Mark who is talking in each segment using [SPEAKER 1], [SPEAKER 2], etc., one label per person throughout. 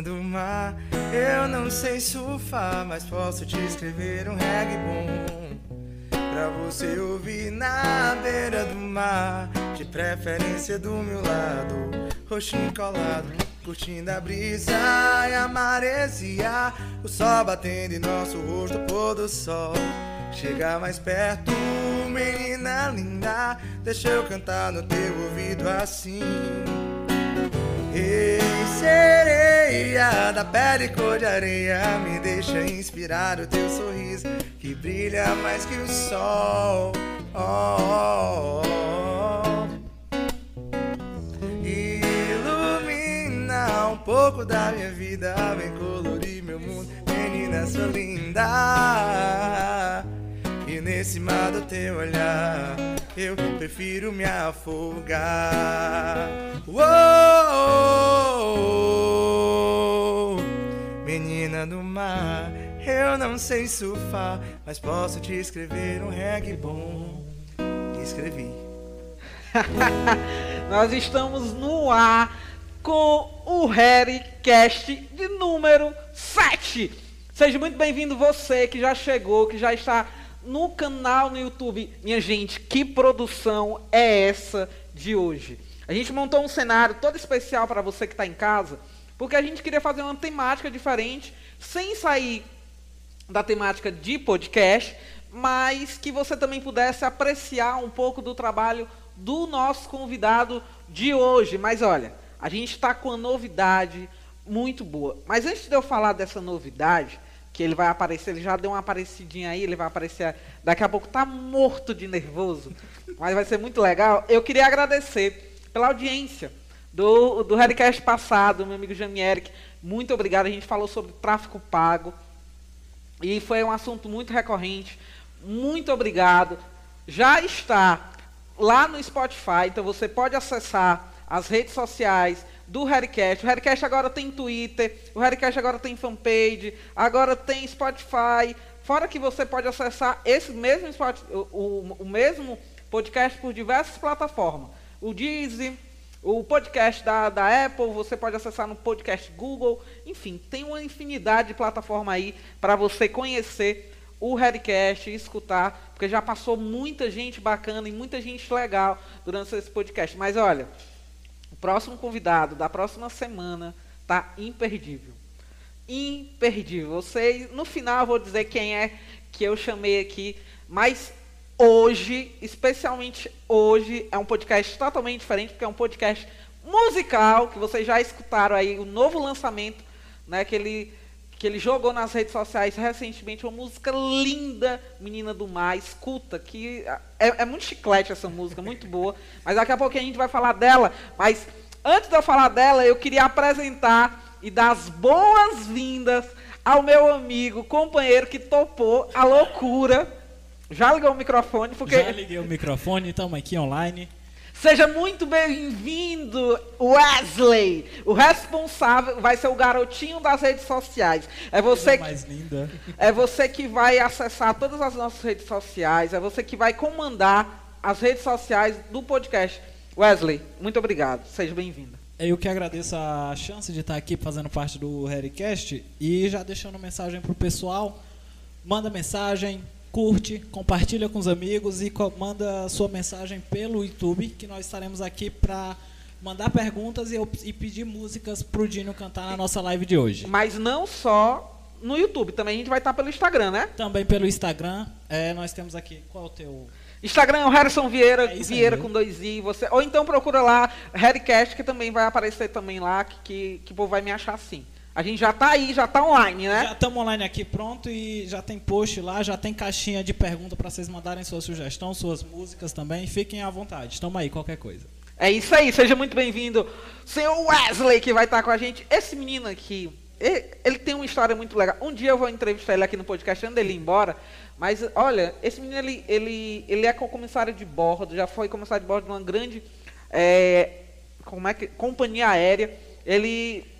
[SPEAKER 1] Do mar, eu não sei surfar, mas posso te escrever um reggae bom. Pra você ouvir na beira do mar, de preferência do meu lado, roxinho colado, curtindo a brisa e a maresia, o sol batendo em nosso rosto, pôr do sol. Chega mais perto, menina linda, deixa eu cantar no teu ouvido assim. Ei, sereia da pele cor de areia, me deixa inspirar o teu sorriso que brilha mais que o sol. Oh, oh, oh. Ilumina um pouco da minha vida, vem colorir meu mundo, menina sua linda. E nesse mar do teu olhar, eu prefiro me afogar. Menina do mar, eu não sei surfar, mas posso te escrever um reggae bom. Escrevi.
[SPEAKER 2] Nós estamos no ar com o Harrycast de número 7. Seja muito bem-vindo você que já chegou, que já está no canal no YouTube. Minha gente, que produção é essa de hoje? A gente montou um cenário todo especial para você que está em casa, porque a gente queria fazer uma temática diferente, sem sair da temática de podcast, mas que você também pudesse apreciar um pouco do trabalho do nosso convidado de hoje. Mas olha, a gente está com uma novidade muito boa. Mas antes de eu falar dessa novidade, que ele vai aparecer, ele já deu uma aparecidinha aí, ele vai aparecer daqui a pouco, tá morto de nervoso, mas vai ser muito legal. Eu queria agradecer pela audiência do, do Redcast passado, meu amigo Jamieric, muito obrigado, a gente falou sobre tráfico pago, e foi um assunto muito recorrente, muito obrigado. Já está lá no Spotify, então você pode acessar as redes sociais, do Harrycast. O Harrycast agora tem Twitter, o Harrycast agora tem fanpage, agora tem Spotify. Fora que você pode acessar esse mesmo, o, o, o mesmo podcast por diversas plataformas. O Deezer, o podcast da, da Apple, você pode acessar no podcast Google. Enfim, tem uma infinidade de plataformas aí para você conhecer o Harrycast e escutar, porque já passou muita gente bacana e muita gente legal durante esse podcast. Mas olha, próximo convidado da próxima semana tá imperdível. Imperdível. Vocês, no final vou dizer quem é que eu chamei aqui, mas hoje, especialmente hoje, é um podcast totalmente diferente, porque é um podcast musical, que vocês já escutaram aí, o novo lançamento, né, que ele, que ele jogou nas redes sociais recentemente, uma música linda, Menina do Mar, escuta, que é, é muito chiclete essa música, muito boa, mas daqui a pouco a gente vai falar dela, mas antes de eu falar dela, eu queria apresentar e dar as boas-vindas ao meu amigo, companheiro que topou a loucura. Já ligou o microfone? Porque...
[SPEAKER 3] Já liguei o microfone, estamos aqui online.
[SPEAKER 2] Seja muito bem-vindo, Wesley. O responsável vai ser o garotinho das redes sociais. É você
[SPEAKER 3] que, mais linda.
[SPEAKER 2] É você que vai acessar todas as nossas redes sociais. É você que vai comandar as redes sociais do podcast. Wesley, muito obrigado. Seja bem-vindo.
[SPEAKER 3] Eu que agradeço a chance de estar aqui fazendo parte do Harrycast e já deixando mensagem para o pessoal. Manda mensagem, curte, compartilha com os amigos e manda sua mensagem pelo YouTube, que nós estaremos aqui para mandar perguntas e, e pedir músicas para o Dino cantar na nossa live de hoje.
[SPEAKER 2] Mas não só no YouTube, também a gente vai estar pelo Instagram, né?
[SPEAKER 3] Também pelo Instagram. É, nós temos aqui. Qual é o teu?
[SPEAKER 2] Instagram é o Harrison Vieira, é Vieira com dois i. Você, ou então procura lá Harrycast, que também vai aparecer também lá, que, que, que o povo vai me achar assim. A gente já está aí, já está online, né?
[SPEAKER 3] Já estamos online aqui pronto e já tem post lá, já tem caixinha de pergunta para vocês mandarem sua sugestão, suas músicas também. Fiquem à vontade, estamos aí, qualquer coisa.
[SPEAKER 2] É isso aí, seja muito bem-vindo, senhor Wesley, que vai estar tá com a gente. Esse menino aqui, ele, ele, tem uma história muito legal. Um dia eu vou entrevistar ele aqui no podcast antes dele ir embora. Mas, olha, esse menino, ele, ele, ele é comissário de bordo, já foi comissário de bordo de uma grande é, como é que, companhia aérea. Ele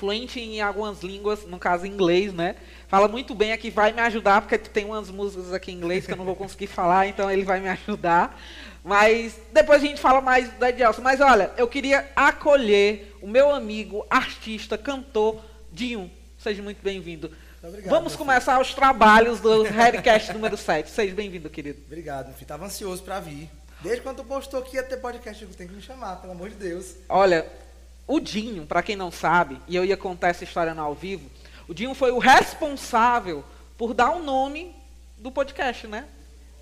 [SPEAKER 2] fluente em algumas línguas, no caso inglês, né? Fala muito bem aqui, vai me ajudar, porque tem umas músicas aqui em inglês que eu não vou conseguir falar, então ele vai me ajudar. Mas depois a gente fala mais do Edilson. Mas olha, eu queria acolher o meu amigo, artista, cantor, Dinho. Seja muito bem-vindo.
[SPEAKER 1] Obrigado,
[SPEAKER 2] Vamos começar os trabalhos do Redcast número 7. Seja bem-vindo, querido.
[SPEAKER 1] Obrigado, meu filho. Tava ansioso pra vir. Desde quando tu postou que ia ter podcast, tenho que me chamar, pelo amor de Deus.
[SPEAKER 2] Olha, o Dinho, para quem não sabe, e eu ia contar essa história no ao vivo, o Dinho foi o responsável por dar o nome do podcast, né?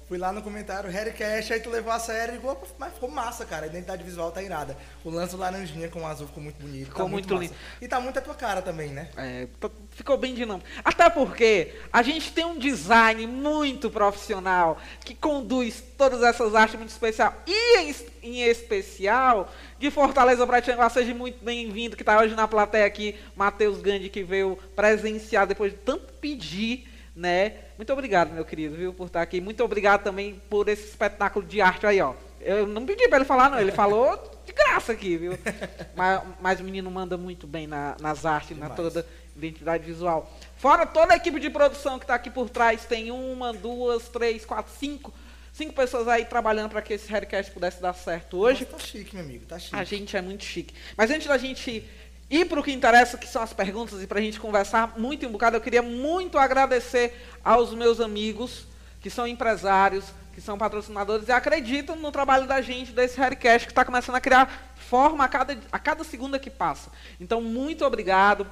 [SPEAKER 1] Fui lá no comentário, Harrycast, aí tu levou a sério, igual, mas ficou massa, cara. A identidade visual tá irada. O lance laranjinha com o azul ficou muito bonito.
[SPEAKER 2] Ficou
[SPEAKER 1] tá
[SPEAKER 2] muito
[SPEAKER 1] massa.
[SPEAKER 2] lindo.
[SPEAKER 1] E tá muito a tua cara também, né?
[SPEAKER 2] É, t- ficou bem dinâmico. Até porque a gente tem um design muito profissional que conduz todas essas artes muito especial. E em, em especial, de Fortaleza para Tianguá, seja muito bem-vindo, que está hoje na plateia aqui, Matheus Gandhi, que veio presenciar depois de tanto pedir, né? Muito obrigado, meu querido, viu, por estar aqui. Muito obrigado também por esse espetáculo de arte aí, ó. Eu não pedi para ele falar, não. Ele falou de graça aqui, viu? mas, mas o menino manda muito bem na- nas artes, na
[SPEAKER 1] Demais.
[SPEAKER 2] toda identidade visual. Fora toda a equipe de produção que está aqui por trás, tem uma, duas, três, quatro, cinco, cinco pessoas aí trabalhando para que esse Redcast pudesse dar certo hoje.
[SPEAKER 1] Nossa, tá chique, meu amigo, tá chique.
[SPEAKER 2] A gente é muito chique. Mas antes da gente ir para o que interessa, que são as perguntas, e para a gente conversar muito um bocado, eu queria muito agradecer aos meus amigos que são empresários, que são patrocinadores e acreditam no trabalho da gente, desse Haircast, que está começando a criar forma a cada, a cada segunda que passa. Então, muito obrigado.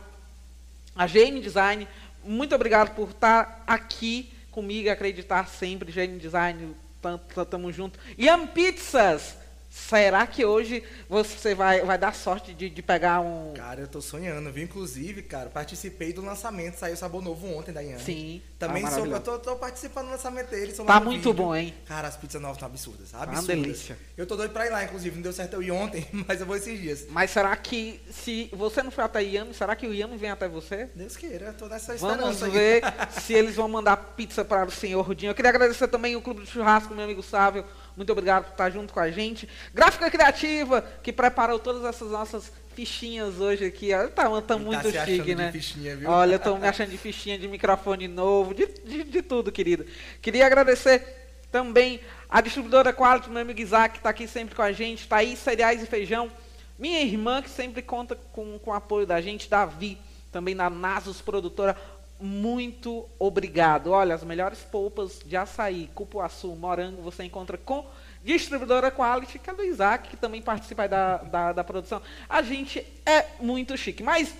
[SPEAKER 2] A GN Design, muito obrigado por estar aqui comigo e acreditar sempre. GN Design, tam- tam- tamo junto. Yam Pizzas, será que hoje você vai, vai dar sorte de, de pegar um.
[SPEAKER 1] Cara, eu tô sonhando, viu? Inclusive, cara, participei do lançamento, saiu sabor novo ontem da Yami.
[SPEAKER 2] Sim.
[SPEAKER 1] Também
[SPEAKER 2] tá
[SPEAKER 1] sou, eu tô, tô participando do lançamento dele. sou
[SPEAKER 2] Tá muito
[SPEAKER 1] vídeo.
[SPEAKER 2] bom, hein?
[SPEAKER 1] Cara, as pizzas novas estão absurdas.
[SPEAKER 2] uma
[SPEAKER 1] Absurdas.
[SPEAKER 2] delícia.
[SPEAKER 1] Eu tô doido pra ir lá, inclusive. Não deu certo eu ir ontem, mas eu vou esses dias.
[SPEAKER 2] Mas será que, se você não foi até Yami, será que o Yami vem até você?
[SPEAKER 1] Deus queira, eu tô nessa
[SPEAKER 2] Vamos
[SPEAKER 1] esperança aí.
[SPEAKER 2] ver se eles vão mandar pizza para o senhor Rudinho. Eu queria agradecer também o Clube do Churrasco, meu amigo Sávio. Muito obrigado por estar junto com a gente. Gráfica Criativa, que preparou todas essas nossas fichinhas hoje aqui. Tá, tá
[SPEAKER 1] Tá
[SPEAKER 2] muito
[SPEAKER 1] achando
[SPEAKER 2] chique,
[SPEAKER 1] de
[SPEAKER 2] né?
[SPEAKER 1] fichinha, viu?
[SPEAKER 2] Olha, eu tô me achando de fichinha, de microfone novo, de, de, de tudo, querido. Queria agradecer também a distribuidora Quality, meu amigo Isaac, que está aqui sempre com a gente. Tá aí, cereais e feijão. Minha irmã, que sempre conta com, com o apoio da gente, Davi, também da Nasus Produtora. Muito obrigado. Olha, as melhores polpas de açaí, cupuaçu, morango, você encontra com distribuidora Quality, que é do Isaac, que também participa da, da, da produção. A gente é muito chique. Mas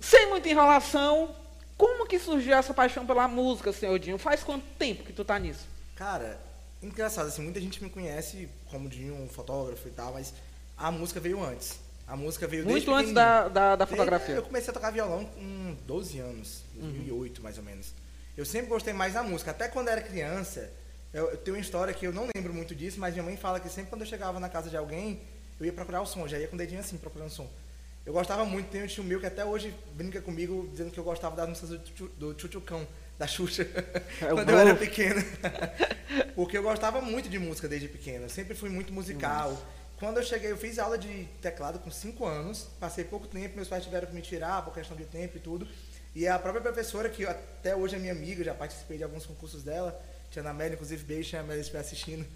[SPEAKER 2] sem muita enrolação, como que surgiu essa paixão pela música, senhor Dinho? Faz quanto tempo que tu tá nisso?
[SPEAKER 1] Cara, engraçado, assim, muita gente me conhece como de um fotógrafo e tal, mas a música veio antes. A música veio desde
[SPEAKER 2] Muito antes da, da, da
[SPEAKER 1] Desde-
[SPEAKER 2] fotografia.
[SPEAKER 1] Eu comecei a tocar violão com 12 anos,
[SPEAKER 2] Uhum.
[SPEAKER 1] 2008 mais ou menos. Eu sempre gostei mais da música, até quando era criança. Eu, eu tenho uma história que eu não lembro muito disso, mas minha mãe fala que sempre quando eu chegava na casa de alguém, eu ia procurar o som, já ia com o dedinho assim procurando som. Eu gostava muito, tem um tio meu que até hoje brinca comigo dizendo que eu gostava das músicas do, Tchu- do Tchutchucão, da Xuxa,
[SPEAKER 2] É
[SPEAKER 1] quando eu era
[SPEAKER 2] bom.
[SPEAKER 1] pequeno. Porque eu gostava muito de música desde pequeno, eu sempre fui muito musical. Quando eu cheguei, eu fiz aula de teclado com 5 anos, passei pouco tempo, meus pais tiveram que me tirar por questão de tempo e tudo. E a própria professora, que até hoje é minha amiga, já participei de alguns concursos dela, Tia Ana Amélia, inclusive beijo, Tia Amélia, se estiver assistindo.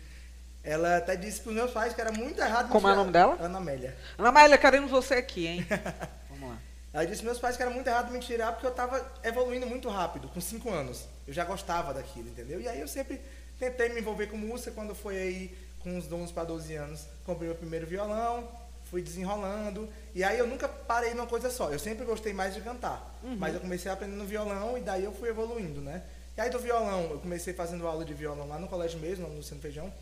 [SPEAKER 1] Ela até disse para os meus pais que era muito errado me
[SPEAKER 2] Como é o nome dela?
[SPEAKER 1] Ana Amélia.
[SPEAKER 2] Ana Maília, queremos você aqui, hein? Vamos lá.
[SPEAKER 1] Ela disse meus pais que era muito errado me tirar porque eu estava evoluindo muito rápido, com 5 anos. Eu já gostava daquilo, entendeu? E aí eu sempre tentei me envolver com música quando foi aí com uns 11 para 12 anos. Comprei meu primeiro violão, fui desenrolando. E aí eu nunca parei numa coisa só. Eu sempre gostei mais de cantar. Mas eu comecei aprendendo violão e daí eu fui evoluindo, né? E aí do violão, eu comecei fazendo aula de violão lá no colégio mesmo, no Luciano Feijão.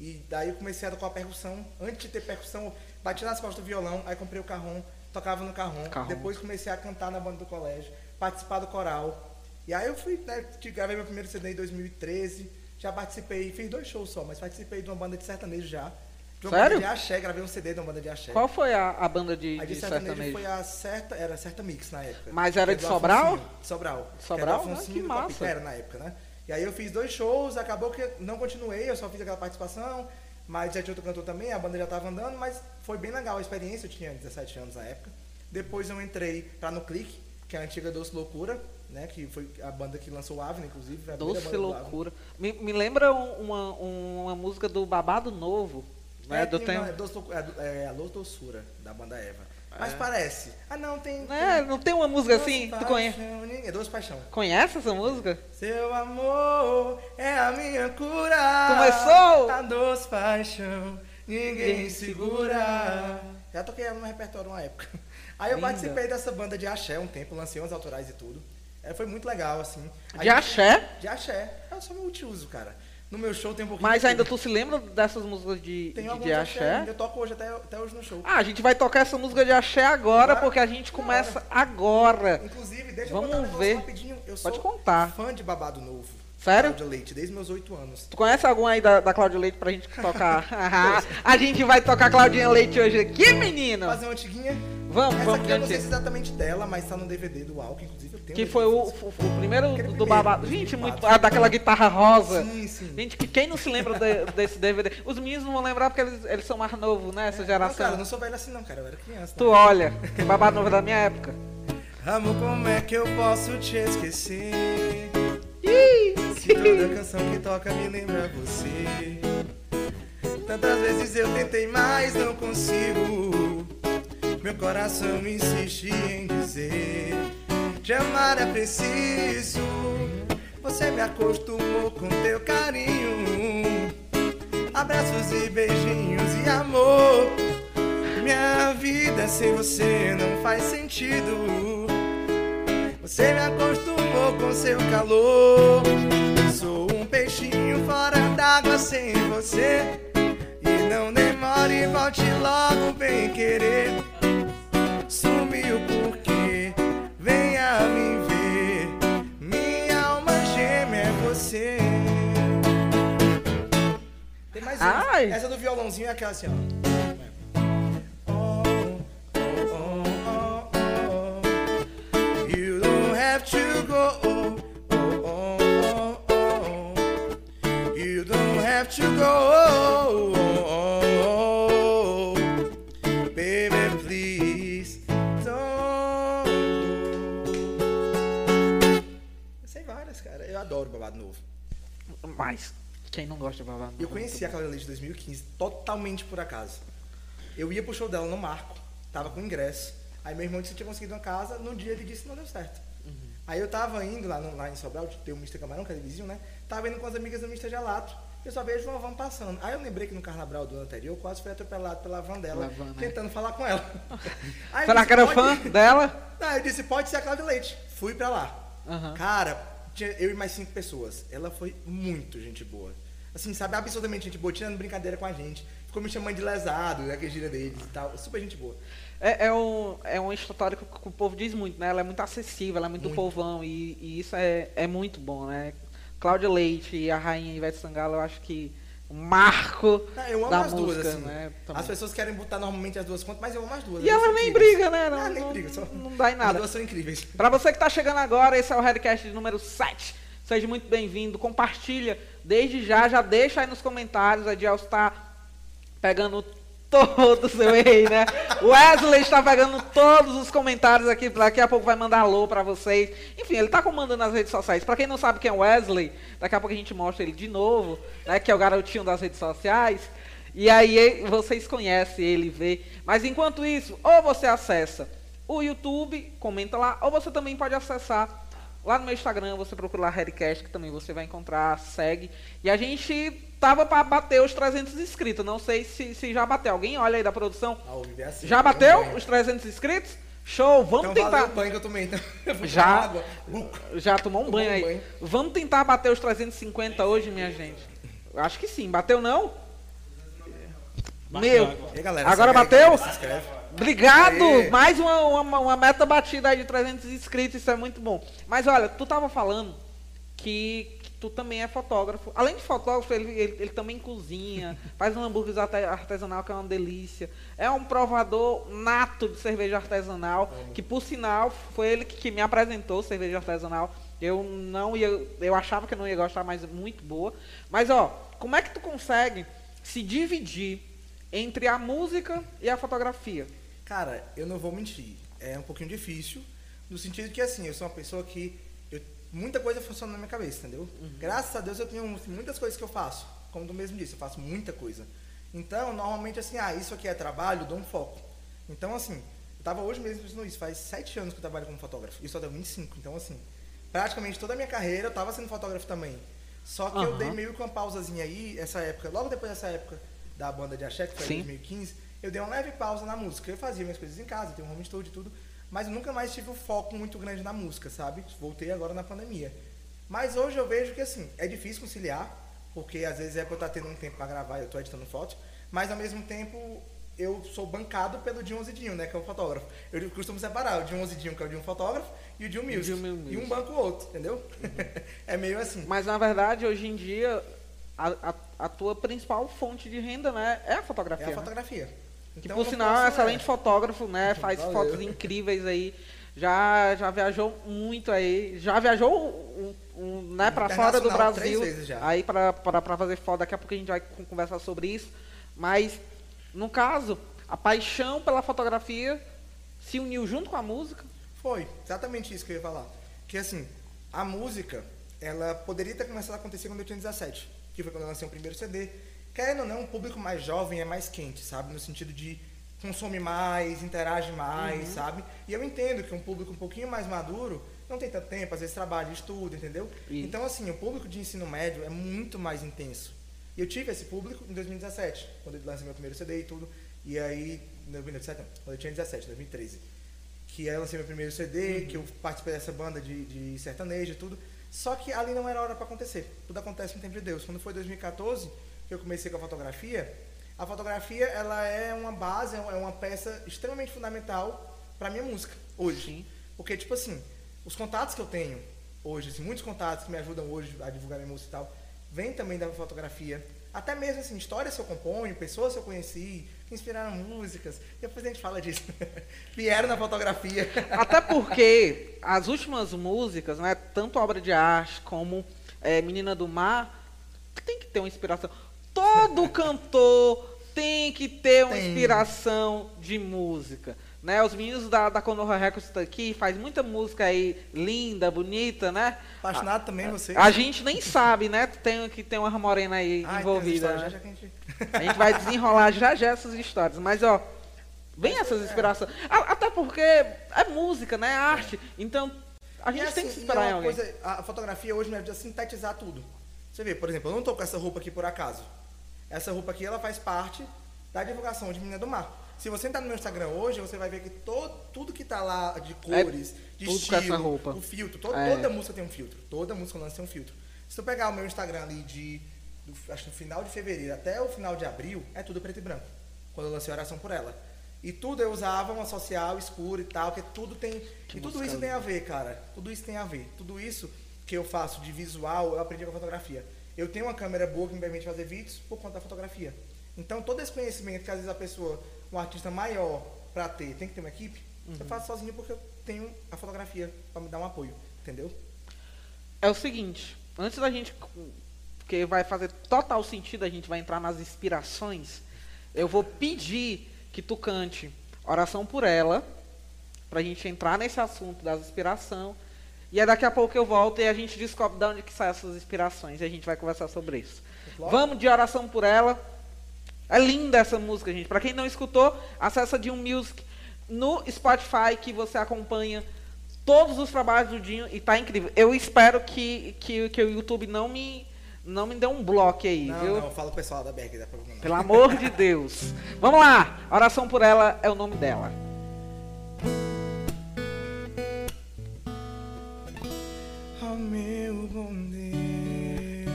[SPEAKER 1] E daí eu comecei a tocar percussão. Antes de ter percussão, eu bati nas costas do violão, aí comprei o carrom, tocava no carrom.
[SPEAKER 2] Carrom.
[SPEAKER 1] Depois comecei a cantar na banda do colégio, participar do coral. E aí eu fui, né, gravei meu primeiro CD em 2013, já participei, fiz dois shows só, mas participei de uma banda de sertanejo já. De uma
[SPEAKER 2] Sério?
[SPEAKER 1] banda de axé, gravei um CD de uma banda de axé.
[SPEAKER 2] Qual foi a, a banda de,
[SPEAKER 1] A de
[SPEAKER 2] de
[SPEAKER 1] sertanejo,
[SPEAKER 2] sertanejo?
[SPEAKER 1] foi a certa, era certa mix na época.
[SPEAKER 2] Mas era
[SPEAKER 1] é
[SPEAKER 2] de Sobral?
[SPEAKER 1] Afonsinho, De Sobral.
[SPEAKER 2] Sobral?
[SPEAKER 1] Que, é do
[SPEAKER 2] Ah, que
[SPEAKER 1] do
[SPEAKER 2] massa.
[SPEAKER 1] Era na época, né? E aí eu fiz dois shows, acabou que não continuei, eu só fiz aquela participação, mas já tinha outro cantor também, a banda já estava andando, mas foi bem legal a experiência, eu tinha 17 anos na época. Depois eu entrei pra No Clique, que é a antiga Doce Loucura, né? Que foi a banda que lançou o Avni, inclusive. a
[SPEAKER 2] Doce
[SPEAKER 1] banda do
[SPEAKER 2] loucura. Me, me lembra um- uma, uma música do Babado Novo. Né?
[SPEAKER 1] É,
[SPEAKER 2] do
[SPEAKER 1] tem,
[SPEAKER 2] tempo.
[SPEAKER 1] é, Doce Loucura, é, é a Luz Doçura, da banda Eva. Mas parece. Ah, não, tem.
[SPEAKER 2] É, não tem uma música assim? Tu conhece?
[SPEAKER 1] Paixão, É Doce Paixão.
[SPEAKER 2] Conhece essa música?
[SPEAKER 1] Seu amor é a minha cura.
[SPEAKER 2] Começou!
[SPEAKER 1] A doce paixão, ninguém segura. Já toquei ela no repertório uma época. Aí eu
[SPEAKER 2] Linda.
[SPEAKER 1] participei dessa banda de axé um tempo, lancei uns autorais e tudo. É, foi muito legal, assim. A
[SPEAKER 2] De
[SPEAKER 1] gente-
[SPEAKER 2] axé?
[SPEAKER 1] De axé. É só multiuso, cara. No meu show tem um pouquinho
[SPEAKER 2] Mas ainda tu se lembra dessas músicas de,
[SPEAKER 1] Tem
[SPEAKER 2] de, de
[SPEAKER 1] axé.
[SPEAKER 2] axé?
[SPEAKER 1] Eu toco hoje até, até hoje no show.
[SPEAKER 2] Ah, a gente vai tocar essa música de axé agora,
[SPEAKER 1] Agora?
[SPEAKER 2] porque a gente começa agora.
[SPEAKER 1] Inclusive, deixa
[SPEAKER 2] Vamos
[SPEAKER 1] eu contar um
[SPEAKER 2] ver.
[SPEAKER 1] rapidinho. Eu sou
[SPEAKER 2] Pode contar.
[SPEAKER 1] fã de babado novo.
[SPEAKER 2] Sério?
[SPEAKER 1] Cláudia Leite, desde meus oito anos.
[SPEAKER 2] Tu conhece algum aí da, da Cláudia Leite pra gente tocar? a gente vai tocar Claudinha Leite hoje aqui, menino!
[SPEAKER 1] Fazer uma antiguinha.
[SPEAKER 2] Vamos,
[SPEAKER 1] Essa
[SPEAKER 2] vamos
[SPEAKER 1] aqui eu não sei se é exatamente dela, mas tá no DVD do Alck, inclusive.
[SPEAKER 2] Que foi o, o- o primeiro do
[SPEAKER 1] primeiro,
[SPEAKER 2] babado.
[SPEAKER 1] do
[SPEAKER 2] Gente, muito. Ah, daquela guitarra rosa.
[SPEAKER 1] Sim, sim.
[SPEAKER 2] Gente, que quem não se lembra de- desse DVD? Os meninos não vão lembrar porque eles, eles são mais novos, né? Essa
[SPEAKER 1] Não,
[SPEAKER 2] geração.
[SPEAKER 1] cara, eu não sou velho assim não, cara. Eu era criança.
[SPEAKER 2] Tu olha, que babado novo da minha época.
[SPEAKER 1] Amor, como é que eu posso te esquecer? Se toda canção que toca me lembra você. Tantas vezes eu tentei, mas não consigo. Meu coração insiste em dizer: Te amar é preciso. Você me acostumou com teu carinho. Abraços e beijinhos e amor. Minha vida sem você não faz sentido. Você me acostumou com seu calor. Sou um peixinho fora d'água sem você. E não demore, volte logo, bem querer. Sumiu porque
[SPEAKER 2] Ai.
[SPEAKER 1] Essa do violãozinho é aquela assim, ó. You don't have to go.
[SPEAKER 2] Gosta de?
[SPEAKER 1] Eu conheci a Cláudia Leite em 2015 totalmente por acaso. Eu ia pro show dela no Marco, tava com ingresso. Aí meu irmão disse que tinha conseguido uma casa, no dia ele disse que não deu certo. Aí eu tava indo lá, no, lá em Sobral, tem o Mr. Camarão, que é vizinho, né? Tava indo com as amigas do Mr. Gelato. Eu só vejo uma van passando. Aí eu lembrei que no carnaval do ano anterior eu quase fui atropelado pela van dela,
[SPEAKER 2] van, né?
[SPEAKER 1] tentando falar com ela. Aí disse,
[SPEAKER 2] que era
[SPEAKER 1] "Pode?"
[SPEAKER 2] fã dela?
[SPEAKER 1] Não, eu disse, pode ser a Cláudia Leite. Fui pra lá.
[SPEAKER 2] Aham.
[SPEAKER 1] Cara, tinha eu e mais cinco pessoas. Ela foi muito gente boa. Assim, sabe, absurdamente gente boa, tirando brincadeira com a gente. Ficou me chamando de lesado, né, que gira deles e tal. Super gente boa.
[SPEAKER 2] É, é, um, é uma história que, o povo diz muito, né? Ela é muito acessível, ela é muito, do
[SPEAKER 1] Muito.
[SPEAKER 2] povão e, e isso é, é muito bom, né? Cláudia Leite e a rainha Ivete Sangalo, eu acho que um marco
[SPEAKER 1] Ah, eu amo
[SPEAKER 2] da
[SPEAKER 1] as duas,
[SPEAKER 2] música,
[SPEAKER 1] assim.
[SPEAKER 2] né? também.
[SPEAKER 1] As pessoas querem botar normalmente as duas contas, mas eu amo as duas.
[SPEAKER 2] E
[SPEAKER 1] elas
[SPEAKER 2] nem
[SPEAKER 1] incríveis.
[SPEAKER 2] briga, né? Não,
[SPEAKER 1] Ah, nem
[SPEAKER 2] não-
[SPEAKER 1] briga, só-
[SPEAKER 2] não dá em
[SPEAKER 1] As
[SPEAKER 2] nada.
[SPEAKER 1] duas são incríveis.
[SPEAKER 2] Pra você que tá chegando agora, esse é o Redcast número 7. Seja muito bem-vindo, compartilha desde já, já deixa aí nos comentários, a Diel está pegando todos, eu errei, né? O Wesley está pegando todos os comentários aqui, daqui a pouco vai mandar alô pra vocês. Enfim, ele tá comandando as redes sociais. Pra quem não sabe quem é o Wesley, daqui a pouco a gente mostra ele de novo, né? Que é o garotinho das redes sociais. E aí vocês conhecem ele, vê. Mas enquanto isso, ou você acessa o YouTube, comenta lá, ou você também pode acessar lá no meu Instagram, você procura lá Redcast, que também você vai encontrar, segue. E a gente tava para bater os 300 inscritos, não sei se, se já bateu. Alguém olha aí da produção?
[SPEAKER 1] Ah, é assim,
[SPEAKER 2] Já bateu os 300 inscritos? Show, vamos
[SPEAKER 1] Então valeu
[SPEAKER 2] tentar.
[SPEAKER 1] o banho que eu tomei, então. Eu
[SPEAKER 2] Já. Já tomou um
[SPEAKER 1] Tomou
[SPEAKER 2] banho
[SPEAKER 1] um
[SPEAKER 2] aí.
[SPEAKER 1] banho.
[SPEAKER 2] Vamos tentar bater os 350 hoje, minha gente. Eu acho que sim. Bateu não?
[SPEAKER 3] Bateu
[SPEAKER 2] Meu.
[SPEAKER 3] agora.
[SPEAKER 1] E aí, galera,
[SPEAKER 2] Agora bateu?
[SPEAKER 1] Se inscreve.
[SPEAKER 2] Obrigado!
[SPEAKER 1] Aê.
[SPEAKER 2] Mais uma, uma, uma meta batida aí de 300 inscritos, isso é muito bom. Mas olha, tu tava falando que, que tu também é fotógrafo. Além de fotógrafo, ele, ele, ele também cozinha, faz um hambúrguer arte- artesanal que é uma delícia. É um provador nato de cerveja artesanal, que por sinal foi ele que, que me apresentou cerveja artesanal. Eu não ia, eu achava que eu não ia gostar, mas é muito boa. Mas ó, como é que tu consegue se dividir entre a música e a fotografia?
[SPEAKER 1] Cara, eu não vou mentir. é um pouquinho difícil, no sentido que, assim, eu sou uma pessoa que eu, muita coisa funciona na minha cabeça, entendeu? Graças a Deus eu tenho muitas coisas que eu faço, como tu mesmo disse, eu faço muita coisa. Então, normalmente, assim, ah, isso aqui é trabalho, eu dou um foco. Então, assim, eu tava hoje mesmo pensando isso, faz sete anos que eu trabalho como fotógrafo, só deu 25, então, assim, praticamente toda a minha carreira eu tava sendo fotógrafo também. Só que eu
[SPEAKER 2] Aham.
[SPEAKER 1] dei meio que uma pausazinha aí, essa época, logo depois dessa época da banda de axé, que foi
[SPEAKER 2] Sim.
[SPEAKER 1] em 2015, eu dei uma leve pausa na música. Eu fazia minhas coisas em casa, tenho um home studio e tudo, mas nunca mais tive um foco muito grande na música, sabe? Voltei agora na pandemia. Mas hoje eu vejo que, assim, é difícil conciliar, porque às vezes é pra eu estar tendo um tempo pra gravar, eu tô editando fotos, mas ao mesmo tempo eu sou bancado pelo Dinho Dinho, né, que é o fotógrafo. Eu costumo separar o Dinho Dinho, que é o de um fotógrafo, e o de um music. E um banco o outro, entendeu? é meio assim.
[SPEAKER 2] Mas na verdade, hoje em dia, a, a, a tua principal fonte de renda, né, é a fotografia.
[SPEAKER 1] É a
[SPEAKER 2] né?
[SPEAKER 1] fotografia.
[SPEAKER 2] Que
[SPEAKER 1] Então,
[SPEAKER 2] por
[SPEAKER 1] no
[SPEAKER 2] sinal é um excelente fotógrafo, né? Faz
[SPEAKER 1] Valeu.
[SPEAKER 2] fotos incríveis aí. Já, já viajou muito aí. Já viajou um, um, né, para fora do Brasil. Aí para fazer foto. Daqui a pouco a gente vai con- conversar sobre isso. Mas, no caso, a paixão pela fotografia se uniu junto com a música.
[SPEAKER 1] Foi, exatamente isso que eu ia falar. Que assim, a música, ela poderia ter começado a acontecer quando eu tinha 17, que foi quando eu lancei o primeiro CD. Querendo ou não, um público mais jovem é mais quente, sabe? No sentido de consome mais, interage mais, sabe? E eu entendo que um público um pouquinho mais maduro não tem tanto tempo, às vezes trabalha, estuda, entendeu?
[SPEAKER 2] Isso.
[SPEAKER 1] Então, assim, o público de ensino médio é muito mais intenso. E eu tive esse público em 2017, quando eu lancei meu primeiro CD e tudo. E aí, em 2017, não, quando eu tinha 17, 2013 que eu lancei meu primeiro CD,
[SPEAKER 2] Uhum.
[SPEAKER 1] que eu participei dessa banda de, de sertanejo e tudo. Só que ali não era hora para acontecer. Tudo acontece no tempo de Deus. Quando foi 2014 que eu comecei com a fotografia, a fotografia ela é uma base, é uma peça extremamente fundamental para minha música hoje.
[SPEAKER 2] Sim.
[SPEAKER 1] Porque tipo assim, os contatos que eu tenho hoje, assim, muitos contatos que me ajudam hoje a divulgar minha música e tal, vem também da fotografia. Até mesmo assim, histórias que eu componho, pessoas que eu conheci, que inspiraram músicas. Depois a gente fala disso. Vieram na fotografia.
[SPEAKER 2] Até porque as últimas músicas, né, tanto obra de arte como é, Menina do Mar, tem que ter uma inspiração. Todo cantor tem que ter uma
[SPEAKER 1] Tem.
[SPEAKER 2] inspiração de música. Né? Os meninos da, da Konoha Records estão aqui, faz muita música aí linda, bonita, né?
[SPEAKER 1] Apaixonado também você.
[SPEAKER 2] A gente nem sabe, né? Tem, que tem uma morena aí
[SPEAKER 1] tem
[SPEAKER 2] envolvida. né?
[SPEAKER 1] já a gente-
[SPEAKER 2] A gente vai desenrolar já já essas histórias. Mas, ó, vem essas inspirações. A- Até porque é música, né? É arte. Então, a gente tem que
[SPEAKER 1] assim,
[SPEAKER 2] se inspirar
[SPEAKER 1] é
[SPEAKER 2] em alguém.
[SPEAKER 1] coisa, a fotografia hoje me ajuda a sintetizar tudo. Você vê, por exemplo, eu não tô com essa roupa aqui por acaso. Essa roupa aqui, ela faz parte da divulgação de Menina do Mar. Se você entrar no meu Instagram hoje, você vai ver que todo, tudo que tá lá de cores, de
[SPEAKER 2] É com
[SPEAKER 1] estilo, o filtro, to-
[SPEAKER 2] É.
[SPEAKER 1] toda música tem um filtro. Toda música lança tem um filtro. Se tu pegar o meu Instagram ali de, do, acho que no final de fevereiro até o final de abril, é tudo preto e branco. Quando eu lancei a oração por ela. E tudo eu usava uma social escura e tal, que tudo tem.
[SPEAKER 2] Que
[SPEAKER 1] e tudo
[SPEAKER 2] música
[SPEAKER 1] isso tem a ver, cara. Tudo isso tem a ver. Tudo isso que eu faço de visual, eu aprendi com a fotografia. Eu tenho uma câmera boa que me permite fazer vídeos por conta da fotografia. Então, todo esse conhecimento que às vezes a pessoa, um artista maior para ter, tem que ter uma equipe, eu faço sozinho porque eu tenho a fotografia para me dar um apoio, entendeu?
[SPEAKER 2] É o seguinte, antes da gente. Porque vai fazer total sentido, a gente vai entrar nas inspirações. Eu vou pedir que tu cante oração por ela, pra gente entrar nesse assunto das inspirações. E aí daqui a pouco eu volto e a gente descobre de onde que saem essas inspirações e a gente vai conversar sobre isso. Vamos de oração por ela. É linda essa música, gente. Pra quem não escutou, acessa Dinho Music no Spotify que você acompanha todos os trabalhos do Dinho e tá incrível. Eu espero que, que, que o YouTube não me não me dê um bloco aí,
[SPEAKER 1] Não,
[SPEAKER 2] viu?
[SPEAKER 1] não, fala o pessoal da Berg, dá não.
[SPEAKER 2] Pelo amor de Deus. Vamos lá. Oração por ela é o nome dela.
[SPEAKER 1] Meu bom Deus,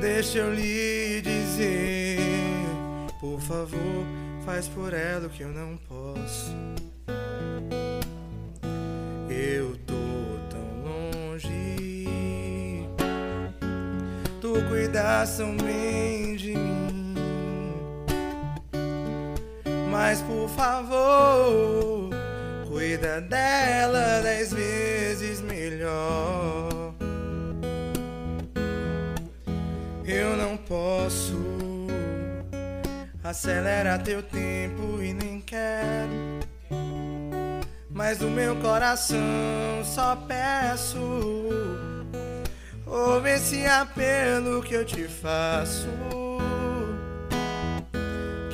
[SPEAKER 1] deixa eu lhe dizer, por favor, faz por ela o que eu não posso. Eu tô tão longe, tu cuidas tão bem de mim. Mas por favor, cuida dela dez vezes melhor. Eu não posso acelerar teu tempo e nem quero. Mas do meu coração só peço Ouve esse apelo que eu te faço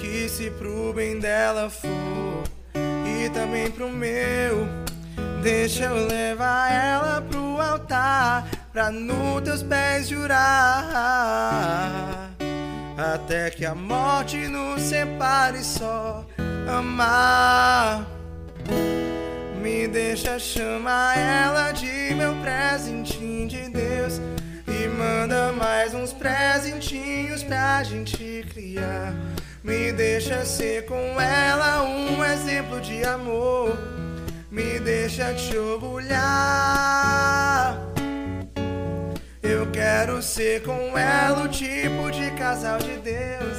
[SPEAKER 1] Que se pro bem dela for E também pro meu. Deixa eu levar ela pro altar Pra nos teus pés jurar. Até que a morte nos separe só. Amar. Me deixa chamar ela de meu presentinho de Deus. E manda mais uns presentinhos pra gente criar Me deixa ser com ela um exemplo de amor Me deixa te orgulhar Eu quero ser com ela o tipo de casal de Deus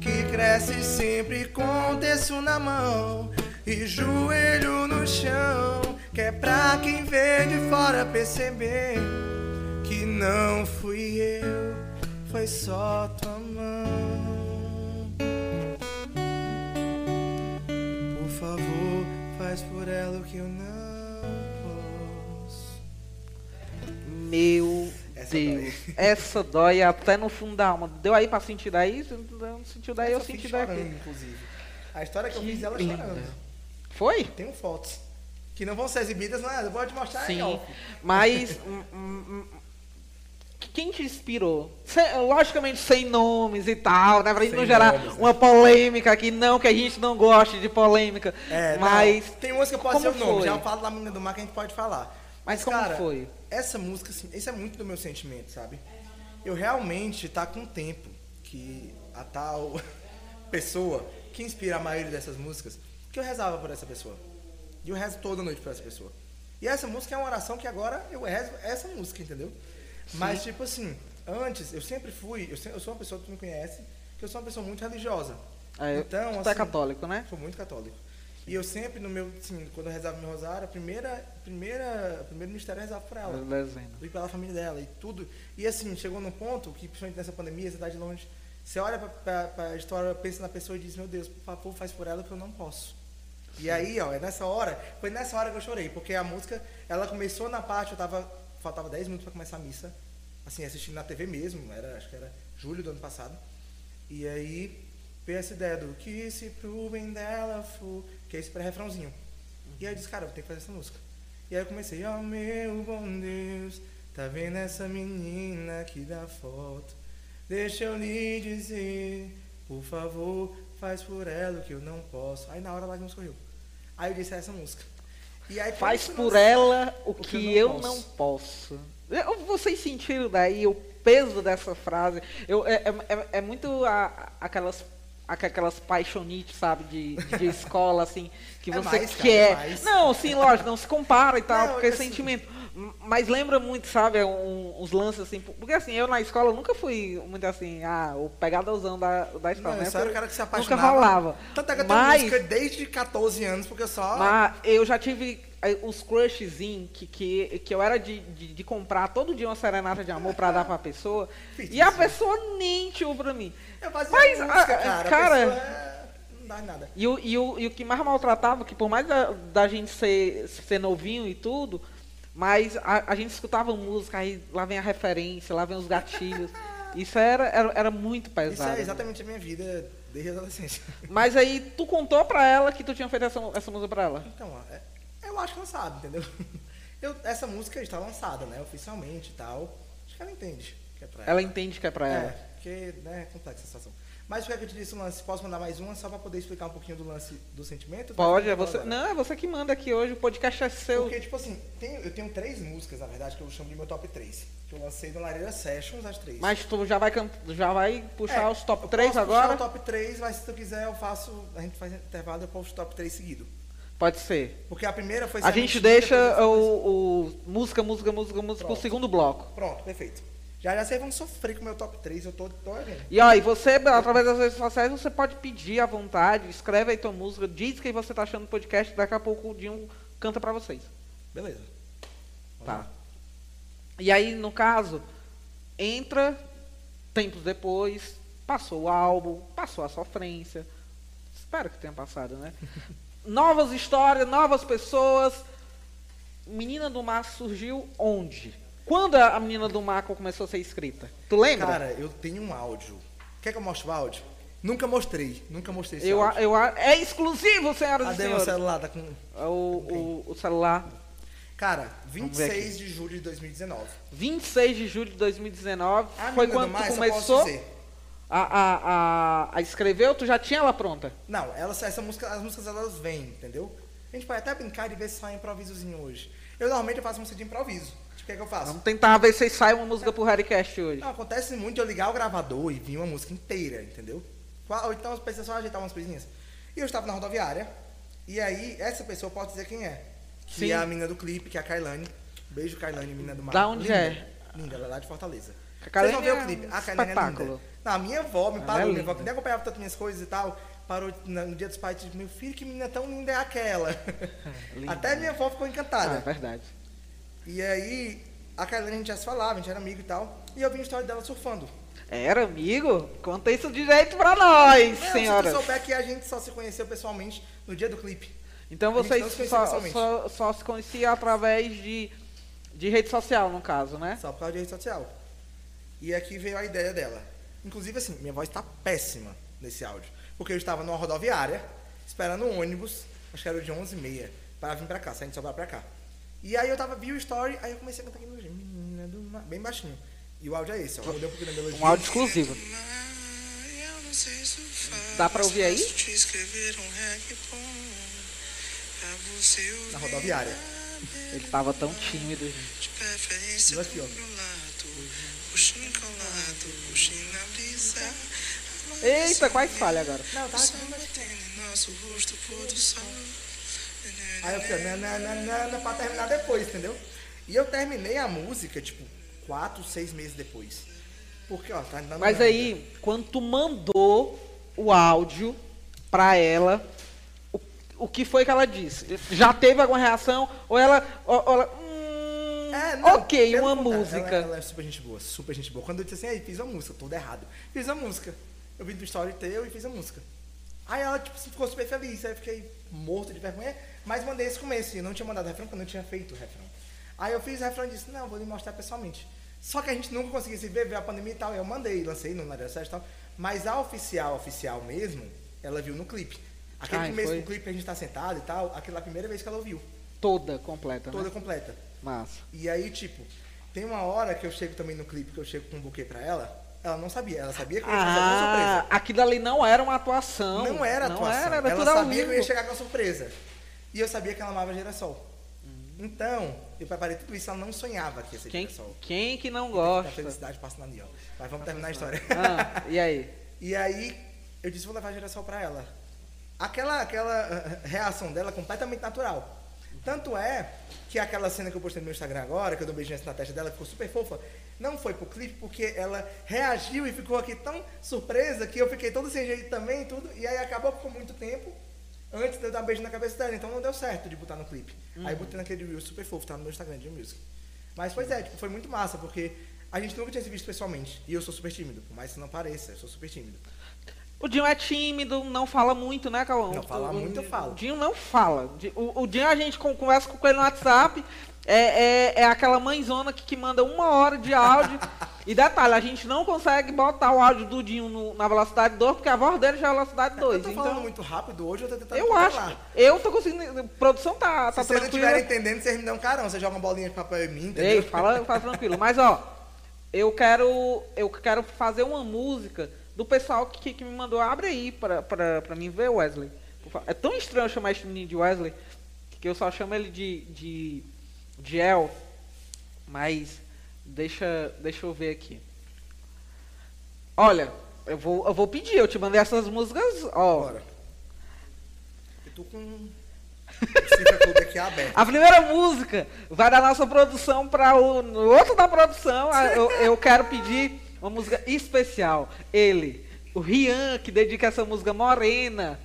[SPEAKER 1] Que cresce sempre com terço na mão e joelho no chão, que é pra quem vê de fora perceber que não fui eu, foi só tua mão. Favor, faz por ela o que eu não posso.
[SPEAKER 2] Meu
[SPEAKER 1] Essa
[SPEAKER 2] Deus,
[SPEAKER 1] dói.
[SPEAKER 2] essa dói até no fundo da alma. Deu aí pra sentir daí? Não sentiu daí? eu
[SPEAKER 1] Essa fiz
[SPEAKER 2] senti
[SPEAKER 1] chorando,
[SPEAKER 2] daqui.
[SPEAKER 1] inclusive. A história que, eu
[SPEAKER 2] Que
[SPEAKER 1] fiz ela
[SPEAKER 2] linda.
[SPEAKER 1] chorando.
[SPEAKER 2] Foi?
[SPEAKER 1] Tenho fotos. Que não vão ser exibidas, mas eu vou te mostrar aí,
[SPEAKER 2] Sim.
[SPEAKER 1] ó.
[SPEAKER 2] Mas. Quem te inspirou? Logicamente sem nomes e tal, né? Pra gente
[SPEAKER 1] Sem
[SPEAKER 2] não gerar
[SPEAKER 1] nomes, né?
[SPEAKER 2] uma polêmica aqui, não, que a gente não goste de polêmica.
[SPEAKER 1] É,
[SPEAKER 2] mas.
[SPEAKER 1] não, tem música que pode ser
[SPEAKER 2] como
[SPEAKER 1] o nome.
[SPEAKER 2] foi?
[SPEAKER 1] Já eu falo da menina do mar que a gente pode falar.
[SPEAKER 2] Mas como
[SPEAKER 1] cara,
[SPEAKER 2] foi?
[SPEAKER 1] Essa música, assim, isso é muito do meu sentimento, sabe? Eu realmente tá com tempo que a tal pessoa que inspira a maioria dessas músicas, que eu rezava por essa pessoa. E eu rezo toda noite por essa pessoa. E essa música é uma oração que agora eu rezo essa música, entendeu? Mas, tipo assim, antes, eu sempre fui, eu, eu sou uma pessoa que tu me conhece, que eu sou uma pessoa muito religiosa.
[SPEAKER 2] É,
[SPEAKER 1] então,
[SPEAKER 2] tu é
[SPEAKER 1] assim,
[SPEAKER 2] católico, né?
[SPEAKER 1] Sou muito católico. E eu sempre, no meu, assim, quando eu rezava meu rosário, a primeira, primeira, o primeiro mistério eu rezava por ela.
[SPEAKER 2] Dezena.
[SPEAKER 1] E pela família dela e tudo. E assim, chegou num ponto que, principalmente nessa pandemia, você tá de longe, você olha pra, pra, pra história, pensa na pessoa e diz, meu Deus, por favor, faz por ela que eu não posso. E aí, ó, é nessa hora, foi nessa hora que eu chorei, porque a música, ela começou na parte, eu tava, faltava 10 minutos pra começar a missa, assim, assistindo na TV mesmo, era, acho que era julho do ano passado. E aí, veio essa ideia do que se pro bem dela for, que é esse pré-refrãozinho. E aí eu disse, cara, eu ter que fazer essa música. E aí eu comecei, ó meu bom Deus, tá vendo essa menina aqui da foto? Deixa eu lhe dizer, por favor, faz por ela o que eu não posso. Aí na hora a lágrima escorreu. Aí eu disse essa música.
[SPEAKER 2] Faz por
[SPEAKER 1] não-
[SPEAKER 2] ela o
[SPEAKER 1] que
[SPEAKER 2] que
[SPEAKER 1] eu
[SPEAKER 2] eu
[SPEAKER 1] não
[SPEAKER 2] não
[SPEAKER 1] posso.
[SPEAKER 2] posso. Eu- Vocês sentiram daí o peso dessa frase? Eu, é, é- é- é muito a- aquelas, aquelas paixonites, sabe, de, de escola, assim, que
[SPEAKER 1] É
[SPEAKER 2] você
[SPEAKER 1] mais, cara,
[SPEAKER 2] quer.
[SPEAKER 1] é mais.
[SPEAKER 2] não, sim, lógico, não se compara e tal,
[SPEAKER 1] Não,
[SPEAKER 2] porque é
[SPEAKER 1] assim-
[SPEAKER 2] sentimento. Mas lembra muito, sabe, um- uns lances assim. Porque assim, eu na escola nunca fui muito assim, ah, o pegadãozão da, da escola.
[SPEAKER 1] Não,
[SPEAKER 2] né?
[SPEAKER 1] era o cara que se
[SPEAKER 2] Nunca
[SPEAKER 1] apaixonava.
[SPEAKER 2] rolava.
[SPEAKER 1] Tanto é que eu tenho
[SPEAKER 2] Mas-
[SPEAKER 1] música desde 14 anos, porque eu só...
[SPEAKER 2] Mas eu já tive eh, uns crushzinhos que, que, que eu era de, de, de comprar todo dia uma serenata de amor pra dar pra pessoa. e a pessoa nem tinha pra mim.
[SPEAKER 1] Eu fazia
[SPEAKER 2] Mas,
[SPEAKER 1] música,
[SPEAKER 2] ah,
[SPEAKER 1] cara.
[SPEAKER 2] cara-
[SPEAKER 1] é- Não dá nada.
[SPEAKER 2] E o, e o, e o que mais maltratava, que por mais da, da gente ser, ser novinho e tudo, mas a, a gente escutava música, aí lá vem a referência, lá vem os gatilhos. Isso era, era, era muito
[SPEAKER 1] Isso
[SPEAKER 2] pesado.
[SPEAKER 1] é exatamente a minha vida desde a adolescência.
[SPEAKER 2] Mas aí tu contou pra ela que tu tinha feito essa, essa música pra ela.
[SPEAKER 1] Então, é- eu acho que ela sabe, entendeu? Eu, essa música está lançada, né, oficialmente e tal. Acho que ela entende que é pra ela.
[SPEAKER 2] Ela entende que é pra ela.
[SPEAKER 1] É, porque né, é complexa a situação. Mas o que é que eu te disse o lance? Posso mandar mais uma só para poder explicar um pouquinho do lance do sentimento?
[SPEAKER 2] Pode, é
[SPEAKER 1] Vai
[SPEAKER 2] você.
[SPEAKER 1] agora.
[SPEAKER 2] Não, é você que manda aqui hoje, o podcast é seu.
[SPEAKER 1] Porque, tipo assim, tem- eu tenho três músicas, na verdade, que eu chamo de meu top 3. Que eu lancei no Lareira Sessions, as três.
[SPEAKER 2] Mas tu já vai, já vai puxar
[SPEAKER 1] É,
[SPEAKER 2] os top
[SPEAKER 1] eu
[SPEAKER 2] 3
[SPEAKER 1] posso
[SPEAKER 2] agora?
[SPEAKER 1] Puxar o top 3, mas se tu quiser, eu faço. A gente faz intervalo e eu posto o top 3 seguido.
[SPEAKER 2] Pode ser.
[SPEAKER 1] Porque a primeira foi
[SPEAKER 2] A gente deixa o, o música, música, música, música pro
[SPEAKER 1] Pronto.
[SPEAKER 2] segundo bloco.
[SPEAKER 1] Pronto, perfeito. Já já vocês vão sofrer com o meu top 3, eu tô, tô.
[SPEAKER 2] E e você, através das redes sociais, você pode pedir à vontade, escreve aí tua música, diz quem você tá achando do podcast, daqui a pouco o Dinho canta pra vocês.
[SPEAKER 1] Beleza.
[SPEAKER 2] Tá. E aí, no caso, entra, tempos depois, passou o álbum, passou a sofrência. Espero que tenha passado, né? novas histórias, novas pessoas. Menina do Mar surgiu onde? Quando a Menina do Mar começou a ser escrita? Tu lembra?
[SPEAKER 4] Cara, eu tenho um áudio. Quer que eu mostre o áudio? Nunca mostrei, nunca mostrei esse
[SPEAKER 2] eu,
[SPEAKER 4] áudio.
[SPEAKER 2] eu, é exclusivo, senhoras e
[SPEAKER 4] Cadê meu
[SPEAKER 2] senhores.
[SPEAKER 4] celular? Tá com...
[SPEAKER 2] É O, o, o celular.
[SPEAKER 4] Cara,
[SPEAKER 2] Vamos ver
[SPEAKER 4] 26 de julho de 2019.
[SPEAKER 2] 26 de julho de 2019.
[SPEAKER 4] A
[SPEAKER 2] foi quando
[SPEAKER 4] Mar,
[SPEAKER 2] tu começou a, a, a, a escrever ou tu já tinha ela pronta?
[SPEAKER 4] Não, ela, essa música, as músicas elas vêm, entendeu? A gente pode até brincar e ver se sai um improvisozinho hoje. Eu normalmente faço música de improviso. Tipo, o que é que eu faço?
[SPEAKER 2] Vamos tentar ver se sai uma música pro Harrycast hoje.
[SPEAKER 4] Não, acontece muito eu ligar o gravador e vir uma música inteira, entendeu? Ou então as pessoas só ajeitar umas coisinhas. E eu estava na rodoviária, e aí essa pessoa pode dizer quem é. Que
[SPEAKER 2] Sim.
[SPEAKER 4] é a menina do clipe, que é a Kailane. Beijo, Kailane, menina do mar.
[SPEAKER 2] Da onde
[SPEAKER 4] Linda.
[SPEAKER 2] é?
[SPEAKER 4] Linda, ela é lá de Fortaleza.
[SPEAKER 2] A
[SPEAKER 4] Vocês vão ver
[SPEAKER 2] é
[SPEAKER 4] o clipe. A Kailane é
[SPEAKER 2] espetáculo.
[SPEAKER 4] linda. Não, a minha avó me
[SPEAKER 2] Ela
[SPEAKER 4] parou,
[SPEAKER 2] é
[SPEAKER 4] minha avó que
[SPEAKER 2] linda.
[SPEAKER 4] nem acompanhava tanto minhas coisas e tal, parou no dia dos pais e disse, meu filho, que menina tão linda é aquela?
[SPEAKER 2] Linda.
[SPEAKER 4] Até minha avó ficou
[SPEAKER 2] Ah,
[SPEAKER 4] encantada.
[SPEAKER 2] é verdade.
[SPEAKER 4] E aí, a Kailane a gente já se falava, a gente era amigo e tal. E eu vi a história dela surfando.
[SPEAKER 2] Era, amigo? Conta isso direito pra nós,
[SPEAKER 4] Não,
[SPEAKER 2] senhoras.
[SPEAKER 4] se tu souber que a gente só se conheceu pessoalmente no dia do clipe.
[SPEAKER 2] Então vocês
[SPEAKER 4] se conhecia
[SPEAKER 2] só, só, só se conheciam através de, de rede social, no caso, né?
[SPEAKER 4] Só por causa de rede social. E aqui veio a ideia dela. Inclusive, assim, minha voz está péssima nesse áudio. Porque eu estava numa rodoviária, esperando um ônibus, acho que era de 11h30, para vir pra cá, saindo de Sobral pra cá. E aí eu tava, vi o story, aí eu comecei a cantar aqui no menina do mar, bem baixinho. E o áudio é esse, ó. Mudei um pouquinho da melodia.
[SPEAKER 2] Um áudio exclusivo. Dá pra ouvir aí?
[SPEAKER 4] Na rodoviária.
[SPEAKER 2] Ele tava tão tímido, gente.
[SPEAKER 4] E aqui, ó.
[SPEAKER 2] Eita, quase falha agora.
[SPEAKER 4] Não, tá Aí eu fiquei, nananana, pra terminar depois, entendeu? E eu terminei a música, tipo, quatro, seis meses depois. Porque, ó, tá dando
[SPEAKER 2] Mas
[SPEAKER 4] nada.
[SPEAKER 2] aí, quando tu mandou o áudio pra ela, o, o que foi que ela disse? Já teve alguma reação? Ou ela. Ou, ou ela hum,
[SPEAKER 4] É, não,
[SPEAKER 2] ok, uma
[SPEAKER 4] contrário,
[SPEAKER 2] música.
[SPEAKER 4] Ela, ela é super gente boa, super gente boa. Quando eu disse assim, aí, fiz a música, tudo errado. Fiz a música. Eu vi do story teu e fiz a música. Aí ela, tipo, ficou super feliz. Aí eu fiquei morto de vergonha, mas mandei esse começo. E eu não tinha mandado refrão, porque eu não tinha feito o refrão. Aí eu fiz o refrão e disse, não, vou lhe mostrar pessoalmente. Só que a gente nunca conseguia se ver, veio a pandemia e tal. Eu mandei, lancei no Sérgio e tal. Mas a oficial, oficial mesmo, ela viu no clipe. Aquele
[SPEAKER 2] Ai,
[SPEAKER 4] começo
[SPEAKER 2] foi?
[SPEAKER 4] do clipe a gente tá sentado e tal, aquela primeira vez que ela ouviu.
[SPEAKER 2] Toda completa,
[SPEAKER 4] Toda
[SPEAKER 2] né?
[SPEAKER 4] completa.
[SPEAKER 2] Massa.
[SPEAKER 4] E aí, tipo, tem uma hora que eu chego também no clipe, que eu chego com um buquê pra ela, ela não sabia, ela sabia que eu ia fazer uma
[SPEAKER 2] Ah,
[SPEAKER 4] surpresa.
[SPEAKER 2] aquilo ali não era uma atuação.
[SPEAKER 4] Não era
[SPEAKER 2] Não
[SPEAKER 4] atuação,
[SPEAKER 2] era, era
[SPEAKER 4] ela sabia que eu ia chegar com a surpresa. E eu sabia que ela amava girassol.
[SPEAKER 2] Hum.
[SPEAKER 4] Então, eu preparei tudo isso, ela não sonhava que ia ser
[SPEAKER 2] Quem,
[SPEAKER 4] girassol.
[SPEAKER 2] quem que não
[SPEAKER 4] A
[SPEAKER 2] gosta?
[SPEAKER 4] felicidade passando ali, ó. Mas vamos terminar a história.
[SPEAKER 2] Ah, e aí?
[SPEAKER 4] E aí, eu disse, vou levar girassol pra ela. Aquela, aquela eh, reação dela é completamente natural. Tanto é que aquela cena que eu postei no meu Instagram agora, que eu dou um beijinho assim na testa dela, ficou super fofa, não foi pro clipe, porque ela reagiu e ficou aqui tão surpresa que eu fiquei todo sem jeito também e tudo, e aí acabou por muito tempo antes de eu dar um beijo na cabeça dela, então não deu certo de botar no clipe. Aí eu botei naquele reel super fofo, tá no meu Instagram de music. Mas pois é, tipo, foi muito massa, porque a gente nunca tinha se visto pessoalmente, e eu sou super tímido, por mais que não pareça, eu sou super tímido.
[SPEAKER 2] O Dinho é tímido, não fala muito, né, Cauã?
[SPEAKER 4] Não, falar
[SPEAKER 2] O-
[SPEAKER 4] muito eu falo.
[SPEAKER 2] O Dinho não fala. O, o Dinho a gente con- conversa com ele no WhatsApp, é, é, é aquela mãezona que, que manda uma hora de áudio. e detalhe, a gente não consegue botar o áudio do Dinho no- na velocidade 2, porque a voz dele já é velocidade 2.
[SPEAKER 4] eu tô falando
[SPEAKER 2] Então,
[SPEAKER 4] muito rápido hoje, eu tô tentando
[SPEAKER 2] eu acho. Eu tô conseguindo. A produção tá, tá
[SPEAKER 4] Se vocês não
[SPEAKER 2] tranquila.
[SPEAKER 4] estiverem entendendo, vocês me dão um carão. Você joga uma bolinha de papel em mim, entendeu?
[SPEAKER 2] Ei, fala, fala tranquilo. Mas ó, eu quero, eu quero fazer uma música do pessoal que, que me mandou. Abre aí pra, pra, pra mim ver, Wesley. É tão estranho chamar esse menino de Wesley que eu só chamo ele de, de, de El. Mas deixa, deixa eu ver aqui. Olha, eu vou, eu vou pedir, eu te mandei essas músicas, ó.
[SPEAKER 4] Bora. Eu tô com aqui aberto.
[SPEAKER 2] A primeira música vai da nossa produção para o no outro da produção. Ah, Eu, eu quero pedir uma música especial. Ele, o Rian, que dedica essa música Morena.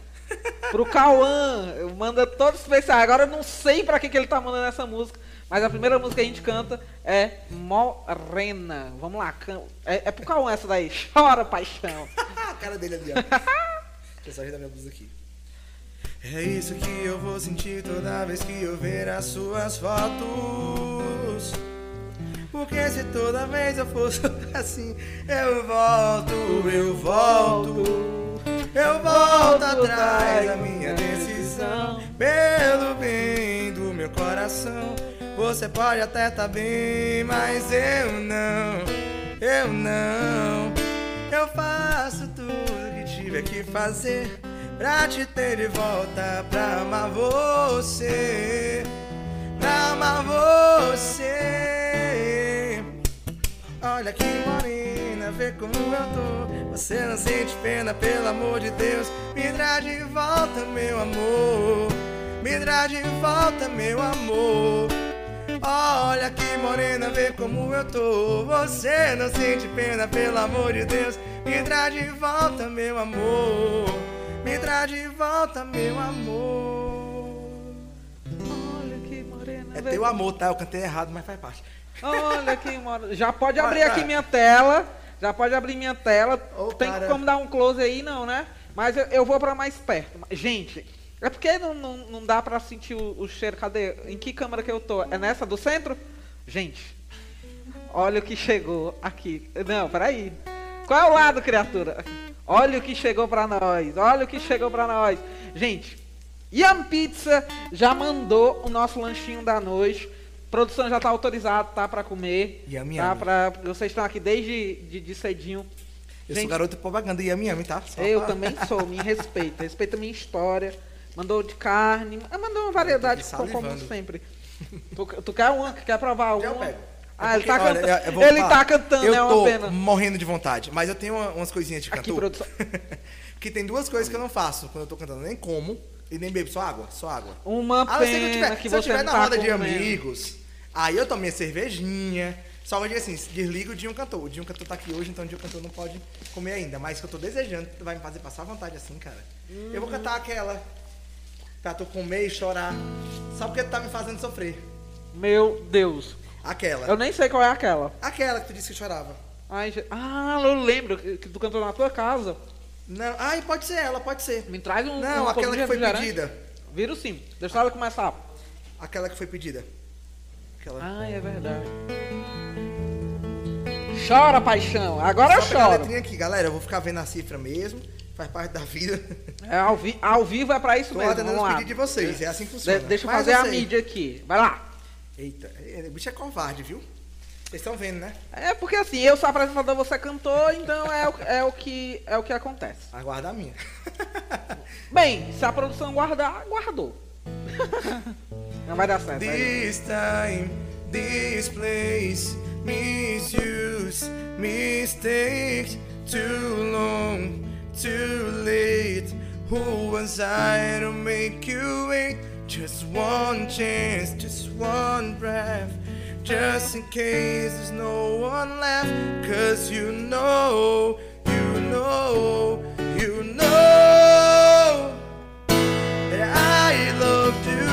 [SPEAKER 2] Pro Cauã, manda todo especial. Agora eu não sei pra que, que ele tá mandando essa música, mas a primeira música que a gente canta é Morena. Vamos lá, can... é, é pro Cauã essa daí. Chora, paixão.
[SPEAKER 4] a cara dele ali, ó. Deixa eu só ajeitar minha blusa aqui.
[SPEAKER 1] É isso que eu vou sentir toda vez que eu ver as suas fotos. Porque se toda vez eu fosse assim, eu volto, eu volto, eu volto atrás da minha decisão. Pelo bem do meu coração, você pode até tá bem, mas eu não, eu não. Eu faço tudo que tiver que fazer pra te ter de volta, pra amar você, pra amar você. Olha que morena, vê como eu tô. Você não sente pena, pelo amor de Deus. Me traz de volta, meu amor. Me traz de volta, meu amor. Olha que morena, vê como eu tô. Você não sente pena, pelo amor de Deus. Me traz de volta, meu amor. Me traz de volta, meu amor.
[SPEAKER 2] Olha que morena.
[SPEAKER 1] É
[SPEAKER 2] vê
[SPEAKER 1] teu amor, tá? Eu cantei errado, mas faz parte.
[SPEAKER 2] Olha que morena. Já pode abrir aqui minha tela. Já pode abrir minha tela.
[SPEAKER 1] Ô,
[SPEAKER 2] Tem
[SPEAKER 1] cara.
[SPEAKER 2] como dar um close aí, não, né? Mas eu, eu vou pra mais perto. Gente, é porque não, não, não dá pra sentir o, o cheiro. Cadê? Em que câmera que eu tô? É nessa do centro? Gente, olha o que chegou aqui. Não, peraí. Qual é o lado, criatura? Olha o que chegou pra nós. Olha o que chegou pra nós. Gente, Yam Pizza já mandou o nosso lanchinho da noite. Produção já tá autorizada, tá pra comer.
[SPEAKER 1] Yami,
[SPEAKER 2] tá pra, vocês estão aqui desde de, de cedinho.
[SPEAKER 1] Eu
[SPEAKER 2] Gente,
[SPEAKER 1] sou garoto propaganda Yami Yami, tá? Só
[SPEAKER 2] eu
[SPEAKER 1] pra-
[SPEAKER 2] também sou, me respeita. Respeita a minha história. Mandou de carne, ah, mandou uma variedade,
[SPEAKER 1] Eu tô
[SPEAKER 2] como, como sempre. Tu, tu quer uma? Quer provar
[SPEAKER 1] Já eu
[SPEAKER 2] uma?
[SPEAKER 1] pego.
[SPEAKER 2] Ah,
[SPEAKER 1] É
[SPEAKER 2] ele tá
[SPEAKER 1] olha,
[SPEAKER 2] cantando.
[SPEAKER 1] eu- eu vou
[SPEAKER 2] Ele tá cantando,
[SPEAKER 1] eu
[SPEAKER 2] é uma
[SPEAKER 1] tô
[SPEAKER 2] pena.
[SPEAKER 1] morrendo de vontade, mas eu tenho uma- umas coisinhas de
[SPEAKER 2] Aqui,
[SPEAKER 1] cantor.
[SPEAKER 2] produção.
[SPEAKER 1] que tem duas coisas que eu não faço quando eu tô cantando. Nem como e nem bebo, só água, só água.
[SPEAKER 2] Uma
[SPEAKER 1] A não ser que eu
[SPEAKER 2] pena
[SPEAKER 1] tiver,
[SPEAKER 2] que
[SPEAKER 1] se eu tiver na
[SPEAKER 2] tá
[SPEAKER 1] roda de amigos, aí eu tomo minha cervejinha. Só que assim, desliga o Dinho Cantor. O Dinho Cantor tá aqui hoje, então o Dinho Cantor não pode comer ainda. Mas que eu tô desejando, tu vai me fazer passar vontade assim, cara. Eu vou cantar aquela pra tu comer e chorar. Só porque tu tá me fazendo sofrer.
[SPEAKER 2] Meu Deus.
[SPEAKER 1] Aquela.
[SPEAKER 2] Eu nem sei qual é aquela.
[SPEAKER 1] Aquela que tu disse que chorava.
[SPEAKER 2] Ai, ah, eu lembro que tu cantou na tua casa.
[SPEAKER 1] Não, ai, pode ser ela, pode ser.
[SPEAKER 2] Me traz um.
[SPEAKER 1] Não,
[SPEAKER 2] um
[SPEAKER 1] aquela que foi pedida.
[SPEAKER 2] Viro sim. Deixa ela começar.
[SPEAKER 1] Aquela que foi pedida. Aquela.
[SPEAKER 2] Ai, é verdade. Chora, paixão. Agora eu
[SPEAKER 1] Só pegar a
[SPEAKER 2] choro.
[SPEAKER 1] letrinha aqui, galera. Eu vou ficar vendo a cifra mesmo. Faz parte da vida.
[SPEAKER 2] É, ao, vi- ao vivo é pra isso
[SPEAKER 1] Tô
[SPEAKER 2] mesmo.
[SPEAKER 1] atendendo os
[SPEAKER 2] lá.
[SPEAKER 1] pedidos de vocês. É assim que funciona.
[SPEAKER 2] De- deixa eu
[SPEAKER 1] Mas
[SPEAKER 2] fazer a
[SPEAKER 1] sei.
[SPEAKER 2] mídia aqui. Vai lá.
[SPEAKER 1] Eita, é, o bicho é covarde, viu? Vocês estão vendo, né?
[SPEAKER 2] É porque assim, eu sou apresentador, você é cantor, então é o, é o, que, é o que acontece.
[SPEAKER 1] Aguarda a minha.
[SPEAKER 2] Bem, se a produção guardar, guardou. Não vai dar certo. vai.
[SPEAKER 1] This time, this place, misuse, mistakes, too long, too late. Who was I to make you wait? Just one chance, just one breath. Just in case there's no one left. Cause you know, you know, you know that I loved you.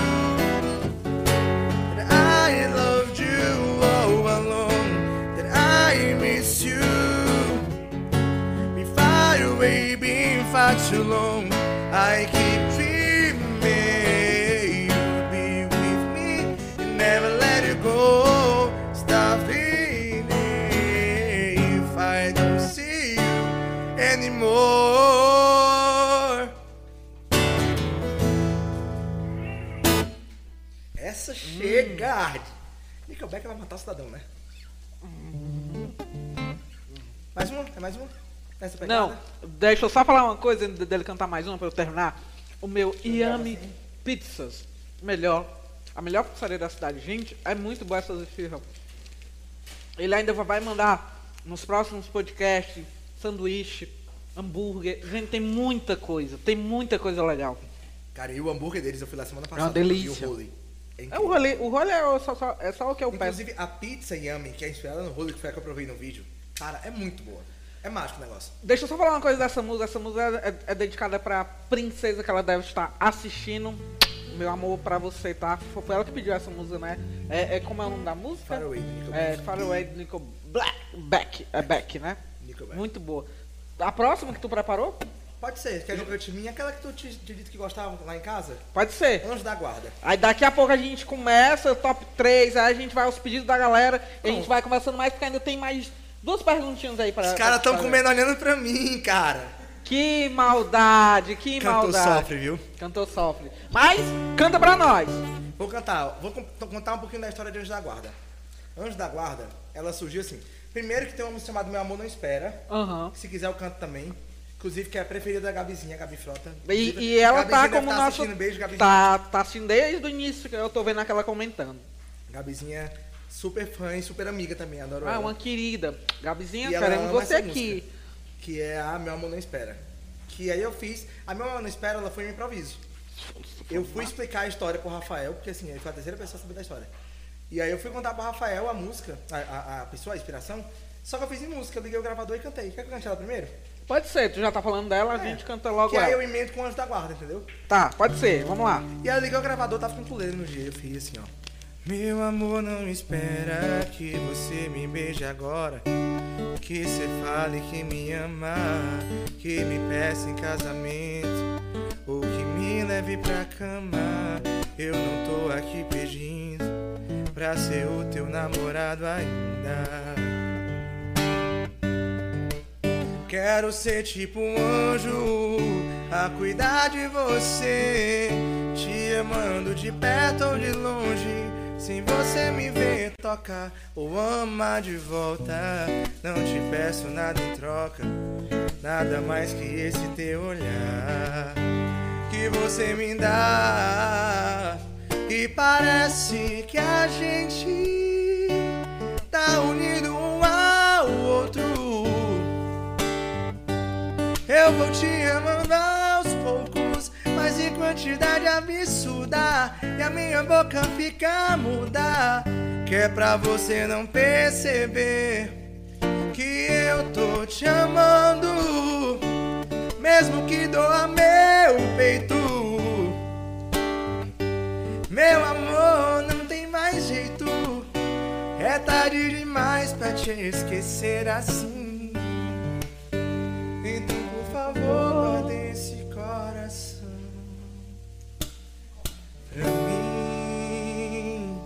[SPEAKER 1] That I loved you all along. That I miss you. Away, been far too long. I keep dreaming you'll be with me and never let you go. Stop feeling if I don't see you anymore. Essa chega! Hard. Nickelback vai matar o cidadão, né? Mais uma? É mais uma? Nessa pegada?
[SPEAKER 2] Não, deixa eu só falar uma coisa antes dele cantar mais uma pra eu terminar. O meu Yami Pizzas, melhor, a melhor pizzaria da cidade. Gente, é muito boa essa esfirra. Ele ainda vai mandar nos próximos podcasts sanduíche, hambúrguer. Gente, tem muita coisa, tem muita coisa legal.
[SPEAKER 1] Cara, e o hambúrguer deles eu fui lá semana
[SPEAKER 2] uma
[SPEAKER 1] passada.
[SPEAKER 2] delícia.
[SPEAKER 1] E o Holy. É
[SPEAKER 2] É o rolê, o rolê é o- só, só- é só o que eu peço.
[SPEAKER 1] Inclusive, a pizza Yummy, que é inspirada no Holy, que foi a que eu provei no vídeo, cara, é muito boa. É mágico o negócio.
[SPEAKER 2] Deixa eu só falar uma coisa dessa música. Essa música é, é- é dedicada pra princesa que ela deve estar assistindo. Meu amor pra você, tá? Foi ela que pediu essa música, né? É, é como é o nome da música?
[SPEAKER 1] Far Away, do Nickelback.
[SPEAKER 2] É, Far Away do Nickel Black. Back. É Back, né?
[SPEAKER 1] Nickelback.
[SPEAKER 2] Muito boa. A próxima que tu preparou?
[SPEAKER 1] Pode ser, quer jogar de mim? Aquela que tu te, te disse que gostava lá em casa?
[SPEAKER 2] Pode ser.
[SPEAKER 1] Anjo da Guarda.
[SPEAKER 2] Aí daqui a pouco a gente começa o top 3, aí a gente vai aos pedidos da galera e a gente vai conversando mais, porque ainda tem mais duas perguntinhas aí pra.
[SPEAKER 1] Os caras
[SPEAKER 2] pra
[SPEAKER 1] tão
[SPEAKER 2] fazer.
[SPEAKER 1] comendo olhando pra mim, cara.
[SPEAKER 2] Que maldade, que
[SPEAKER 1] Cantor
[SPEAKER 2] maldade.
[SPEAKER 1] sofre, viu?
[SPEAKER 2] Cantor sofre. Mas canta pra nós.
[SPEAKER 1] Vou cantar, vou con- contar um pouquinho da história de Anjo da Guarda. Anjo da Guarda, ela surgiu assim. Primeiro que tem uma música chamada Meu Amor Não Espera.
[SPEAKER 2] Aham.
[SPEAKER 1] Se quiser eu canto também. Inclusive que é a preferida da Gabizinha, Gabi Frota.
[SPEAKER 2] E, e ela
[SPEAKER 1] Gabizinha
[SPEAKER 2] tá
[SPEAKER 1] deve
[SPEAKER 2] como
[SPEAKER 1] tá assistindo. Beijo, Gabizinha.
[SPEAKER 2] Tá, tá assim desde o início que eu tô vendo aquela comentando.
[SPEAKER 1] Gabizinha, super fã e super amiga também, adoro
[SPEAKER 2] Ah,
[SPEAKER 1] ela.
[SPEAKER 2] uma querida. Gabizinha, queremos você aqui.
[SPEAKER 1] música, Que é a Meu Amor Não Espera. Que aí eu fiz. A Meu Amor Não Espera, ela foi um improviso. Eu fui explicar a história pro Rafael, porque assim, ele foi a terceira pessoa a saber da história. E aí eu fui contar pro Rafael a música, a, a, a pessoa, a inspiração. Só que eu fiz em música, eu liguei o gravador e cantei. Quer que eu cante ela primeiro?
[SPEAKER 2] Pode ser, tu já tá falando dela, a
[SPEAKER 1] É.
[SPEAKER 2] gente canta logo
[SPEAKER 1] que aí
[SPEAKER 2] ela.
[SPEAKER 1] eu emendo com o Anjo da Guarda, entendeu?
[SPEAKER 2] Tá, pode ser, vamos lá.
[SPEAKER 1] E aí eu liguei o gravador, tava com tuleiro no dia. Eu fiz assim, ó. Meu amor, não espera que você me beije agora. Que você fale que me ama, que me peça em casamento. Ou que me leve pra cama. Eu não tô aqui pedindo pra ser o teu namorado ainda. Quero ser tipo um anjo a cuidar de você, te amando de perto ou de longe. Sem você me ver tocar ou amar de volta, não te peço nada em troca, nada mais que esse teu olhar que você me dá. E parece que a gente tá unido um ao outro. Eu vou te amando quantidade absurda. E a minha boca fica muda, que é pra você não perceber que eu tô te amando, mesmo que doa meu peito. Meu amor, não tem mais jeito. É tarde demais pra te esquecer assim. Então, por favor, guarde pra mim.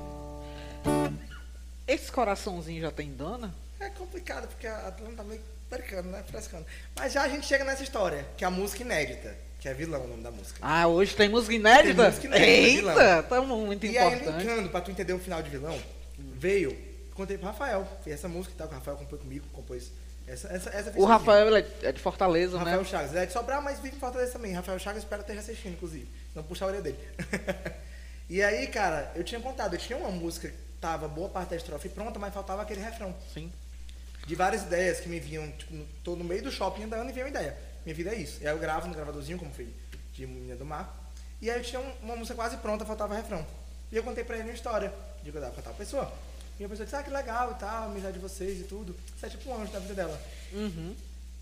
[SPEAKER 2] Esse coraçãozinho já tem dona?
[SPEAKER 1] É complicado porque a Atlanta tá meio percando, né? Frescando. Mas já a gente chega nessa história, que é a música inédita, que é vilão o nome da música.
[SPEAKER 2] Ah, hoje tem música inédita?
[SPEAKER 1] Tem música inédita,
[SPEAKER 2] Eita, tamo muito
[SPEAKER 1] e aí,
[SPEAKER 2] importante.
[SPEAKER 1] linkando, pra tu entender o final de vilão, veio, contei pro Rafael. Fiz essa música e tal, que o Rafael compôs comigo, compôs essa, essa, essa
[SPEAKER 2] O
[SPEAKER 1] fiz
[SPEAKER 2] Rafael é é de Fortaleza,
[SPEAKER 1] Rafael
[SPEAKER 2] né?
[SPEAKER 1] Chagas. Ele é de Sobral, mas vive em Fortaleza também. Rafael Chagas espero esteja assistindo, inclusive. Não puxar a orelha dele. e aí, cara, eu tinha contado, eu tinha uma música que tava boa parte da estrofe pronta, mas faltava aquele refrão.
[SPEAKER 2] Sim.
[SPEAKER 1] De várias ideias que me vinham, tipo, tô no meio do shopping andando e veio uma ideia. Minha vida é isso. E aí eu gravo no gravadorzinho, como foi de Menina do Mar. E aí eu tinha um- uma música quase pronta, faltava refrão. E eu contei pra ele uma história. Digo, eu dava pra tal pessoa. E a pessoa disse, ah, que legal e tal, amizade de vocês e tudo. Você é tipo um anjo da vida dela.
[SPEAKER 2] Uhum.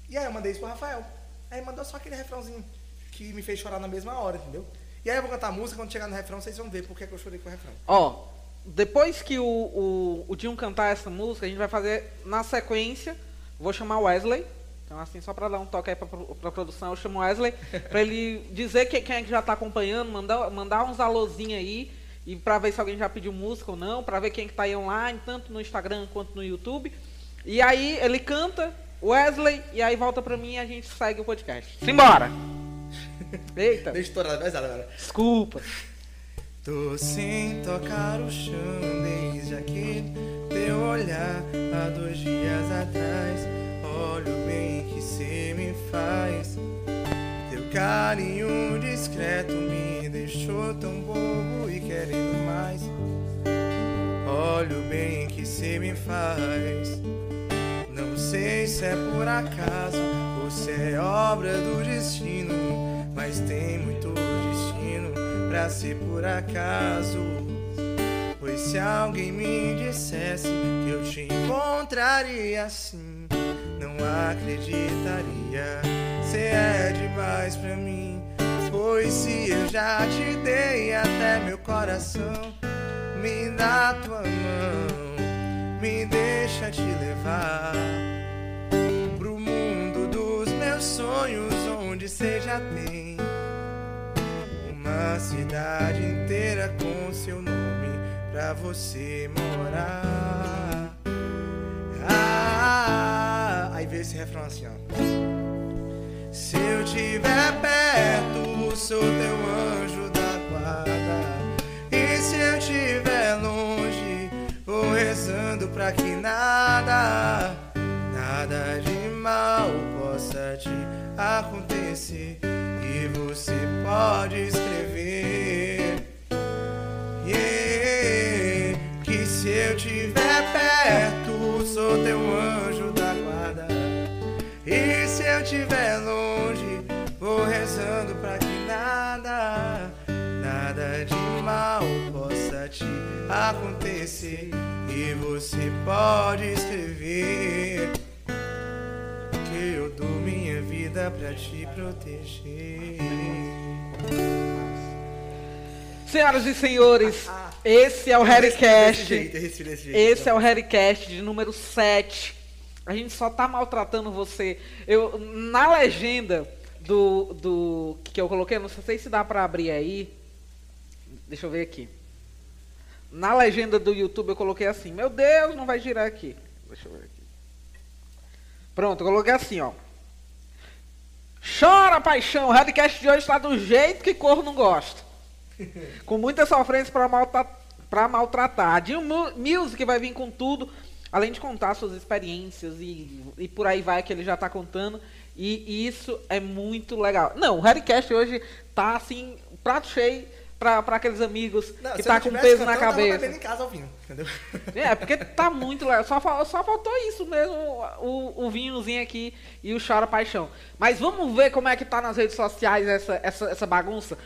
[SPEAKER 1] E aí eu mandei isso pro Rafael. Aí mandou só aquele refrãozinho que me fez chorar na mesma hora, entendeu? E aí eu vou cantar a música, quando chegar no refrão, vocês vão ver por que que eu chorei com o refrão.
[SPEAKER 2] Ó, depois que o, o, o Dinho cantar essa música, a gente vai fazer na sequência. Vou chamar o Wesley. Então, assim, só pra dar um toque aí pro- pra produção, eu chamo o Wesley pra ele dizer que, quem é que já tá acompanhando, mandar, mandar uns alôzinhos aí. E pra ver se alguém já pediu música ou não, pra ver quem que tá aí online, tanto no Instagram quanto no YouTube. E aí ele canta, Wesley, e aí volta pra mim e a gente segue o podcast. Simbora! Eita,
[SPEAKER 1] Deixa eu estourar mais agora.
[SPEAKER 2] desculpa.
[SPEAKER 1] Tô sem tocar o chão desde aquele teu olhar há dois dias atrás. Olha o bem que cê me faz. Carinho discreto me deixou tão bobo e querendo mais. Olha o bem que cê me faz. Não sei se é por acaso ou se é obra do destino, mas tem muito destino pra ser por acaso. Pois se alguém me dissesse que eu te encontraria assim, não acreditaria. Cê é demais pra mim, pois se eu já te dei até meu coração, me dá tua mão, me deixa te levar pro mundo dos meus sonhos, onde cê já tem uma cidade inteira com seu nome pra você morar. Ah, aí vê esse refrão assim, ó. Se eu tiver perto, sou teu anjo da guarda. E se eu tiver longe, vou rezando pra que nada, nada de mal possa te acontecer. E você pode escrever yeah, que se eu tiver perto, sou teu anjo. E se eu tiver longe, vou rezando pra que nada, nada de mal possa te acontecer. E você pode escrever que eu dou minha vida pra te proteger.
[SPEAKER 2] Senhoras e senhores, esse é o Harrycast. Esse é o Harrycast de número 7. A gente só tá maltratando você. Eu, na legenda do, do que eu coloquei, não sei se dá pra abrir aí. Deixa eu ver aqui. Na legenda do YouTube eu coloquei assim: Meu Deus, não vai girar aqui. Deixa eu ver aqui. Pronto, eu coloquei assim, ó. Chora, paixão. O Radcast de hoje está do jeito que corno não gosta. Com muita sofrência para pra maltratar. A Mu- Music vai vir com tudo, além de contar suas experiências e, e por aí vai que ele já está contando. E, e isso é muito legal. Não, o Harrycast hoje tá assim, prato cheio para aqueles amigos
[SPEAKER 1] Não,
[SPEAKER 2] que tá
[SPEAKER 1] eu
[SPEAKER 2] com peso na
[SPEAKER 1] cantando, eu tava
[SPEAKER 2] cabeça.
[SPEAKER 1] bebendo em casa ouvindo, entendeu?
[SPEAKER 2] É, porque tá muito legal. Só, só faltou isso mesmo, o, o vinhozinho aqui e o Chora Paixão. Mas vamos ver como é que tá nas redes sociais essa, essa, essa bagunça.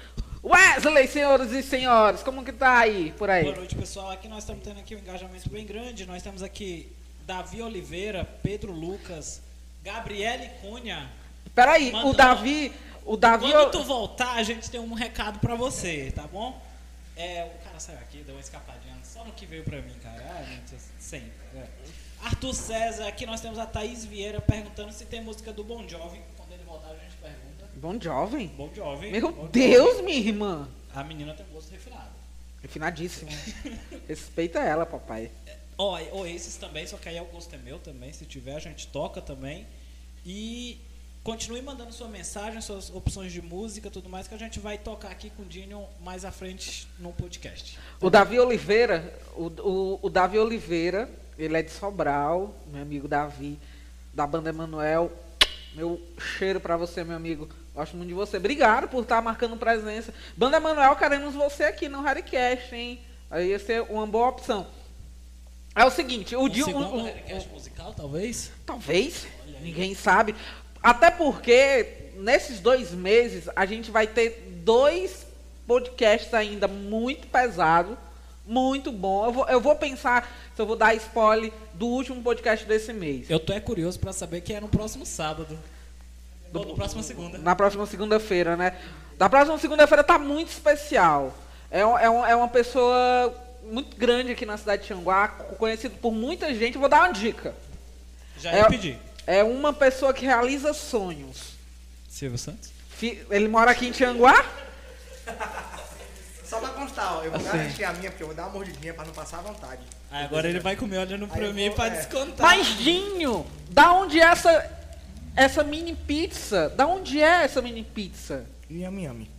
[SPEAKER 2] Wesley, senhoras e senhores, como que tá aí, por aí?
[SPEAKER 3] Boa noite, pessoal. Aqui nós estamos tendo aqui um engajamento bem grande. Nós temos aqui Davi Oliveira, Pedro Lucas, Gabriele Cunha.
[SPEAKER 2] Peraí,
[SPEAKER 3] Manda-
[SPEAKER 2] o Davi, o Davi...
[SPEAKER 3] Quando tu voltar, a gente tem um recado pra você, tá bom? É, o cara saiu aqui, deu uma escapadinha, só no que veio pra mim, cara. Ah, gente, sempre. é. Arthur César, aqui nós temos a Thaís Vieira perguntando se tem música do Bon Jovi. Quando ele voltar, a gente pergunta.
[SPEAKER 2] Bom jovem.
[SPEAKER 3] Bon Jovi.
[SPEAKER 2] Meu
[SPEAKER 3] Jovi.
[SPEAKER 2] Deus, minha irmã.
[SPEAKER 3] A menina tem gosto refinado.
[SPEAKER 2] Refinadíssima. Respeita ela, papai.
[SPEAKER 3] Ó, Oasis também, só que aí o gosto é meu também. Se tiver, a gente toca também. E continue mandando sua mensagem, suas opções de música, tudo mais, que a gente vai tocar aqui com o Dinho mais à frente no podcast.
[SPEAKER 2] O Davi Oliveira, o, o, o Davi Oliveira, ele é de Sobral, meu amigo Davi, da banda Emanuel. Meu cheiro pra você, meu amigo. Gosto muito de você. Obrigado por estar marcando presença. Banda Emanuel, queremos você aqui no Harrycast, hein? Aí ia ser uma boa opção. É o seguinte, o
[SPEAKER 3] Um
[SPEAKER 2] Dil- o- o-
[SPEAKER 3] Harrycast musical, talvez?
[SPEAKER 2] Talvez, ninguém sabe. Até porque nesses dois meses a gente vai ter dois podcasts ainda muito pesados, muito bom. Eu vou, eu vou pensar se eu vou dar spoiler do último podcast desse mês.
[SPEAKER 3] Eu tô é curioso pra saber que é no próximo sábado. Ou no próximo segunda.
[SPEAKER 2] Na próxima segunda-feira, né? Da próxima segunda-feira tá muito especial. É, um- é, um- é uma pessoa muito grande aqui na cidade de Xanguá, conhecido por muita gente. Eu vou dar uma dica.
[SPEAKER 3] Já
[SPEAKER 2] É-
[SPEAKER 3] ia pedir.
[SPEAKER 2] É uma pessoa que realiza sonhos.
[SPEAKER 3] Silvio Santos?
[SPEAKER 2] Ele mora aqui em Tianguá?
[SPEAKER 1] Só pra constar, ó, eu vou
[SPEAKER 2] Assim.
[SPEAKER 1] garantir a minha, porque eu vou dar uma mordidinha pra não passar à vontade.
[SPEAKER 3] Ah, agora ele vai comer olhando pra
[SPEAKER 1] Aí
[SPEAKER 3] mim
[SPEAKER 1] vou-
[SPEAKER 3] pra
[SPEAKER 1] é.
[SPEAKER 3] descontar.
[SPEAKER 2] Mas, Dinho, da onde é essa, essa mini pizza? Da onde é essa mini pizza?
[SPEAKER 1] Yami, yami.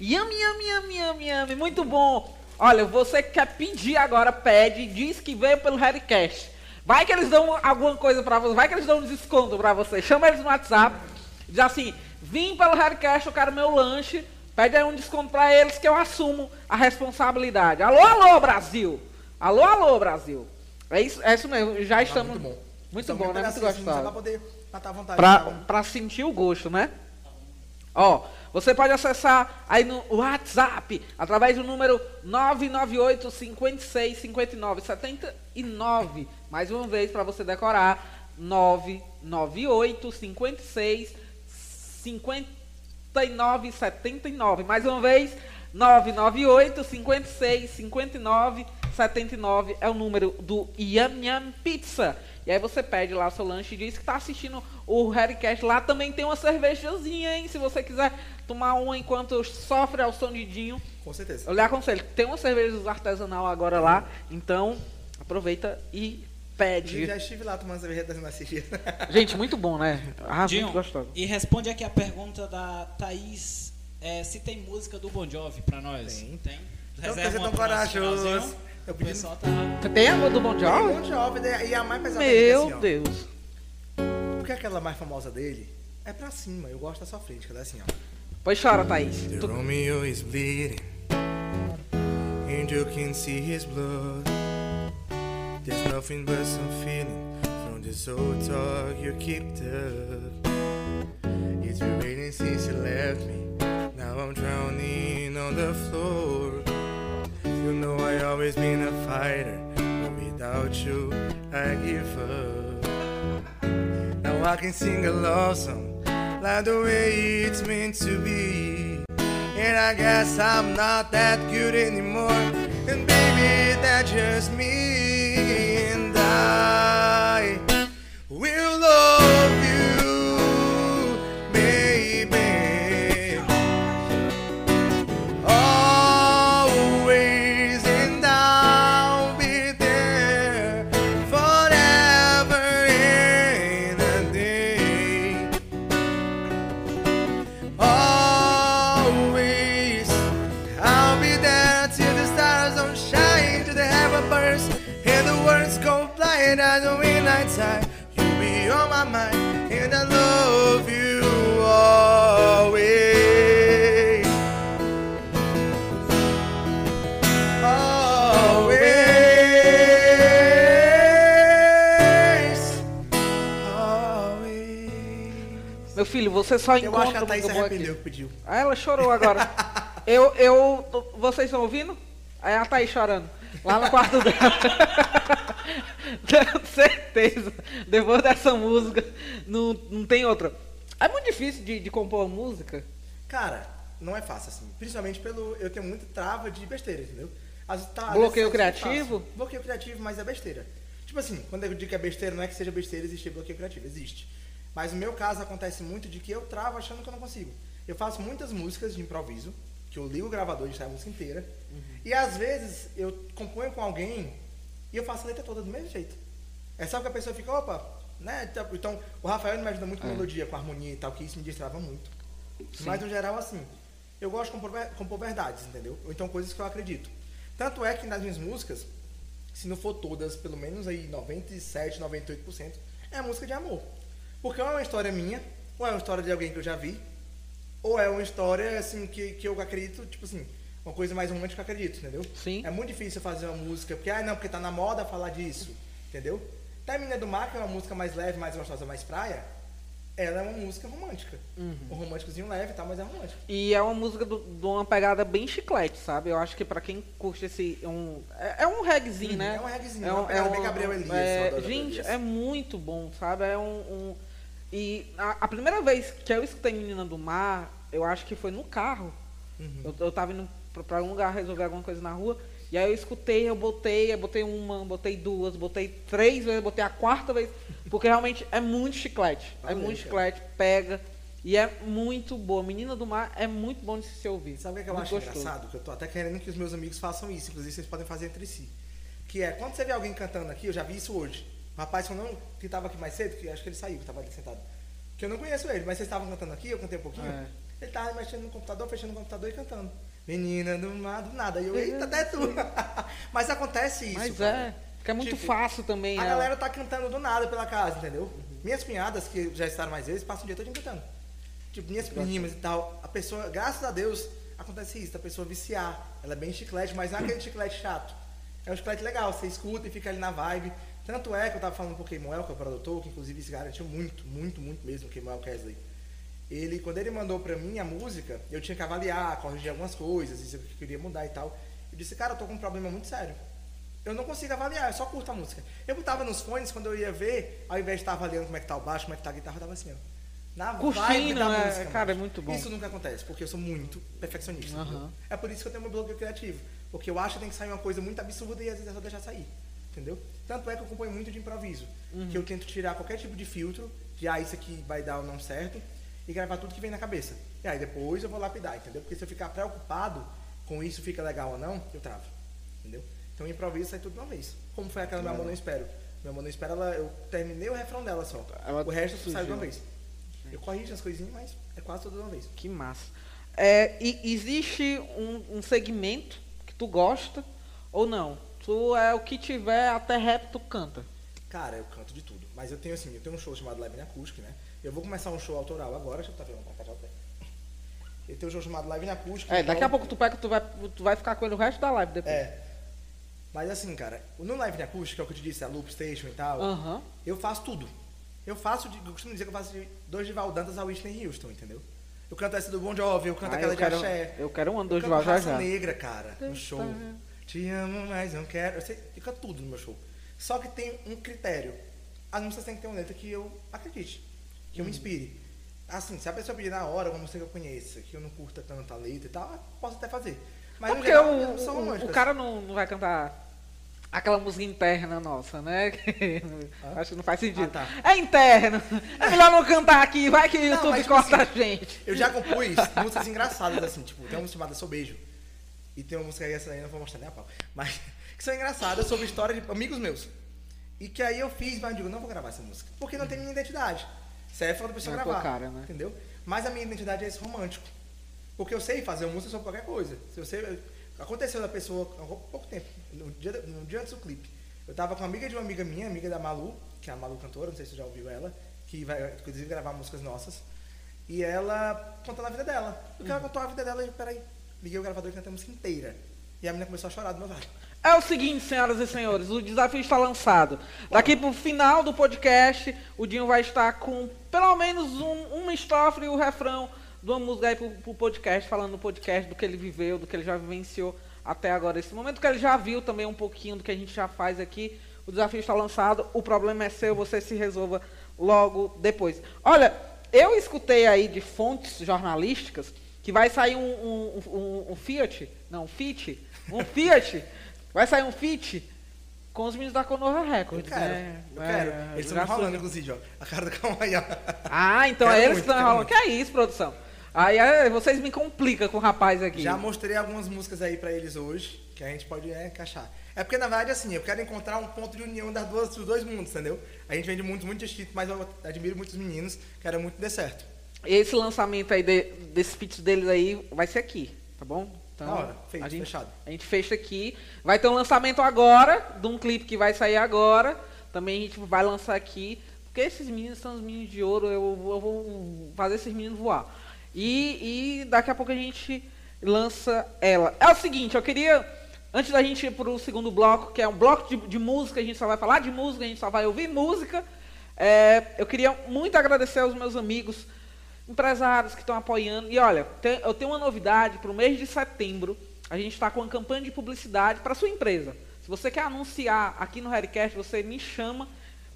[SPEAKER 2] Yami, yami, yami, yami, yami. Muito bom. Olha, você que quer pedir agora, pede. Diz que veio pelo Harrycast. Vai que eles dão alguma coisa pra você. Vai que eles dão um desconto pra você. Chama eles no WhatsApp. Diz assim, vim pelo Harrycast, eu quero meu lanche. Pede aí um desconto pra eles que eu assumo a responsabilidade. Alô, alô, Brasil. Alô, alô, Brasil. É isso, é isso mesmo. Já estamos...
[SPEAKER 1] muito bom.
[SPEAKER 2] Muito
[SPEAKER 1] Só
[SPEAKER 2] bom, né? Muito
[SPEAKER 1] pra
[SPEAKER 2] gostoso.
[SPEAKER 1] Matar a vontade.
[SPEAKER 2] Pra,
[SPEAKER 1] tá
[SPEAKER 2] pra sentir o gosto, né? Ó, você pode acessar aí no WhatsApp através do número 998 56 59 79. Mais uma vez para você decorar 998 56 59 79. Mais uma vez 998 56 59 79 é o número do Yam Yam Pizza. E aí você pede lá seu lanche e diz que está assistindo o Harrycast. Lá também tem uma cervejazinha, hein? Se você quiser tomar uma enquanto sofre ao sonidinho.
[SPEAKER 1] Com certeza.
[SPEAKER 2] Eu lhe aconselho. Tem uma cerveja artesanal agora lá. Então, aproveita e
[SPEAKER 1] Eu
[SPEAKER 2] pede.
[SPEAKER 1] já estive lá tomando cerveja da esses dias.
[SPEAKER 2] Gente, muito bom, né? Ah,
[SPEAKER 3] Dinho,
[SPEAKER 2] muito gostoso.
[SPEAKER 3] e responde aqui a pergunta da Thaís. é, se tem música do Bon Jovi pra nós.
[SPEAKER 1] Tem.
[SPEAKER 3] Tem.
[SPEAKER 1] Então,
[SPEAKER 3] Reserva
[SPEAKER 1] você é
[SPEAKER 3] uma
[SPEAKER 1] tão corajoso. Eu pedi
[SPEAKER 3] tá...
[SPEAKER 2] Tem a do Bon Jovi?
[SPEAKER 1] de jovem, né? e a mais pesada
[SPEAKER 2] Meu
[SPEAKER 1] é assim, ó.
[SPEAKER 2] Deus.
[SPEAKER 1] Porque aquela mais famosa dele é pra cima. Eu gosto da sua frente, que ela é assim, ó.
[SPEAKER 2] Pois chora, Thaís.
[SPEAKER 1] The
[SPEAKER 2] Tu-
[SPEAKER 1] Romeo is bleeding, and you can see his blood. There's nothing but some feeling from this old talk you kicked up. It's been raining since you left me. Now I'm drowning on the floor. You know I always been a fighter, but without you I give up. Now I can sing a love song like the way it's meant to be. And I guess I'm not that good anymore. And baby, that's just me. And I will love
[SPEAKER 2] você só
[SPEAKER 1] Eu acho que
[SPEAKER 2] encontra
[SPEAKER 1] a Thaís arrependeu que pediu.
[SPEAKER 2] Ah, ela chorou agora. eu, eu, vocês estão ouvindo? Aí ela tá aí chorando. Lá no quarto dela. Tenho certeza. Depois dessa música, não, não tem outra. É muito difícil de, de compor música.
[SPEAKER 1] Cara, não é fácil assim. Principalmente pelo. Eu tenho muita trava de besteira, entendeu? Às- tá,
[SPEAKER 2] Bloqueio
[SPEAKER 1] é
[SPEAKER 2] criativo?
[SPEAKER 1] Bloqueio criativo, mas é besteira. Tipo assim, quando eu digo que é besteira, não é que seja besteira existir bloqueio criativo, existe. Mas no meu caso acontece muito de que eu travo achando que eu não consigo. Eu faço muitas músicas de improviso, que eu ligo o gravador e sai a música inteira. E às vezes eu componho com alguém e eu faço a letra toda do mesmo jeito. É só que a pessoa fica, opa, né? Então- Então, o Rafael me ajuda muito com melodia, com harmonia e tal, que isso me destrava muito. Mas no geral, assim, eu gosto de compor, compor verdades, entendeu? Ou então coisas que eu acredito. Tanto é que nas minhas músicas, se não for todas, pelo menos aí 97, 98%, é música de amor. Porque ou é uma história minha, ou é uma história de alguém que eu já vi, ou é uma história, assim, que, que eu acredito, tipo assim, uma coisa mais romântica que eu acredito, entendeu?
[SPEAKER 2] Sim.
[SPEAKER 1] É muito difícil fazer uma música, porque, ah, não, porque tá na moda falar disso, entendeu? Até a Menina do Mar, que é uma música mais leve, mais gostosa, mais praia, ela é uma música romântica. Um românticozinho leve e tal, mas é romântico.
[SPEAKER 2] E é uma música do- de uma pegada bem chiclete, sabe? Eu acho que pra quem curte esse. Um, é, é um reggaezinho,
[SPEAKER 1] Uhum,
[SPEAKER 2] né?
[SPEAKER 1] é um reggaezinho, uma pegada bem Gabriel Elias,
[SPEAKER 2] é, gente, é muito bom, sabe? É um. um- e a, a primeira vez que eu escutei Menina do Mar, eu acho que foi no carro.
[SPEAKER 1] Uhum.
[SPEAKER 2] Eu, eu tava indo pra, pra um lugar resolver alguma coisa na rua. E aí eu escutei, eu botei, eu botei uma, botei duas, botei três vezes, botei a quarta vez. Porque realmente é muito chiclete. é
[SPEAKER 1] Valeu,
[SPEAKER 2] muito
[SPEAKER 1] cara.
[SPEAKER 2] chiclete, pega. E é muito boa. Menina do Mar é muito bom de se ouvir.
[SPEAKER 1] Sabe o que, é que eu
[SPEAKER 2] Muito
[SPEAKER 1] acho
[SPEAKER 2] gostoso.
[SPEAKER 1] engraçado? Que eu tô até querendo que os meus amigos façam isso, inclusive vocês podem fazer entre si. Que é, quando você vê alguém cantando aqui, eu já vi isso hoje. Um rapaz eu não, que tava aqui mais cedo, que acho que ele saiu, que tava ali sentado. Que eu não conheço ele, mas vocês estavam cantando aqui, eu cantei um pouquinho.
[SPEAKER 2] É.
[SPEAKER 1] Ele tava mexendo no computador, fechando o computador e cantando. Menina do mar, do nada. E eu, eita, até tu. mas acontece isso.
[SPEAKER 2] Mas
[SPEAKER 1] cara.
[SPEAKER 2] é, porque é muito
[SPEAKER 1] Tipo,
[SPEAKER 2] fácil também.
[SPEAKER 1] A
[SPEAKER 2] né?
[SPEAKER 1] galera tá cantando do nada pela casa, entendeu? Minhas cunhadas, que já estaram mais vezes, passam o dia todo cantando. Tipo, minhas primas e tal. A pessoa, graças a Deus, acontece isso, a pessoa viciar. Ela é bem chiclete, mas não é aquele chiclete chato. É um chiclete legal, você escuta e fica ali na vibe. Tanto é que eu tava falando com o Kemuel, que é o produtor, que inclusive se garantiu muito, muito, muito mesmo, o Kemuel Kesley. Ele, quando ele mandou pra mim a música, eu tinha que avaliar, corrigir algumas coisas, isso que eu queria mudar e tal. Eu disse, cara, eu tô com um problema muito sério. Eu não consigo avaliar, eu só curto a música. Eu botava nos fones, quando eu ia ver, ao invés de estar avaliando como é que tá o baixo, como é que tá a guitarra, eu tava assim, ó. na vibe
[SPEAKER 2] Curtindo,
[SPEAKER 1] da
[SPEAKER 2] né?
[SPEAKER 1] música.
[SPEAKER 2] Cara,
[SPEAKER 1] mano.
[SPEAKER 2] é muito bom.
[SPEAKER 1] Isso nunca acontece, porque eu sou muito perfeccionista. Entendeu? É por isso que eu tenho meu bloqueio criativo. Porque eu acho que tem que sair uma coisa muito absurda e às vezes é só deixar sair. Entendeu? Tanto é que eu componho muito de improviso.
[SPEAKER 2] Uhum.
[SPEAKER 1] Que eu tento tirar qualquer tipo de filtro, de ah, isso aqui vai dar ou não certo, e gravar tudo que vem na cabeça. E aí depois eu vou lapidar, entendeu? Porque se eu ficar preocupado com isso fica legal ou não, eu travo. Entendeu? Então improviso sai tudo de uma vez. Como foi aquela Meu Amor Não Espero. Meu Amor Não Espero, ela, eu terminei o refrão dela só.
[SPEAKER 2] Ela
[SPEAKER 1] o resto sai de uma
[SPEAKER 2] surgiu.
[SPEAKER 1] vez. Eu corrijo as coisinhas, mas é quase tudo de uma vez.
[SPEAKER 2] Que massa. É, e existe um, um segmento que tu gosta ou não? Tu é o que tiver, até rap tu canta.
[SPEAKER 1] Cara, eu canto de tudo. Mas eu tenho assim, eu tenho um show chamado Live in Acoustic, né? Eu vou começar um show autoral agora, deixa eu estar vendo pra cá já tem. Eu tenho um show chamado Live in Acoustic.
[SPEAKER 2] É, daqui a
[SPEAKER 1] então-
[SPEAKER 2] pouco tu pega, tu vai, tu vai ficar com ele o resto da live depois.
[SPEAKER 1] É. Mas assim, cara, no Live in Acoustic, que é o que eu te disse, a Loop Station e tal,
[SPEAKER 2] Aham.
[SPEAKER 1] eu faço tudo. Eu faço, de, eu costumo dizer que eu faço de dois de Valdantas a Whitney Houston, entendeu? Eu canto essa do Bon Jovi, eu canto
[SPEAKER 2] Ah,
[SPEAKER 1] aquela
[SPEAKER 2] eu
[SPEAKER 1] de
[SPEAKER 2] quero,
[SPEAKER 1] axé.
[SPEAKER 2] eu quero um
[SPEAKER 1] Eu
[SPEAKER 2] dois de
[SPEAKER 1] canto
[SPEAKER 2] já já.
[SPEAKER 1] Negra, cara, no show. Te amo, mas não quero. Eu, sei, eu canto tudo no meu show. Só que tem um critério. As músicas têm que ter uma letra que eu acredite, que
[SPEAKER 2] Uhum.
[SPEAKER 1] eu me inspire. Assim, se a pessoa pedir na hora uma música que eu conheça, que eu não curta tanto a letra e tal, eu posso até fazer. Mas no
[SPEAKER 2] porque
[SPEAKER 1] geral,
[SPEAKER 2] o, o- o cara não, não vai cantar aquela música interna nossa, né? Acho que não faz sentido.
[SPEAKER 1] Ah, tá.
[SPEAKER 2] É interno. É melhor não cantar aqui, vai que o
[SPEAKER 1] Não,
[SPEAKER 2] YouTube
[SPEAKER 1] mas, tipo
[SPEAKER 2] corta
[SPEAKER 1] assim,
[SPEAKER 2] a gente.
[SPEAKER 1] Eu já compus músicas engraçadas, assim, tipo, tem uma música chamada Sou Beijo. E tem uma música aí, essa aí eu não vou mostrar nem a pau. Mas que são engraçadas sobre história de amigos meus. E que aí eu fiz, mas eu digo, não vou gravar essa música. Porque não tem minha identidade. Isso aí é foda da pessoa
[SPEAKER 2] Não é
[SPEAKER 1] gravar.
[SPEAKER 2] cara, né?
[SPEAKER 1] Entendeu? Mas a minha identidade é esse romântico. Porque eu sei fazer música sobre qualquer coisa. Se sei, aconteceu da pessoa há pouco tempo, no dia, no dia antes do clipe. Eu tava com uma amiga de uma amiga minha, amiga da Malu, que é a Malu cantora, não sei se você já ouviu ela, que vai inclusive gravar músicas nossas. E ela contando a vida dela. E que ela contou a vida dela e peraí, liguei o gravador e cantei a música inteira. E a menina começou a chorar do meu lado.
[SPEAKER 2] É o seguinte, senhoras e senhores, o desafio está lançado. Daqui pro final do podcast, o Dinho vai estar com pelo menos um, uma estrofe e o refrão de uma música aí pro, pro podcast, falando no podcast do que ele viveu, do que ele já vivenciou até agora. Esse momento que ele já viu também um pouquinho do que a gente já faz aqui. O desafio está lançado, o problema é seu, você se resolva logo depois. Olha, eu escutei aí de fontes jornalísticas que vai sair um, um, um, um Fiat, não, um Fit, um Fiat, vai sair um Fit com os meninos da Konoha
[SPEAKER 1] Eu
[SPEAKER 2] Records,
[SPEAKER 1] quero,
[SPEAKER 2] né?
[SPEAKER 1] eu
[SPEAKER 2] É,
[SPEAKER 1] quero. Eles estão falando, inclusive, ó. A cara do Calmaia.
[SPEAKER 2] Ah, então é eles estão enrolando.
[SPEAKER 1] muito.
[SPEAKER 2] Que é isso, produção? Aí é, vocês me complicam com o rapaz aqui.
[SPEAKER 1] Já mostrei algumas músicas aí pra eles hoje, que a gente pode é, encaixar. É porque, na verdade, assim, eu quero encontrar um ponto de união das duas, dos dois mundos, entendeu? A gente vem de mundos muito distintos, mas eu admiro muitos meninos, quero muito que dê certo.
[SPEAKER 2] Esse lançamento aí de, desses feats deles aí vai ser aqui, tá bom? Então,
[SPEAKER 1] hora, feito,
[SPEAKER 2] a gente,
[SPEAKER 1] fechado.
[SPEAKER 2] A gente fecha aqui. Vai ter um lançamento agora, de um clipe que vai sair agora. Também a gente vai lançar aqui. Porque esses meninos são os meninos de ouro, eu, eu vou fazer esses meninos voar. E, e daqui a pouco a gente lança ela. É o seguinte, eu queria, antes da gente ir para o segundo bloco, que é um bloco de, de música, a gente só vai falar de música, a gente só vai ouvir música. é, eu queria muito agradecer aos meus amigos empresários que estão apoiando. E olha, tem- eu tenho uma novidade para o mês de setembro. A gente está com uma campanha de publicidade para sua empresa. Se você quer anunciar aqui no Redcast, você me chama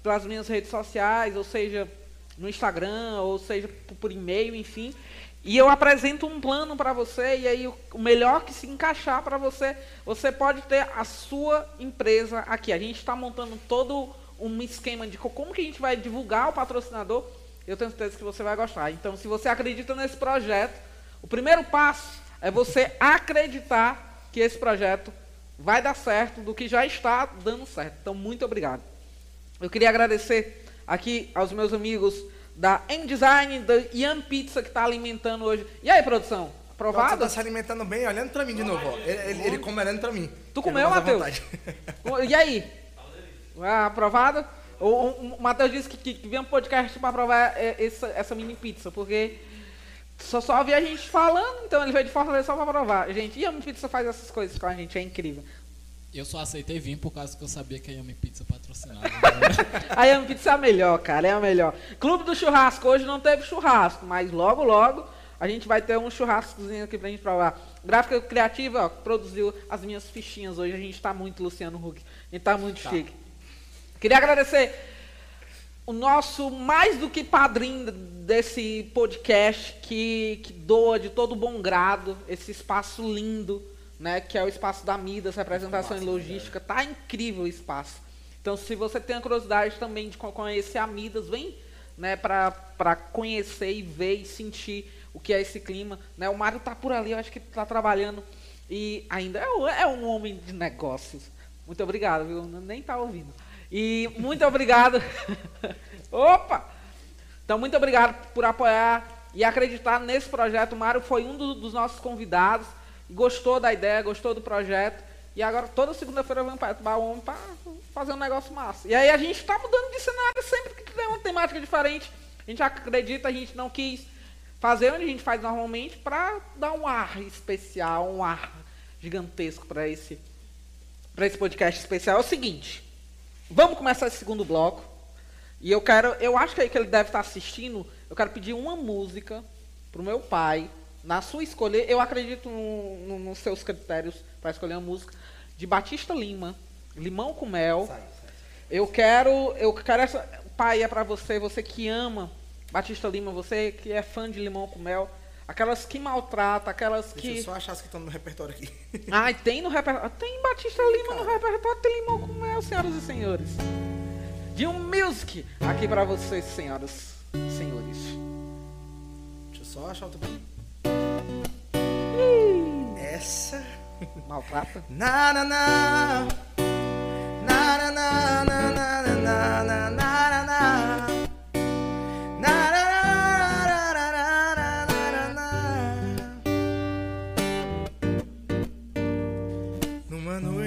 [SPEAKER 2] pelas minhas redes sociais, ou seja, no Instagram, ou seja, por, e-mail, enfim. E eu apresento um plano para você, e aí o, melhor que se encaixar para você, você pode ter a sua empresa aqui. A gente está montando todo um esquema de co- como que a gente vai divulgar o patrocinador. Eu tenho certeza que você vai gostar. Então, se você acredita nesse projeto, o primeiro passo é você acreditar que esse projeto vai dar certo, do que já está dando certo. Então, muito obrigado. Eu queria agradecer aqui aos meus amigos da M-Design, da Ian Pizza, que está alimentando hoje. E aí, produção?
[SPEAKER 1] Você
[SPEAKER 2] Aprovado?
[SPEAKER 1] tá se alimentando bem, olhando pra mim de novo, ó. Ele, ele, ele come olhando pra mim.
[SPEAKER 2] Tu
[SPEAKER 1] Eu
[SPEAKER 2] comeu, Matheus? E aí? Ah, aprovado? O, o, o Matheus disse que, que, que veio um podcast para aprovar é, essa, essa mini pizza, porque só, só havia gente falando, então ele veio de Fortaleza só para provar. Gente, e a Yami Pizza faz essas coisas com a gente, é incrível.
[SPEAKER 3] Eu só aceitei vir por causa que eu sabia que a Yami Pizza patrocinava.
[SPEAKER 2] A Yami Pizza é a melhor, cara, é a melhor. Clube do Churrasco, hoje não teve churrasco, mas logo, logo a gente vai ter um churrascozinho aqui pra gente provar. Gráfica Criativa, ó, produziu as minhas fichinhas hoje, a gente tá muito Luciano Huck, a gente tá muito
[SPEAKER 1] Tá.
[SPEAKER 2] chique. Queria agradecer o nosso mais do que padrinho desse podcast que, que doa de todo bom grado esse espaço lindo, né? Que é o espaço da Midas, representação e logística. Tá incrível o espaço. Então, se você tem a curiosidade também de conhecer a Midas, vem né, para conhecer e ver e sentir o que é esse clima. Né? O Mário tá por ali, eu acho que tá trabalhando e ainda é, é um homem de negócios. Muito obrigado, viu? Nem tá ouvindo. E muito obrigado. Opa! Então, muito obrigado por apoiar e acreditar nesse projeto. O Mário foi um do, dos nossos convidados, gostou da ideia, gostou do projeto. E agora, toda segunda-feira, vamos para o homem para fazer um negócio massa. E aí, a gente está mudando de cenário sempre que tem uma temática diferente. A gente acredita, a gente não quis fazer onde a gente faz normalmente para dar um ar especial, um ar gigantesco para esse, esse podcast especial. É o seguinte. Vamos começar esse segundo bloco. E eu quero, eu acho que é aí que ele deve estar assistindo, eu quero pedir uma música pro meu pai, na sua escolha. Eu acredito no, no, nos seus critérios para escolher uma música de Batista Lima, Limão com Mel.
[SPEAKER 1] Sai, sai, sai.
[SPEAKER 2] Eu quero, eu quero essa pai é para você, você que ama Batista Lima, você que é fã de Limão com Mel aquelas que maltratam, aquelas que.
[SPEAKER 1] Deixa eu só achar as que estão no repertório aqui.
[SPEAKER 2] Ai, tem no repertório. Ah, tem Batista Lima Cara. no repertório, tem Limão com Mel, senhoras e senhores. De um music aqui para vocês, senhoras e senhores.
[SPEAKER 1] Deixa eu só achar outra. Hum. Essa.
[SPEAKER 2] Maltrata?
[SPEAKER 1] na, na, na. Na, na, na, na, na, na, na.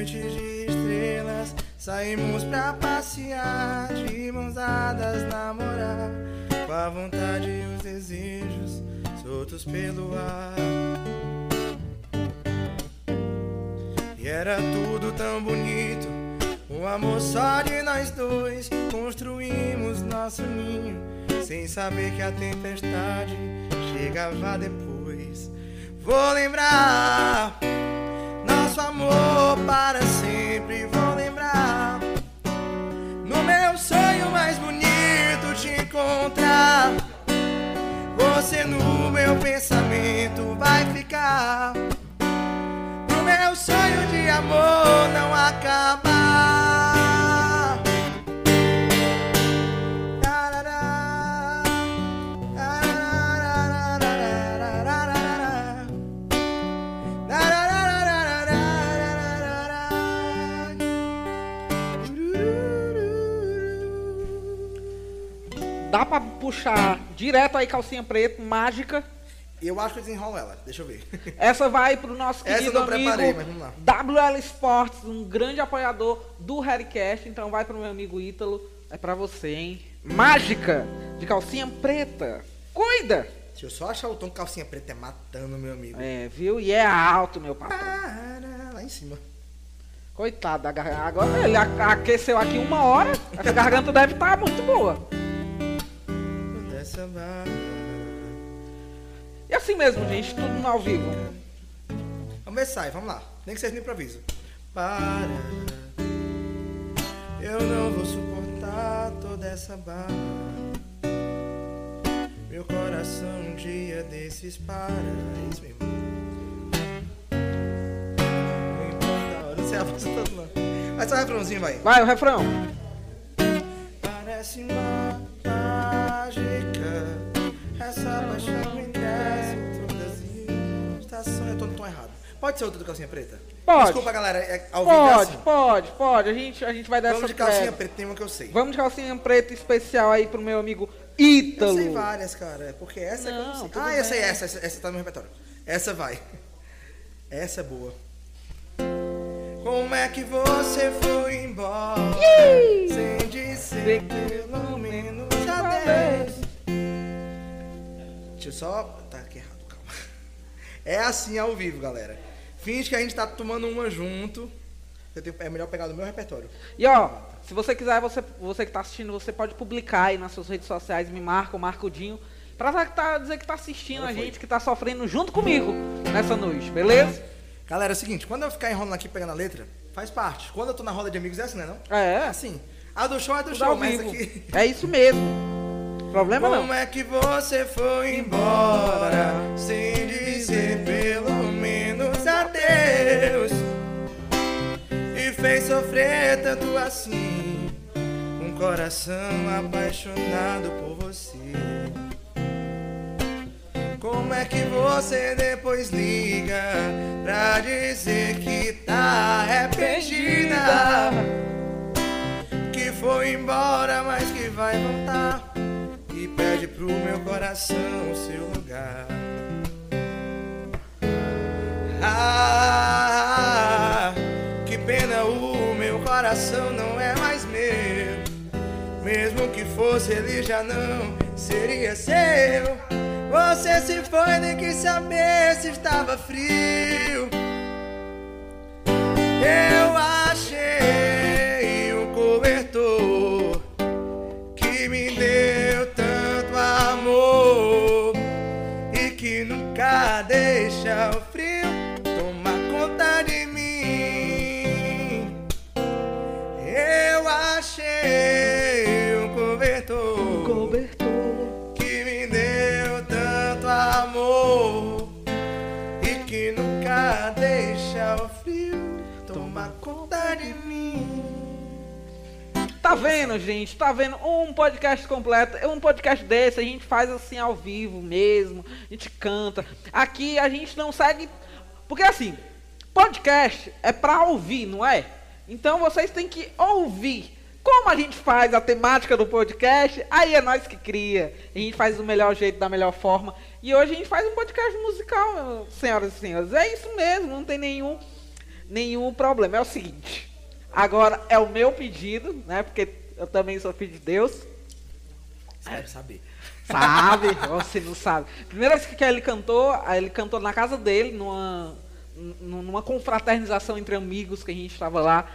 [SPEAKER 1] noite de estrelas, saímos pra passear, de mãos dadas namorar, com a vontade e os desejos soltos pelo ar. E era tudo tão bonito, o amor só de nós dois, construímos nosso ninho, sem saber que a tempestade chegava depois. Vou lembrar nosso amor para sempre vou lembrar. No meu sonho mais bonito te encontrar. Você no meu pensamento vai ficar. Pro meu sonho de amor não acabar.
[SPEAKER 2] Dá pra puxar direto aí calcinha preta, mágica.
[SPEAKER 1] Eu acho que eu desenrolo ela. Deixa eu ver.
[SPEAKER 2] Essa vai pro nosso
[SPEAKER 1] Essa
[SPEAKER 2] querido
[SPEAKER 1] eu não
[SPEAKER 2] amigo
[SPEAKER 1] preparei, mas vamos lá.
[SPEAKER 2] WL Sports, um grande apoiador do Harrycast. Então vai pro meu amigo Ítalo. É pra você, hein? Mágica de calcinha preta. Cuida!
[SPEAKER 1] Deixa eu só achar o tom calcinha preta é matando, meu amigo.
[SPEAKER 2] É, viu? E é alto, meu papai.
[SPEAKER 1] Para, lá em cima.
[SPEAKER 2] Coitado da garganta. Agora ele aqueceu aqui uma hora. Essa garganta deve estar muito boa. E assim mesmo, gente, tudo no ao vivo.
[SPEAKER 1] Vamos ver sai, vamos lá. Nem que seja no improviso. Para. Eu não vou suportar toda essa barra. Meu coração um dia desses para. É isso mesmo. Não importa a hora. Não sei a voz toda, não. Mas só o refrãozinho, vai.
[SPEAKER 2] Vai, o refrão.
[SPEAKER 1] Parece uma mágica. Essa paixão me desce todas estações. Eu tô no tom errado. Pode ser outro do calcinha preta?
[SPEAKER 2] Pode.
[SPEAKER 1] Desculpa, galera. É, ao vivo é
[SPEAKER 2] Pode,
[SPEAKER 1] assim.
[SPEAKER 2] pode, pode. A gente, a gente vai dessa
[SPEAKER 1] Vamos de calcinha
[SPEAKER 2] treva.
[SPEAKER 1] preta, tem uma que eu sei.
[SPEAKER 2] Vamos de calcinha preta especial aí pro meu amigo
[SPEAKER 1] Eu
[SPEAKER 2] Ítalo.
[SPEAKER 1] sei várias, cara. Porque essa é que eu
[SPEAKER 2] Não,
[SPEAKER 1] não sei. Ah, eu sei
[SPEAKER 2] bem.
[SPEAKER 1] essa, essa. Essa tá no meu repertório. Essa vai. Essa é boa. Como é que você foi embora? Sem dizer pelo menos adeus. Deixa eu só. Tá aqui errado, calma. É assim ao vivo, galera. Finge que a gente tá tomando uma junto. Tenho- é melhor pegar do meu repertório.
[SPEAKER 2] E ó, se você quiser, você, você que tá assistindo, você pode publicar aí nas suas redes sociais, me marca, marca o Dinho, pra tá, dizer que tá assistindo
[SPEAKER 1] Agora
[SPEAKER 2] a
[SPEAKER 1] foi.
[SPEAKER 2] gente, que tá sofrendo junto comigo nessa noite, beleza?
[SPEAKER 1] Galera, é o seguinte, quando eu ficar enrolando aqui pegando a letra, faz parte. Quando eu tô na roda de amigos é assim, né não?
[SPEAKER 2] É,
[SPEAKER 1] É assim. A do show é do
[SPEAKER 2] tudo
[SPEAKER 1] show, mas aqui.
[SPEAKER 2] É isso mesmo. Problema não.
[SPEAKER 1] Como é que você foi embora sem dizer pelo menos adeus? E fez sofrer tanto assim um coração apaixonado por você. Como é que você depois liga pra dizer que tá arrependida? Que foi embora, mas que vai voltar pro meu coração seu lugar. Ah, que pena, o meu coração não é mais meu. Mesmo que fosse, ele já não seria seu. Você se foi, nem quis saber se estava frio. Eu achei um cobertor Cobertor. que me deu tanto amor e que nunca deixa o frio tomar conta de mim.
[SPEAKER 2] Tá vendo, gente? Tá vendo? Um podcast completo. Um podcast desse a gente faz assim ao vivo mesmo. A gente canta. Aqui a gente não segue. Porque assim, podcast é pra ouvir, não é? Então vocês têm que ouvir. Como a gente faz a temática do podcast, aí é nós que cria. A gente faz do melhor jeito, da melhor forma. E hoje a gente faz um podcast musical, senhoras e senhores. É isso mesmo, não tem nenhum, nenhum problema. É o seguinte. Agora é o meu pedido, né? Porque eu também sou filho de Deus.
[SPEAKER 1] Você deve saber.
[SPEAKER 2] Sabe? Você não sabe. Primeira vez que ele cantou, ele cantou na casa dele, numa, nu- numa confraternização entre amigos que a gente estava lá.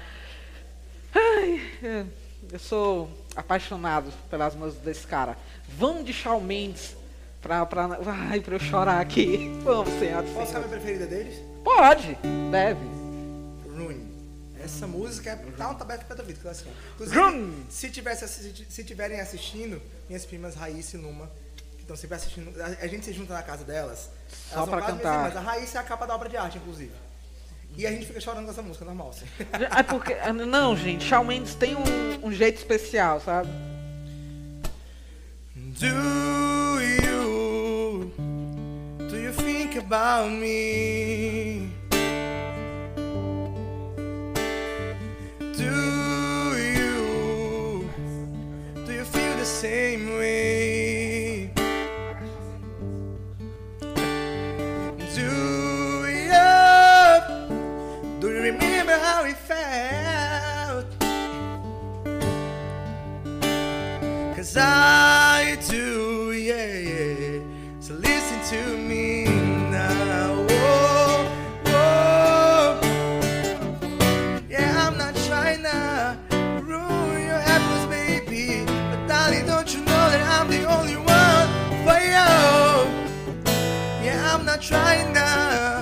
[SPEAKER 2] Ai, é, eu sou apaixonado pelas músicas desse cara. Vamos de Shawn Mendes pra, pra, ai, pra eu chorar aqui. Vamos, senhoras e
[SPEAKER 1] Posso saber a
[SPEAKER 2] senhores.
[SPEAKER 1] preferida deles?
[SPEAKER 2] Pode, deve.
[SPEAKER 1] Ruin. Essa música é tá um tabefe pra ouvido, que assim. Inclusive,
[SPEAKER 2] Ruin.
[SPEAKER 1] se tivesse se tiverem assistindo, minhas primas Raíssa e Numa, que estão sempre assistindo, a, gente se junta na casa delas.
[SPEAKER 2] Só
[SPEAKER 1] elas
[SPEAKER 2] pra cantar.
[SPEAKER 1] irmãs. A Raíssa é a capa da obra de arte, inclusive. E a gente fica chorando com essa música, normal. Assim.
[SPEAKER 2] É porque. Não, gente, Shawn Mendes tem um, um jeito especial, sabe?
[SPEAKER 1] Do you do you think about me? Do you do you feel the same way? How it felt? Cause I do, yeah, yeah. So listen to me now. Whoa, whoa. Yeah, I'm not trying to ruin your happiness, baby. But darling, don't you know that I'm the only one for you? Yeah, I'm not trying to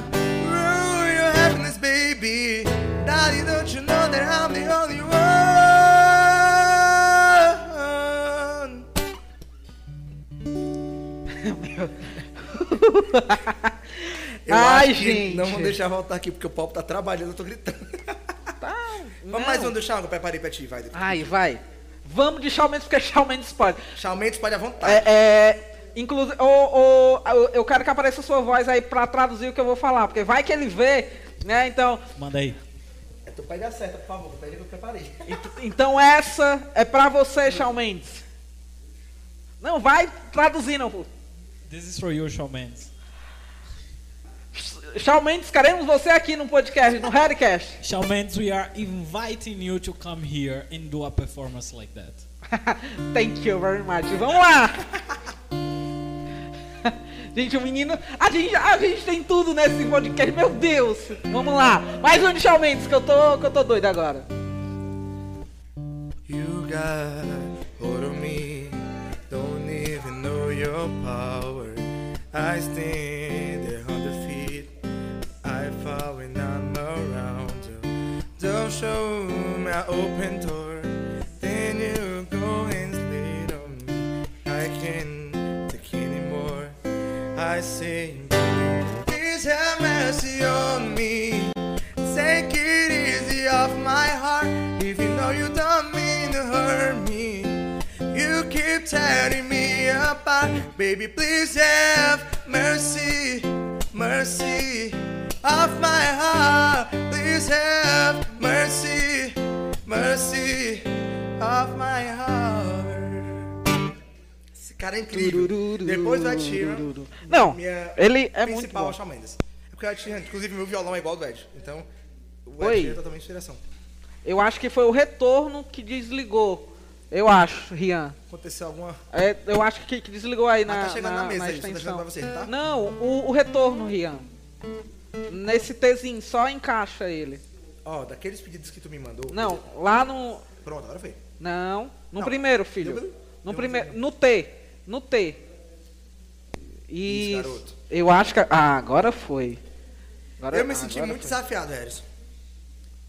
[SPEAKER 1] Eu
[SPEAKER 2] Ai,
[SPEAKER 1] acho que
[SPEAKER 2] gente.
[SPEAKER 1] Não vão deixar voltar aqui porque o Pop tá trabalhando, eu tô gritando.
[SPEAKER 2] Tá.
[SPEAKER 1] Vamos mais um do Shawn eu preparei pra ti, vai.
[SPEAKER 2] Ai, vai. Vamos de Shawn Mendes, porque Shawn Mendes pode.
[SPEAKER 1] Shawn Mendes pode à vontade.
[SPEAKER 2] É, é, inclusive, eu- quero que apareça a sua voz aí pra traduzir o que eu vou falar, porque vai que ele vê, né? Então,
[SPEAKER 3] Manda aí.
[SPEAKER 1] É tu pede a certa, por favor, pede que eu preparei.
[SPEAKER 2] ent- então essa é pra você, Shawn Mendes. Não, vai traduzir, não. pô.
[SPEAKER 3] This is for you, Shawn Mendes.
[SPEAKER 2] Shawn Mendes, queremos você aqui no podcast, no Redcast.
[SPEAKER 3] Shawn Mendes, we are inviting you to come here and do a performance like that.
[SPEAKER 2] Thank you very much. Vamos lá! Gente, o menino. A gente, a gente tem tudo nesse podcast, meu Deus! Vamos lá! Mais um de Shawn Mendes, que eu tô, que eu tô doido agora.
[SPEAKER 1] You got hold of me, your power. I stand a hundred feet. I fall when I'm around you. Don't show my open door. Then you go and lead on me. I can't take anymore. I say, please have mercy on me. Take it easy off my heart. If you know you don't mean to hurt me. Keep tearing me apart. Baby, please have mercy, mercy off my heart. Please have mercy, mercy off my heart. Esse cara é incrível. Depois do Ed Sheeran,
[SPEAKER 2] Não, ele é muito
[SPEAKER 1] principal é
[SPEAKER 2] bom.
[SPEAKER 1] o Shawn Mendes. É porque o Sheeran, inclusive, meu violão é igual ao do Ed. Então, o. Ed é totalmente inspiração.
[SPEAKER 2] Eu acho que foi o retorno que desligou. Eu acho, Rian.
[SPEAKER 1] Aconteceu alguma...
[SPEAKER 2] É, eu acho que, que desligou aí na,
[SPEAKER 1] tá chegando na mesa
[SPEAKER 2] na
[SPEAKER 1] aí, deixando
[SPEAKER 2] extensão.
[SPEAKER 1] pra você, tá?
[SPEAKER 2] Não, o, o retorno, Rian. Nesse Tzinho, só encaixa ele.
[SPEAKER 1] Ó, daqueles pedidos que tu me mandou...
[SPEAKER 2] Não, lá no.
[SPEAKER 1] Pronto, agora foi.
[SPEAKER 2] Não, no
[SPEAKER 1] Não,
[SPEAKER 2] primeiro, filho.
[SPEAKER 1] deu-
[SPEAKER 2] No primeiro. No T. No T. Isso.
[SPEAKER 1] garoto.
[SPEAKER 2] Eu acho que. Ah, agora foi. Agora,
[SPEAKER 1] Eu me
[SPEAKER 2] ah,
[SPEAKER 1] senti muito
[SPEAKER 2] foi.
[SPEAKER 1] desafiado, Harrison.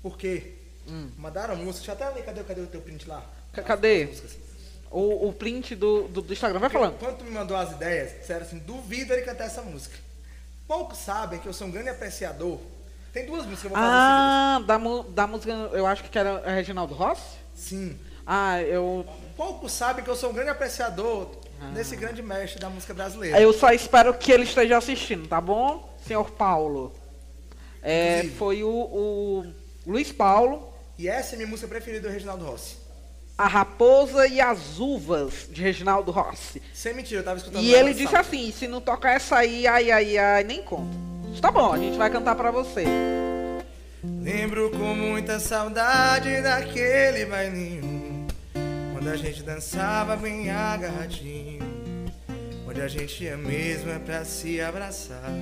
[SPEAKER 1] Porque
[SPEAKER 2] Hum.
[SPEAKER 1] mandaram música... Deixa eu até ler, cadê, cadê o teu print lá?
[SPEAKER 2] Ca- cadê? O, o print do, do, do Instagram. Vai falando.
[SPEAKER 1] Quando tu me mandou as ideias, disseram assim, duvido ele cantar essa música. Poucos sabem que eu sou um grande apreciador. Tem duas músicas que eu vou fazer
[SPEAKER 2] Ah, da, da música. Eu acho que era Reginaldo Rossi?
[SPEAKER 1] Sim.
[SPEAKER 2] Ah, eu.
[SPEAKER 1] Poucos sabem que eu sou um grande apreciador desse grande mestre da música brasileira.
[SPEAKER 2] Eu só espero que ele esteja assistindo, tá bom, senhor Paulo? É, foi o, o Luiz Paulo,
[SPEAKER 1] E essa é a minha música preferida do Reginaldo Rossi.
[SPEAKER 2] A Raposa e as Uvas, de Reginaldo Rossi.
[SPEAKER 1] Sem mentira, eu tava escutando
[SPEAKER 2] E ele disse assim: se não tocar essa aí, ai, ai, ai, nem conta. Tá bom, a gente vai cantar pra você.
[SPEAKER 1] Lembro com muita saudade daquele bailinho Quando a gente dançava bem agarradinho Onde a gente ia mesmo é pra se abraçar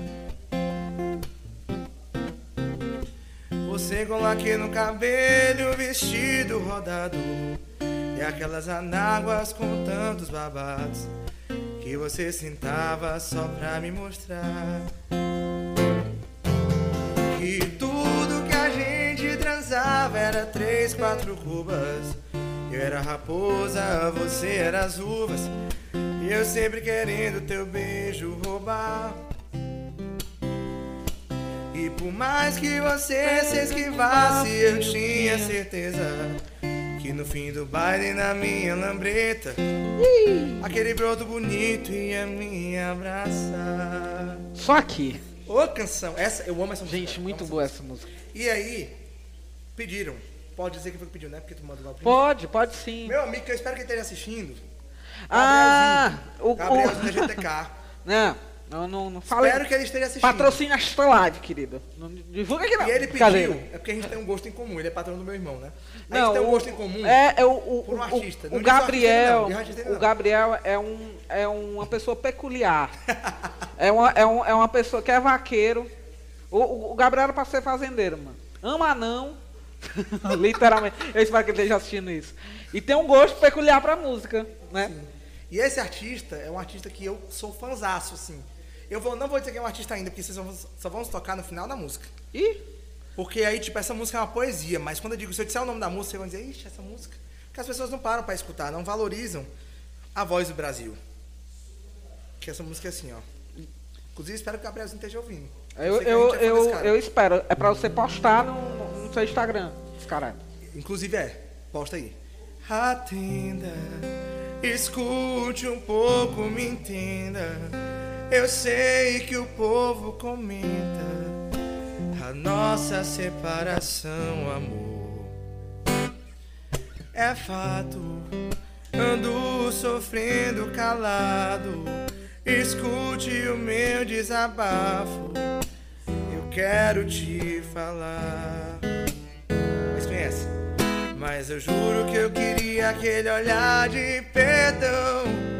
[SPEAKER 1] Você com laque no cabelo, vestido rodado E aquelas anáguas com tantos babados Que você sentava só pra me mostrar que tudo que a gente transava era três, quatro cubas. Eu era raposa, você era as uvas. E eu sempre querendo teu beijo roubar. E por mais que você se esquivasse, eu tinha certeza que no fim do baile, na minha lambreta, aquele broto bonito ia me abraçar.
[SPEAKER 2] Só aqui.
[SPEAKER 1] Ô canção, essa, eu amo essa música.
[SPEAKER 2] Gente, muito boa
[SPEAKER 1] essa
[SPEAKER 2] música.
[SPEAKER 1] E aí, pediram. Pode dizer que foi que pediu, né? Porque tu mandou lá o print.
[SPEAKER 2] Pode, pode sim.
[SPEAKER 1] Meu amigo, que eu espero que ele esteja assistindo.
[SPEAKER 2] Ah, o.
[SPEAKER 1] Gabrielzinho
[SPEAKER 2] o...
[SPEAKER 1] da GTK.
[SPEAKER 2] Não, não, não, não fala.
[SPEAKER 1] espero que ele esteja assistindo.
[SPEAKER 2] Patrocina esta live, querido. Não divulga aqui não.
[SPEAKER 1] E ele pediu, é porque a gente tem um gosto em comum, ele é patrão do meu irmão, né? A
[SPEAKER 2] Não,
[SPEAKER 1] gente tem um
[SPEAKER 2] o-
[SPEAKER 1] gosto em comum.
[SPEAKER 2] É, é o, o,
[SPEAKER 1] por um
[SPEAKER 2] o-
[SPEAKER 1] artista.
[SPEAKER 2] o
[SPEAKER 1] Não só
[SPEAKER 2] Gabriel,
[SPEAKER 1] artista, não,
[SPEAKER 2] o
[SPEAKER 1] não.
[SPEAKER 2] Gabriel é, um, é uma pessoa peculiar. é, uma, é, um, é uma pessoa que é vaqueiro. O, o, o Gabriel era pra ser fazendeiro, mano. Ama não. Literalmente. Eu espero que ele esteja assistindo isso. E tem um gosto peculiar pra música, né?
[SPEAKER 1] E esse artista é um artista que eu sou fãzaço, assim. Eu vou, não vou dizer que é um artista ainda, porque vocês vão, só vão tocar no final da música.
[SPEAKER 2] Ih,
[SPEAKER 1] Porque aí, tipo, essa música é uma poesia, mas quando eu digo, se eu disser o nome da música, vocês vão dizer, ixi, essa música. Porque as pessoas não param pra escutar, não valorizam a voz do Brasil. Que essa música é assim, ó. Inclusive, espero que o Gabrielzinho esteja ouvindo.
[SPEAKER 2] eu, eu,
[SPEAKER 1] é
[SPEAKER 2] eu, eu espero. É pra você postar no, no seu Instagram. Esse cara.
[SPEAKER 1] Inclusive é, posta aí. Atenda, escute um pouco, me entenda. Eu sei que o povo comenta a nossa separação, amor. É fato, ando sofrendo calado. Escute o meu desabafo. Eu quero te falar. Mas conhece? Mas eu juro que eu queria aquele olhar de perdão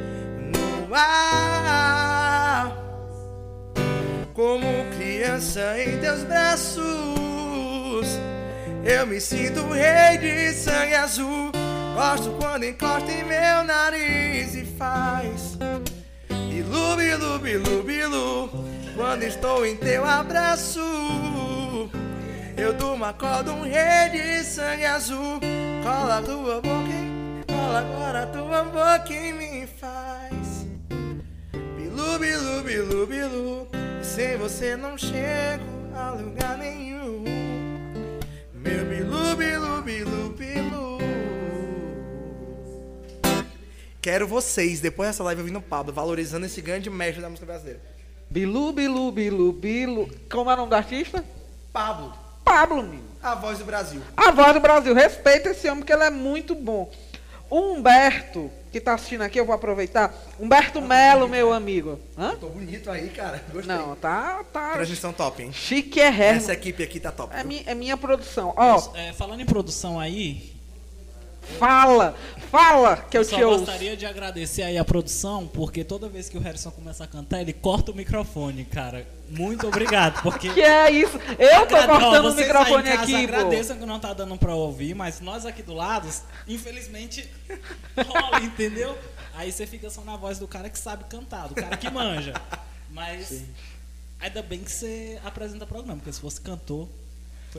[SPEAKER 1] no ar. Como criança em teus braços, eu me sinto rei de sangue azul. Gosto quando encosta em meu nariz e faz bilu, bilu, bilu, bilu. Quando estou em teu abraço. Eu durmo, acordo um rei de sangue azul. Cola tua boca, cola agora tua boca em mim faz. Bilu, bilu, bilu, bilu. sem você não chego a lugar nenhum. Meu bilu, bilu, bilu, bilu. Quero vocês, depois dessa live ouvindo o Pablo, valorizando esse grande mestre da música brasileira.
[SPEAKER 2] Bilu, Bilu, Bilu, Bilu. Como é o nome do artista?
[SPEAKER 1] Pablo,
[SPEAKER 2] Pablo, menino.
[SPEAKER 1] a voz do Brasil.
[SPEAKER 2] A voz do Brasil. Respeita esse homem, que ele é muito bom. O Humberto, que tá assistindo aqui, eu vou aproveitar. Humberto Melo, meu amigo. Hã?
[SPEAKER 1] Tô bonito aí, cara. Gostei.
[SPEAKER 2] Não, tá, tá.
[SPEAKER 1] Transmissão top, hein?
[SPEAKER 2] Chique é ré.
[SPEAKER 1] Essa equipe aqui tá top.
[SPEAKER 2] É, mi, é minha produção. Ó,
[SPEAKER 3] É, falando em produção aí,
[SPEAKER 2] fala, fala que eu
[SPEAKER 3] só
[SPEAKER 2] te ouço.
[SPEAKER 3] gostaria de agradecer aí a produção, porque toda vez que o Harrison começa a cantar, ele corta o microfone, cara. Muito obrigado, porque...
[SPEAKER 2] Que é isso? Eu tô cortando o microfone
[SPEAKER 3] casa
[SPEAKER 2] aqui, pô.
[SPEAKER 3] Agradeçam que não tá dando pra ouvir, mas nós aqui do lado, infelizmente, rola, entendeu? Aí você fica só na voz do cara que sabe cantar, do cara que manja. Mas ainda bem que você apresenta programa, porque se fosse cantor,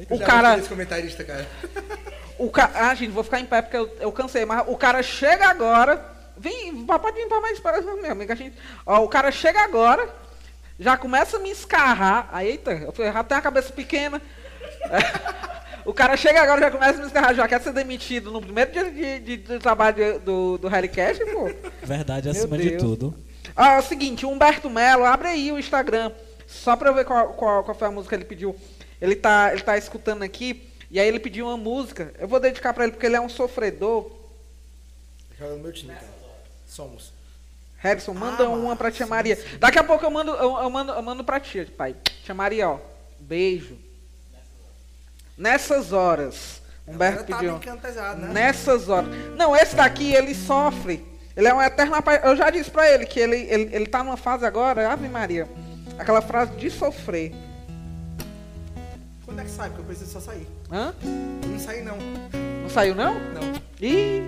[SPEAKER 2] O
[SPEAKER 1] Já
[SPEAKER 2] cara-
[SPEAKER 1] desse comentarista, cara.
[SPEAKER 2] O ca... Ah, gente, vou ficar em pé porque eu, eu cansei, mas o cara chega agora. Vem, pode vir pra mais para meu amigo. A gente... Ó, o cara chega agora, já começa a me escarrar. Aí, eita, eu já tem a cabeça pequena. o cara chega agora, já começa a me escarrar, já quer ser demitido no primeiro dia de, de- de trabalho do, do Harrycast, pô.
[SPEAKER 3] Verdade acima de tudo.
[SPEAKER 2] Ah, é o seguinte, o Humberto Melo, abre aí o Instagram, só pra eu ver qual, qual, qual foi a música que ele pediu. Ele tá, ele tá escutando aqui, e aí ele pediu uma música. Eu vou dedicar pra ele porque ele é um sofredor.
[SPEAKER 1] Joga no meu time, cara. Somos.
[SPEAKER 2] Harrison, manda
[SPEAKER 1] Ah,
[SPEAKER 2] uma pra tia
[SPEAKER 1] sim,
[SPEAKER 2] Maria.
[SPEAKER 1] sim.
[SPEAKER 2] Daqui a pouco eu mando, eu, eu mando, eu mando pra tia, pai. Tia Maria, ó, beijo. Nessas horas, Humberto
[SPEAKER 1] tá
[SPEAKER 2] pediu.
[SPEAKER 1] cantejado, né?
[SPEAKER 2] Nessas horas. Não, esse daqui, ele sofre. Ele é um eterno Eu já disse pra ele que ele, ele, ele tá numa fase agora, Ave Maria. Aquela frase de sofrer.
[SPEAKER 1] Que sai? Porque eu preciso só sair.
[SPEAKER 2] Hã?
[SPEAKER 1] Não saí, não.
[SPEAKER 2] Não saiu, não?
[SPEAKER 1] Não.
[SPEAKER 2] Ih!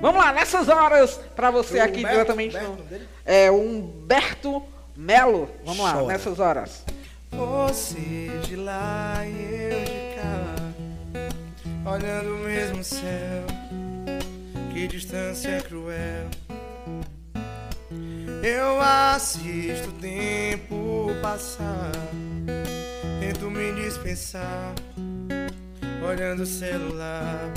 [SPEAKER 2] Vamos lá, nessas horas, pra você
[SPEAKER 1] O
[SPEAKER 2] aqui
[SPEAKER 1] Humberto-
[SPEAKER 2] diretamente
[SPEAKER 1] Humberto,
[SPEAKER 2] no. É o Humberto Melo. Vamos lá,
[SPEAKER 1] Chora.
[SPEAKER 2] nessas horas.
[SPEAKER 1] Você de lá e eu de cá, olhando o mesmo céu. Que distância cruel. Eu assisto o tempo passar, tento me dispensar, olhando o celular.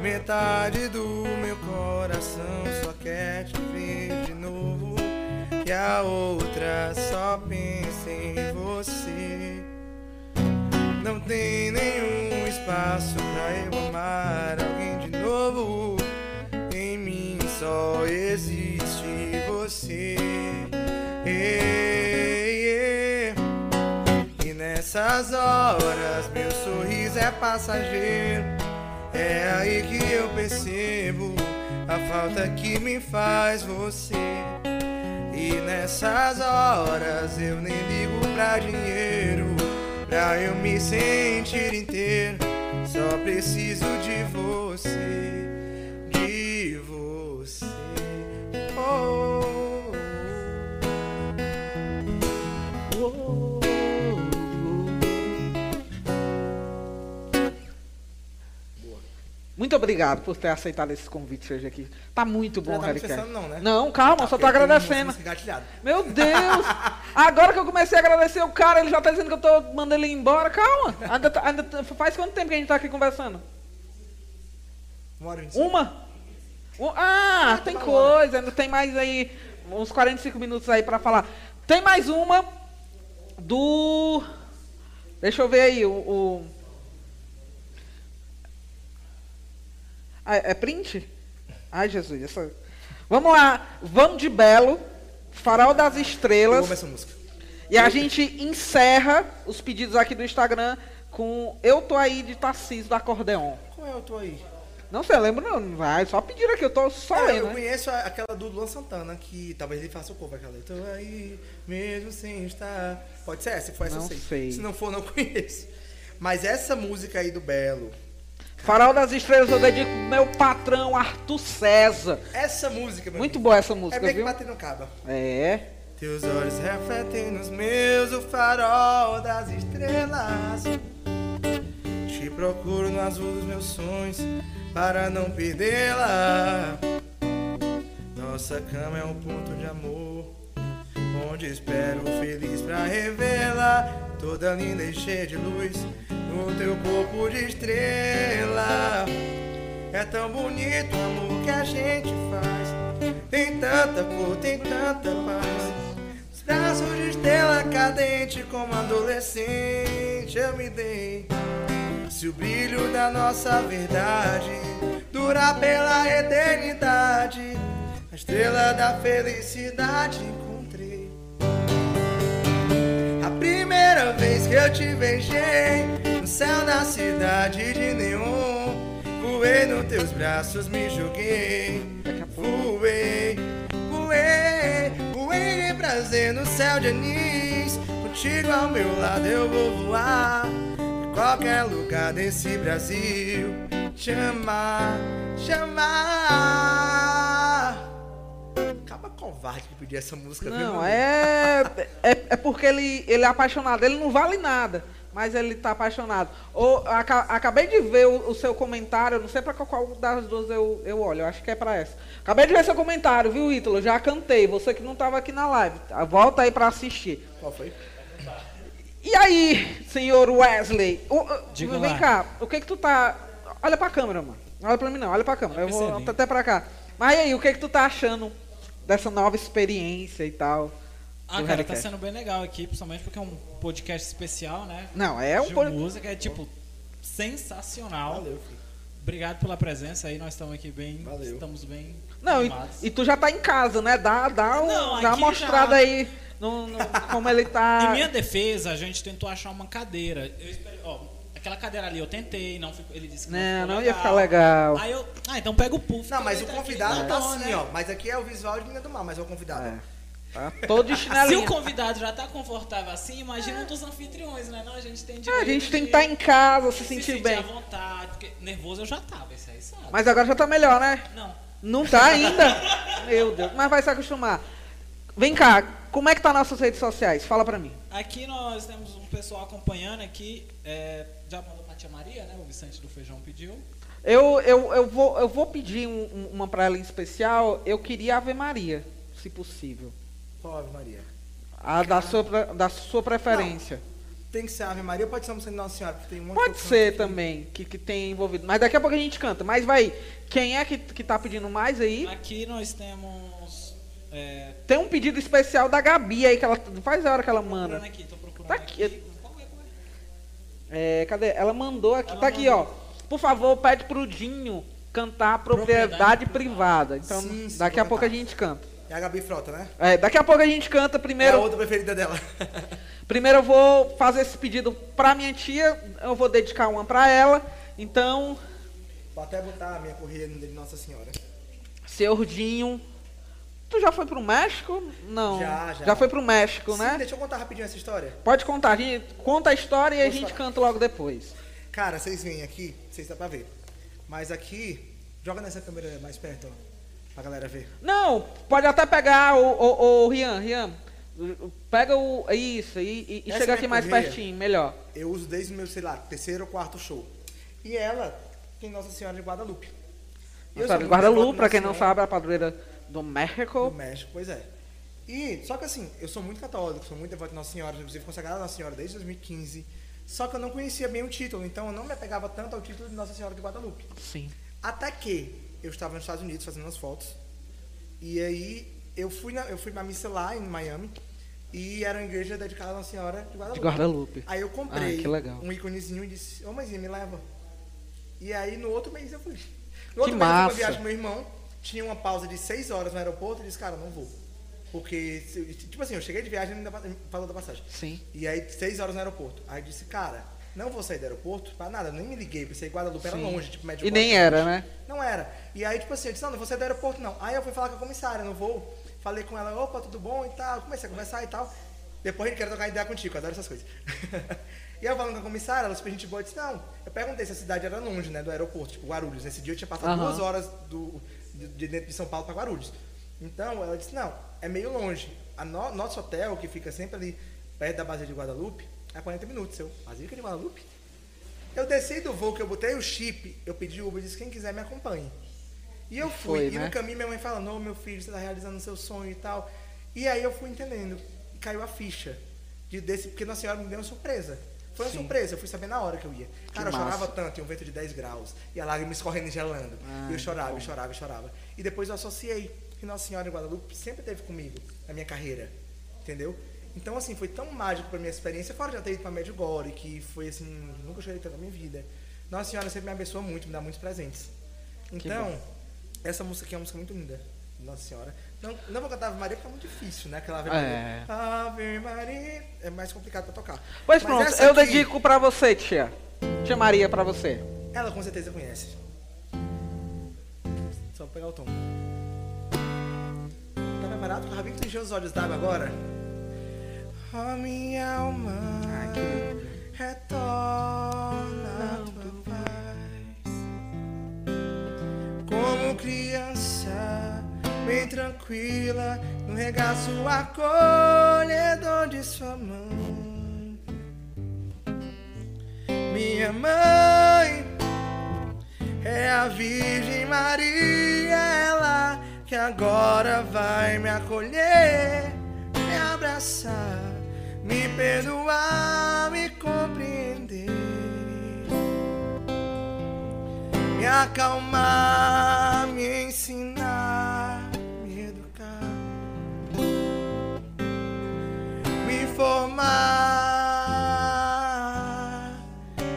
[SPEAKER 1] Metade do meu coração só quer te ver de novo. E a outra só pensa em você. Não tem nenhum espaço pra eu amar alguém de novo. Em mim só existe você. Ei, nessas horas meu sorriso é passageiro. É aí que eu percebo a falta que me faz você. E nessas horas eu nem ligo pra dinheiro. Pra eu me sentir inteiro, só preciso de você. De você. Oh,
[SPEAKER 2] Muito obrigado por ter aceitado esse convite hoje aqui. Tá muito bom,
[SPEAKER 1] Não tá
[SPEAKER 2] Harrycast.
[SPEAKER 1] pensando não, né?
[SPEAKER 2] Não, calma,
[SPEAKER 1] Tá,
[SPEAKER 2] só tô
[SPEAKER 1] eu tenho
[SPEAKER 2] agradecendo. Meu Deus! Agora que eu comecei a agradecer o cara, ele já tá dizendo que eu tô mandando ele embora. Calma! Ainda, tá- ainda tá- faz quanto tempo que a gente tá aqui conversando?
[SPEAKER 1] Uma hora vinte
[SPEAKER 2] Uma? Um- ah, tem coisa, ainda tem mais aí, uns 45 minutos aí pra falar. Tem mais uma do. Deixa eu ver aí, o. o- Ah, é print? Ai, Jesus. Essa... Vamos lá, vamos de Belo, Farol das
[SPEAKER 1] Eu
[SPEAKER 2] Estrelas.
[SPEAKER 1] amo essa música.
[SPEAKER 2] E a gente encerra os pedidos aqui do Instagram com Eu Tô Aí de Tarcísio do Acordeon.
[SPEAKER 1] Qual é o teu aí?
[SPEAKER 2] Não sei, eu lembro não, vai, só pediram aqui, eu tô só
[SPEAKER 1] Ah,
[SPEAKER 2] lendo,
[SPEAKER 1] eu
[SPEAKER 2] né?
[SPEAKER 1] conheço a- aquela do Luan Santana, que talvez ele faça o cover, aquela. Tô aí, mesmo sem estar. Pode ser essa, se for essa
[SPEAKER 2] Não
[SPEAKER 1] eu sei.
[SPEAKER 2] sei.
[SPEAKER 1] Se não for, não conheço. Mas essa música aí do Belo,
[SPEAKER 2] Farol das Estrelas eu dedico pro meu patrão Arthur César.
[SPEAKER 1] essa música, meu
[SPEAKER 2] Muito boa essa
[SPEAKER 1] É
[SPEAKER 2] música,
[SPEAKER 1] bem que
[SPEAKER 2] viu?
[SPEAKER 1] bater no caba.
[SPEAKER 2] É.
[SPEAKER 1] Teus olhos refletem nos meus o farol das estrelas. Te procuro no azul dos meus sonhos para não perdê-la. Nossa cama é um ponto de amor, onde espero feliz pra revelar toda linda e cheia de luz no teu corpo de estrela. É tão bonito o amor que a gente faz. Tem tanta cor, tem tanta paz. Os braços de estrela cadente como adolescente eu me dei. Se o brilho da nossa verdade durar pela eternidade, a estrela da felicidade primeira vez que eu te beijei no céu da cidade de neon, voei nos teus braços, me joguei. Voei, voei, voei em prazer no céu de anis. Contigo ao meu lado eu vou voar. Em qualquer lugar desse Brasil, te amar, te amar. Acaba covarde que pedir essa música,
[SPEAKER 2] Não, é, é. É porque ele, ele é apaixonado. Ele não vale nada, mas ele tá apaixonado. Ou, aca- acabei de ver o, o seu comentário, não sei pra qual, qual das duas eu, eu olho, eu acho que é pra essa. Acabei de ver seu comentário, viu, Ítalo? Já cantei. Você que não tava aqui na live. tá? Volta aí pra assistir.
[SPEAKER 1] Qual foi?
[SPEAKER 2] E aí, senhor Wesley? O- vem
[SPEAKER 3] lá.
[SPEAKER 2] cá, o que que tu tá. Olha pra câmera, mano. Olha pra mim não, olha pra câmera. Eu vou
[SPEAKER 3] percebi.
[SPEAKER 2] até pra cá. Mas e aí, o que que tu tá achando dessa nova experiência e tal?
[SPEAKER 3] Ah, cara, tá
[SPEAKER 2] Harrycast?
[SPEAKER 3] sendo bem legal aqui, principalmente porque é um podcast especial, né?
[SPEAKER 2] Não, é um
[SPEAKER 3] de
[SPEAKER 2] pod-
[SPEAKER 3] música, é tipo sensacional.
[SPEAKER 1] Valeu, filho.
[SPEAKER 3] Obrigado pela presença aí, nós estamos aqui bem,
[SPEAKER 1] Valeu.
[SPEAKER 3] estamos bem
[SPEAKER 2] Não, e,
[SPEAKER 3] animados.
[SPEAKER 2] e tu já tá em casa, né? Dá, dá, um,
[SPEAKER 3] Não,
[SPEAKER 2] dá uma mostrada
[SPEAKER 3] já-
[SPEAKER 2] aí no, no- como ele tá.
[SPEAKER 3] Em minha defesa, a gente tentou achar uma cadeira. Eu esperei, ó, aquela cadeira ali eu tentei, não ficou, ele disse que não,
[SPEAKER 2] Não, não ia ficar legal.
[SPEAKER 3] Aí eu, ah, então pega o puff.
[SPEAKER 1] Não, mas o
[SPEAKER 3] tá aqui,
[SPEAKER 1] convidado tá assim,
[SPEAKER 3] né?
[SPEAKER 1] ó. Mas aqui é o visual de Menina do Mar, mas é o convidado.
[SPEAKER 2] É. Tá todo de
[SPEAKER 3] Se
[SPEAKER 2] chinelinho.
[SPEAKER 3] o convidado já tá confortável assim, imagina um dos anfitriões, né? Não, a gente tem
[SPEAKER 2] Ah,
[SPEAKER 3] direito
[SPEAKER 2] a gente tem que estar em casa, se
[SPEAKER 3] se
[SPEAKER 2] sentir bem.
[SPEAKER 3] à vontade, porque nervoso eu já tava, isso aí sabe.
[SPEAKER 2] Mas agora já tá melhor, né?
[SPEAKER 3] Não.
[SPEAKER 2] Não tá ainda? Meu Deus, mas vai se acostumar. Vem cá, como é que tá nossas redes sociais? Fala pra mim.
[SPEAKER 3] Aqui nós temos um pessoal acompanhando aqui. é, já mandou pra tia Maria, né? O Vicente do Feijão pediu.
[SPEAKER 2] Eu, eu, eu, vou, eu vou pedir um- um- uma pra ela em especial. Eu queria Ave Maria, se possível.
[SPEAKER 1] Qual Ave Maria?
[SPEAKER 2] A da sua, da sua preferência.
[SPEAKER 1] Tem que ser Ave Maria ou pode ser uma Nossa Senhora? Porque tem um
[SPEAKER 2] Pode
[SPEAKER 1] que
[SPEAKER 2] ser
[SPEAKER 1] aqui.
[SPEAKER 2] também, que, que tem envolvido. Mas daqui a pouco a gente canta. Mas vai, quem é que, que tá pedindo mais aí?
[SPEAKER 3] Aqui nós temos. É,
[SPEAKER 2] Tem um pedido especial da Gabi aí, que ela faz a hora que ela manda.
[SPEAKER 3] aqui, tô procurando
[SPEAKER 2] Tá aqui.
[SPEAKER 3] aqui. É, qual
[SPEAKER 2] É, cadê? Ela mandou aqui,
[SPEAKER 3] Ela
[SPEAKER 2] tá aqui, ó. Por favor, pede pro Dinho cantar propriedade,
[SPEAKER 3] Propriedade
[SPEAKER 2] privada. Então,
[SPEAKER 1] Sim, sim,
[SPEAKER 2] daqui a pouco a
[SPEAKER 1] cantar.
[SPEAKER 2] gente canta.
[SPEAKER 1] É a Gabi Frota, né?
[SPEAKER 2] É, daqui a pouco a gente canta.
[SPEAKER 1] É a
[SPEAKER 2] Primeiro,
[SPEAKER 1] outra preferida dela.
[SPEAKER 2] primeiro eu vou fazer esse pedido pra minha tia. Eu vou dedicar uma pra ela. Então,
[SPEAKER 1] Vou até botar a minha correia no de Nossa Senhora.
[SPEAKER 2] senhor Dinho. Tu já foi pro México? Não.
[SPEAKER 1] Já, já.
[SPEAKER 2] Já foi pro México,
[SPEAKER 1] Sim,
[SPEAKER 2] né?
[SPEAKER 1] deixa eu contar rapidinho essa história.
[SPEAKER 2] Pode contar, a gente conta a história e a
[SPEAKER 1] Vou
[SPEAKER 2] gente
[SPEAKER 1] falar.
[SPEAKER 2] canta logo depois.
[SPEAKER 1] Cara, vocês veem aqui, se dá pra ver. Mas aqui, joga nessa câmera mais perto, ó. Pra galera ver.
[SPEAKER 2] Não, pode até pegar o, o, o Rian, Rian. Pega o. Isso, e, e- chega aqui mais pertinho, melhor.
[SPEAKER 1] Eu uso desde o meu, sei lá, terceiro ou quarto show. E ela tem Nossa Senhora de Guadalupe.
[SPEAKER 2] Nossa,
[SPEAKER 1] sou muito
[SPEAKER 2] Guadalupe, pra
[SPEAKER 1] de
[SPEAKER 2] quem não
[SPEAKER 1] Senhora
[SPEAKER 2] sabe, é a padroeira do México.
[SPEAKER 1] Do México, pois é. E, só que assim, eu sou muito católico, sou muito devoto de Nossa Senhora, inclusive consagrado a Nossa Senhora desde 2015. Só que eu não conhecia bem o título, então eu não me apegava tanto ao título de Nossa Senhora de Guadalupe.
[SPEAKER 2] Sim.
[SPEAKER 1] Até que eu estava nos Estados Unidos fazendo umas fotos. E aí eu fui na, eu fui na missa lá em Miami. E era uma igreja dedicada a Nossa Senhora de Guadalupe.
[SPEAKER 2] De Guadalupe.
[SPEAKER 1] Aí eu comprei
[SPEAKER 2] Ah, que
[SPEAKER 1] um íconezinho e disse, ô mãezinha, me leva. E aí no outro mês eu fui. No
[SPEAKER 2] Que
[SPEAKER 1] outro mês eu fui
[SPEAKER 2] massa.
[SPEAKER 1] pra viagem com meu irmão, tinha uma pausa de seis horas no aeroporto e disse, cara, não vou. Porque, tipo assim, eu cheguei de viagem e ainda falou da passagem.
[SPEAKER 2] Sim.
[SPEAKER 1] E aí, seis horas no aeroporto. Aí disse, cara, não vou sair do aeroporto pra nada, nem me liguei, pensei Guadalupe era
[SPEAKER 2] Sim.
[SPEAKER 1] longe, tipo, médio
[SPEAKER 2] E nem era, né?
[SPEAKER 1] Não era. E aí, tipo assim, eu disse, não, não vou sair do aeroporto, não. Aí eu fui falar com a comissária, não vou. Falei com ela, opa, tudo bom e tal. Comecei a conversar e tal. Depois gente quer trocar ideia contigo, eu adoro essas coisas. e eu falando com a comissária, ela super gente boa, disse, não. Eu perguntei se a cidade era longe, né, do aeroporto, tipo Guarulhos. Nesse dia eu tinha passado duas horas do, de, de dentro de São Paulo para Guarulhos. Então, ela disse, não, é meio longe. A no- nosso hotel, que fica sempre ali perto da base de Guadalupe, é 40 minutos. Eu, Basílica de Guadalupe? Eu desci do voo que eu botei o chip, eu pedi o Uber e disse, quem quiser me acompanhe. E eu
[SPEAKER 2] E
[SPEAKER 1] fui,
[SPEAKER 2] foi,
[SPEAKER 1] e
[SPEAKER 2] né?
[SPEAKER 1] no caminho minha mãe falando, ô meu filho, você está realizando seu sonho e tal. E aí eu fui entendendo caiu a ficha. De, desse, porque Nossa Senhora me deu uma surpresa. Foi uma surpresa, eu fui saber na hora que eu ia. Cara, eu
[SPEAKER 2] massa.
[SPEAKER 1] chorava tanto, e um vento de 10 graus, e a lágrima escorrendo e gelando.
[SPEAKER 2] Ah,
[SPEAKER 1] e eu chorava, eu chorava, eu chorava. E depois eu associei que Nossa Senhora em Guadalupe sempre esteve comigo na minha carreira. Entendeu? Então, assim, foi tão mágico pra minha experiência, fora de já ter ido pra Medjugorje, que foi assim, nunca chorei tanto na minha vida. Nossa Senhora sempre me abençoa muito, me dá muitos presentes. Então, essa música aqui é uma música muito linda. Nossa Senhora. Não, não vou cantar Ave Maria porque é muito difícil, né? Aquela Ave
[SPEAKER 2] É.
[SPEAKER 1] Maria. Ave Maria. É mais complicado pra tocar.
[SPEAKER 2] Pois
[SPEAKER 1] Mas
[SPEAKER 2] pronto, eu
[SPEAKER 1] aqui,
[SPEAKER 2] dedico pra você, tia. Tia Maria, pra você.
[SPEAKER 1] Ela com certeza conhece. Só vou pegar o tom. Tá preparado? Que tu encheu os olhos d'água agora. Ó minha alma,
[SPEAKER 2] Ah, que
[SPEAKER 1] retorna bem tranquila, no regaço acolhedor de sua mãe. Minha mãe é a Virgem Maria, ela que agora vai me acolher, me abraçar, me perdoar, me compreender, me acalmar, me ensinar, formar,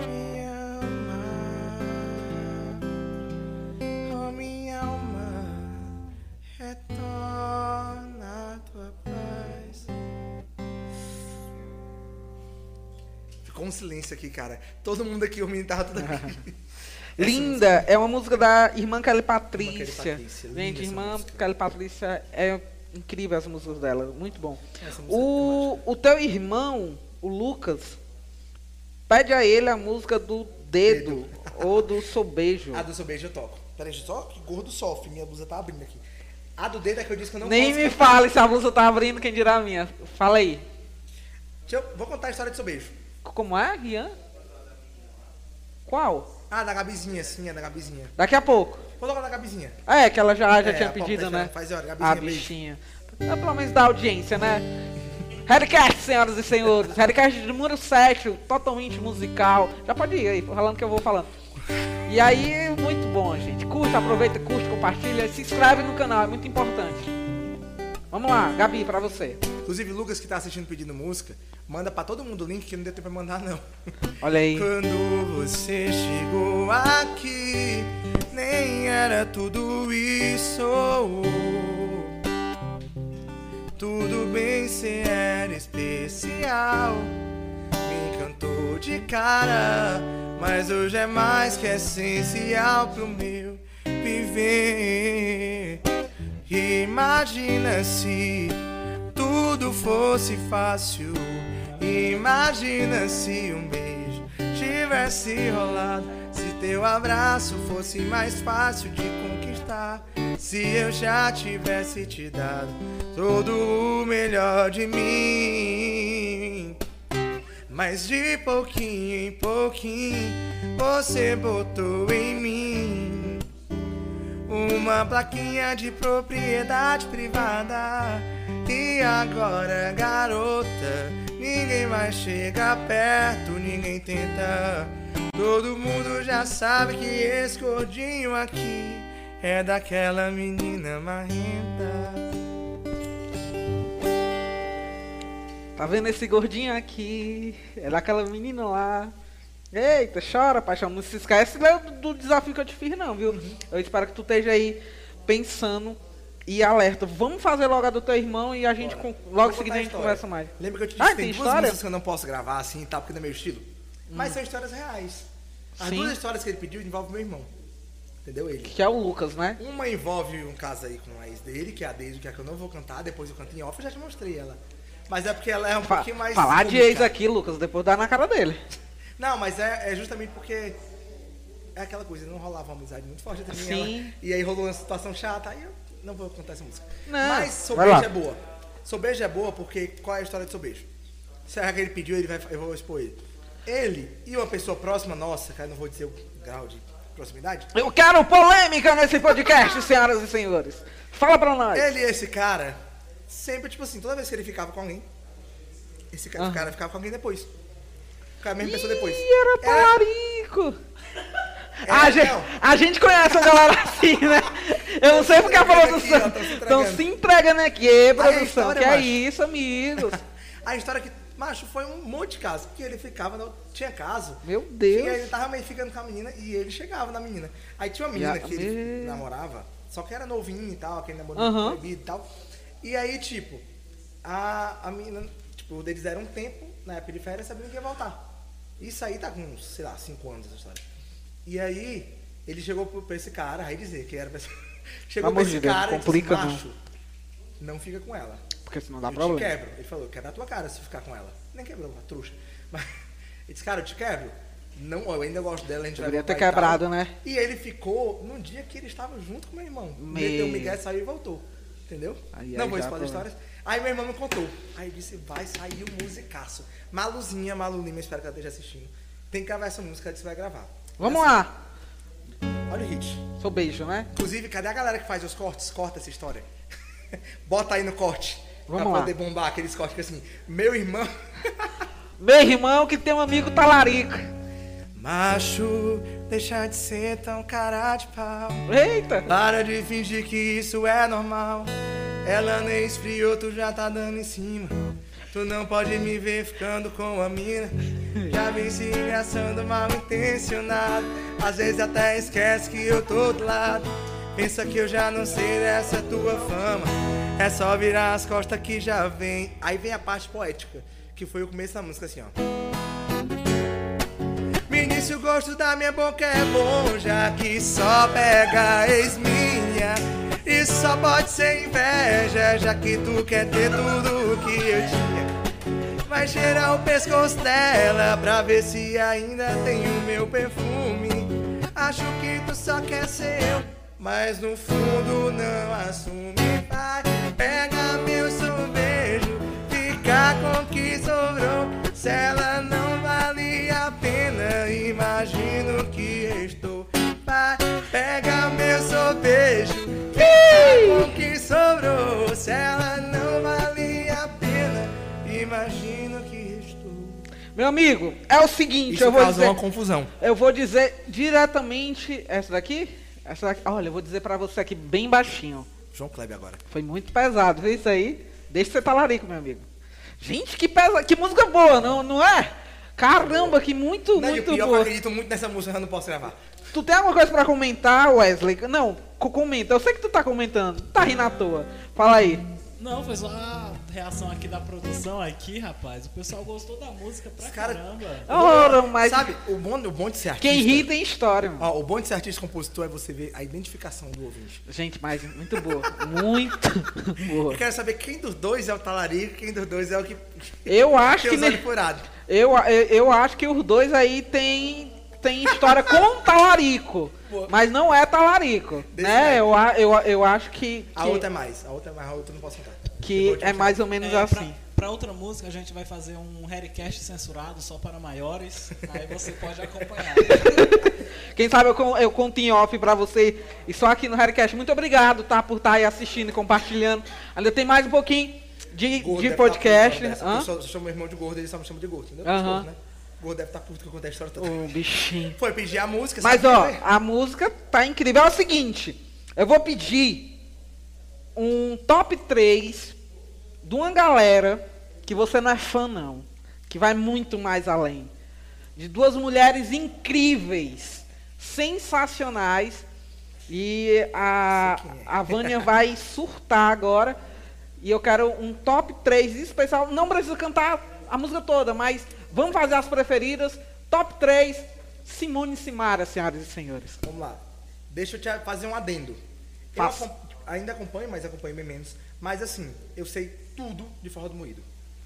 [SPEAKER 1] me amar. Oh, minha alma, retorna a tua paz. Ficou um silêncio aqui, cara. Todo mundo aqui, o menino tava tudo aqui.
[SPEAKER 2] Linda, é uma música da irmã Kelly Patrícia.
[SPEAKER 1] Patrícia, linda
[SPEAKER 2] Gente,
[SPEAKER 1] essa
[SPEAKER 2] irmã
[SPEAKER 1] música.
[SPEAKER 2] Kelly Patrícia é incrível as músicas dela, muito bom.
[SPEAKER 1] Música
[SPEAKER 2] O, o teu irmão, o Lucas, pede a ele a música do dedo, ou do sobejo.
[SPEAKER 1] A do seu beijo eu toco. Peraí, só que gordo sofre. Minha blusa tá abrindo aqui. A do dedo é que eu disse que eu não
[SPEAKER 2] Nem
[SPEAKER 1] posso
[SPEAKER 2] me
[SPEAKER 1] cantar.
[SPEAKER 2] fale se a blusa tá abrindo, quem dirá a minha. Fala aí.
[SPEAKER 1] Deixa eu, vou contar a história do seu beijo.
[SPEAKER 2] Como é, Rian? Qual?
[SPEAKER 1] Ah, da Gabizinha, sim, é da Gabizinha.
[SPEAKER 2] Daqui a pouco.
[SPEAKER 1] Vou tocar da Gabizinha.
[SPEAKER 2] É, que ela já, já
[SPEAKER 1] É,
[SPEAKER 2] tinha pedido, né?
[SPEAKER 1] Faz hora, Gabizinha,
[SPEAKER 2] A
[SPEAKER 1] beijo.
[SPEAKER 2] bichinha. É, pelo menos da audiência, né? Redcast, senhoras e senhores. Redcast de número 7, totalmente musical. Já pode ir aí, falando que eu vou falando. E aí, muito bom, gente. Curta, aproveita, curte, compartilha. Se inscreve no canal, é muito importante. Vamos lá, Gabi, pra você.
[SPEAKER 1] Inclusive, Lucas que tá assistindo pedindo música, manda pra todo mundo o link que não deu tempo pra mandar, não.
[SPEAKER 2] Olha aí.
[SPEAKER 1] Quando você chegou aqui, nem era tudo isso. Tudo bem, cê era especial. Me encantou de cara, mas hoje é mais que essencial pro meu viver. Imagina se tudo fosse fácil. Imagina se um beijo tivesse rolado. Se teu abraço fosse mais fácil de conquistar. Se eu já tivesse te dado todo o melhor de mim. Mas de pouquinho em pouquinho você botou em mim uma plaquinha de propriedade privada. E agora, garota, ninguém mais chega perto, ninguém tenta. Todo mundo já sabe que esse gordinho aqui é daquela menina marrenta.
[SPEAKER 2] Tá vendo esse gordinho aqui? É daquela menina lá. Eita, chora, paixão. Não se esquece do, do desafio que eu te fiz, não, viu? Eu espero que tu esteja aí pensando e alerta. Vamos fazer logo a do teu irmão e a gente,
[SPEAKER 1] Bora.
[SPEAKER 2] com- logo em seguida, a gente
[SPEAKER 1] história.
[SPEAKER 2] conversa mais.
[SPEAKER 1] Lembra que eu te disse
[SPEAKER 2] Ah,
[SPEAKER 1] que tem
[SPEAKER 2] tem
[SPEAKER 1] duas músicas que eu não posso gravar assim e tal, porque não é meu estilo? Mas são histórias reais. As
[SPEAKER 2] Sim.
[SPEAKER 1] duas histórias que ele pediu envolvem meu irmão. Entendeu? Ele.
[SPEAKER 2] Que é o Lucas, né?
[SPEAKER 1] Uma envolve um caso aí com a ex dele, que é a Daisy, que é a que eu não vou cantar, depois eu canto em off, eu já te mostrei ela. Mas é porque ela é um
[SPEAKER 2] Fa-
[SPEAKER 1] pouquinho mais.
[SPEAKER 2] falar de ex aqui, Lucas, depois dá na cara dele.
[SPEAKER 1] Não, mas é, é justamente porque é aquela coisa, não rolava uma amizade muito forte entre mim e
[SPEAKER 2] Sim.
[SPEAKER 1] ela. E aí rolou uma situação chata, aí eu não vou contar essa música.
[SPEAKER 2] Não,
[SPEAKER 1] mas Sou
[SPEAKER 2] vai
[SPEAKER 1] Beijo
[SPEAKER 2] lá.
[SPEAKER 1] é boa. Sou Beijo é boa porque qual é a história de Sou Beijo? Será que ele pediu, ele vai, eu vou expor ele. Ele e uma pessoa próxima nossa, cara, não vou dizer o grau de proximidade.
[SPEAKER 2] Eu quero polêmica nesse podcast, senhoras e senhores. Fala pra nós.
[SPEAKER 1] Ele e esse cara, sempre, tipo assim, toda vez que ele ficava com alguém, esse ca-
[SPEAKER 2] Aham.
[SPEAKER 1] cara ficava com alguém depois. Com a mesma pessoa depois.
[SPEAKER 2] Ih, era talarico.
[SPEAKER 1] É,
[SPEAKER 2] a, gente,
[SPEAKER 1] não.
[SPEAKER 2] a gente conhece a galera assim, né? Eu não sei porque a produção.
[SPEAKER 1] aqui, ó, tão se
[SPEAKER 2] Estão
[SPEAKER 1] entregando.
[SPEAKER 2] se entregando aqui, Ê, produção. que é
[SPEAKER 1] macho.
[SPEAKER 2] isso, amigos?
[SPEAKER 1] A história que, macho, foi um monte de caso. Que ele ficava, no- tinha caso.
[SPEAKER 2] Meu
[SPEAKER 1] E
[SPEAKER 2] Deus.
[SPEAKER 1] aí ele tava meio ficando com a menina e ele chegava na menina. Aí tinha uma menina que ele namorava, só que era novinho e tal, aquele namoro
[SPEAKER 2] Aham.
[SPEAKER 1] proibido e tal. E aí, tipo, a, a menina, tipo, eles deram um tempo, na época de férias, sabendo que ia voltar. Isso aí tá com, sei lá, cinco anos essa história. E aí, ele chegou pra esse cara, aí dizer que era pra esse- Chegou
[SPEAKER 2] Pelo
[SPEAKER 1] pra esse
[SPEAKER 2] Deus,
[SPEAKER 1] cara e disse,
[SPEAKER 2] complica, não.
[SPEAKER 1] macho, não fica com ela.
[SPEAKER 2] Porque senão dá
[SPEAKER 1] eu
[SPEAKER 2] problema.
[SPEAKER 1] te quebro. Ele falou, quebra a tua cara se ficar com ela. Nem quebrou, uma trouxa. Mas ele disse, cara, eu te quebro. Não, eu ainda gosto dela, a gente
[SPEAKER 2] Deveria
[SPEAKER 1] vai
[SPEAKER 2] ter
[SPEAKER 1] e
[SPEAKER 2] quebrado,
[SPEAKER 1] tal.
[SPEAKER 2] né?
[SPEAKER 1] E ele ficou num dia que ele estava junto com meu irmão.
[SPEAKER 2] Me-
[SPEAKER 1] Meteu o Miguel, saiu e voltou. Entendeu?
[SPEAKER 2] Aí-
[SPEAKER 1] não
[SPEAKER 2] aí
[SPEAKER 1] vou expor histórias. Aí meu irmão me contou. Aí eu disse, vai sair o musicaço. Maluzinha, Malu Lima, espero que ela esteja assistindo. Tem que gravar essa música, ela disse, vai gravar.
[SPEAKER 2] Vamos lá.
[SPEAKER 1] assim, Olha o hit.
[SPEAKER 2] Sou beijo, né?
[SPEAKER 1] Inclusive, cadê a galera que faz os cortes? Corta essa história. Bota aí no corte.
[SPEAKER 2] Vamos
[SPEAKER 1] pra
[SPEAKER 2] lá.
[SPEAKER 1] poder bombar aqueles cortes que assim, meu irmão.
[SPEAKER 2] Meu irmão que tem um amigo talarico.
[SPEAKER 1] Macho, deixa de ser tão cara de pau.
[SPEAKER 2] Eita.
[SPEAKER 1] Para de fingir que isso é normal. Ela nem esfriou, tu já tá dando em cima. Tu não pode me ver ficando com a mina. Já vem se engraçando mal intencionado. Às vezes até esquece que eu tô do lado. Pensa que eu já não sei dessa tua fama. É só virar as costas que já vem. Aí vem a parte poética, que foi o começo da música assim, ó. No início o gosto da minha boca é bom, já que só pega ex minha. Isso só pode ser inveja, já que tu quer ter tudo que eu tinha. Vai cheirar o pescoço dela pra ver se ainda tem o meu perfume. Acho que tu só quer ser eu, mas no fundo não assume. Vai, pega meu sorvejo, fica com o que sobrou. Se ela não vale a pena, imagino que estou. Vai, pega meu sorvejo, o que sobrou. Se ela não vale a pena, imagino que estou.
[SPEAKER 2] Meu amigo, é o seguinte,
[SPEAKER 1] Isso
[SPEAKER 2] eu vou
[SPEAKER 1] causou
[SPEAKER 2] dizer,
[SPEAKER 1] uma confusão.
[SPEAKER 2] eu vou dizer diretamente essa daqui, essa daqui. Olha, eu vou dizer pra você aqui bem baixinho.
[SPEAKER 1] João Kleber agora.
[SPEAKER 2] Foi muito pesado, viu isso aí? Deixa você talarico, meu amigo. Gente, que pesa, que música boa, não, não é? Caramba, que muito,
[SPEAKER 1] Não, e o
[SPEAKER 2] muito
[SPEAKER 1] pior é eu
[SPEAKER 2] boa.
[SPEAKER 1] acredito muito nessa música, eu não posso gravar.
[SPEAKER 2] Tu tem alguma coisa pra comentar, Wesley? Não, comenta. Eu sei que tu tá comentando. Tá rindo à toa. Fala aí.
[SPEAKER 3] Não, foi só a reação aqui da produção aqui, rapaz. O pessoal gostou da música pra
[SPEAKER 1] Os cara-
[SPEAKER 3] caramba.
[SPEAKER 2] Ora, mas
[SPEAKER 1] Sabe, o bom, o bom de ser artista...
[SPEAKER 2] quem ri tem história, mano.
[SPEAKER 1] Ó, o bom de ser artista e compositor é você ver a identificação do ouvinte.
[SPEAKER 2] Gente, mas muito boa. Muito boa.
[SPEAKER 1] Eu quero saber quem dos dois é o talarico, quem dos dois é o que
[SPEAKER 2] Eu acho que
[SPEAKER 1] os
[SPEAKER 2] ne- eu, eu, eu acho que os dois aí tem tem história com talarico,
[SPEAKER 1] Boa.
[SPEAKER 2] mas não é talarico,
[SPEAKER 1] Desse
[SPEAKER 2] né? Eu, a- eu, eu acho que
[SPEAKER 1] A
[SPEAKER 2] que,
[SPEAKER 1] outra é mais, a outra é mais, a outra não posso contar.
[SPEAKER 2] que é mais ou menos
[SPEAKER 3] É,
[SPEAKER 2] assim.
[SPEAKER 3] Pra, pra outra música, a gente vai fazer um Harrycast censurado só para maiores. Aí você pode acompanhar.
[SPEAKER 2] Quem sabe eu, eu conto em off pra você. E só aqui no Haircast. Muito obrigado, tá? Por estar aí assistindo e compartilhando. Ainda tem mais um pouquinho de,
[SPEAKER 1] Gordo
[SPEAKER 2] de
[SPEAKER 1] deve
[SPEAKER 2] podcast.
[SPEAKER 1] tá? Eu chamo meu irmão de gordo, ele só me chama de gordo, entendeu?
[SPEAKER 2] Aham.
[SPEAKER 1] Gordo, né? Gordo deve estar puto que eu contei a história toda.
[SPEAKER 2] Ô, bichinho.
[SPEAKER 1] Foi pedir a música,
[SPEAKER 2] Mas ó, a música tá incrível. É o seguinte, eu vou pedir um top 3 de uma galera que você não é fã não, que vai muito mais além. De duas mulheres incríveis, sensacionais. E a,
[SPEAKER 1] é.
[SPEAKER 2] a Vânia vai surtar agora. E eu quero um top 3 especial. Não precisa cantar a música toda, mas vamos fazer as preferidas. Top 3, Simone e Simara, senhoras e senhores.
[SPEAKER 1] Vamos lá. Deixa eu te fazer um adendo. Eu ainda acompanho, mas acompanho bem menos. Mas assim, eu sei tudo de Forró do Moído.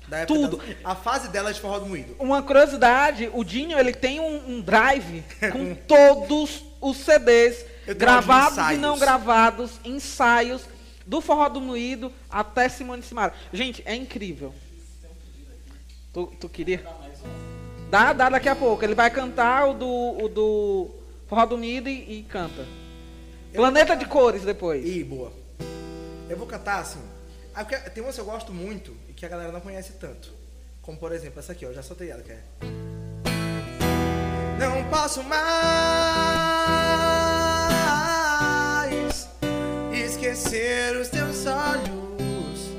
[SPEAKER 1] Da época
[SPEAKER 2] Tudo.
[SPEAKER 1] das- a fase dela é de Forró do Moído.
[SPEAKER 2] Uma curiosidade, o Dinho ele tem um, um drive com todos os CDs gravados e não gravados, ensaios do Forró do Moído até Simone e Simara. Gente, é incrível. Tu, tu queria? Dá, dá daqui a pouco. Ele vai cantar o do, o do Forró do Moído e, e canta. Planeta de Cores depois.
[SPEAKER 1] Ih, boa. Eu vou cantar assim. Ah, Tem uma que eu gosto muito e que a galera não conhece tanto. Como por exemplo essa aqui, ó. Eu já soltei ela, que é. Não posso mais esquecer os teus olhos.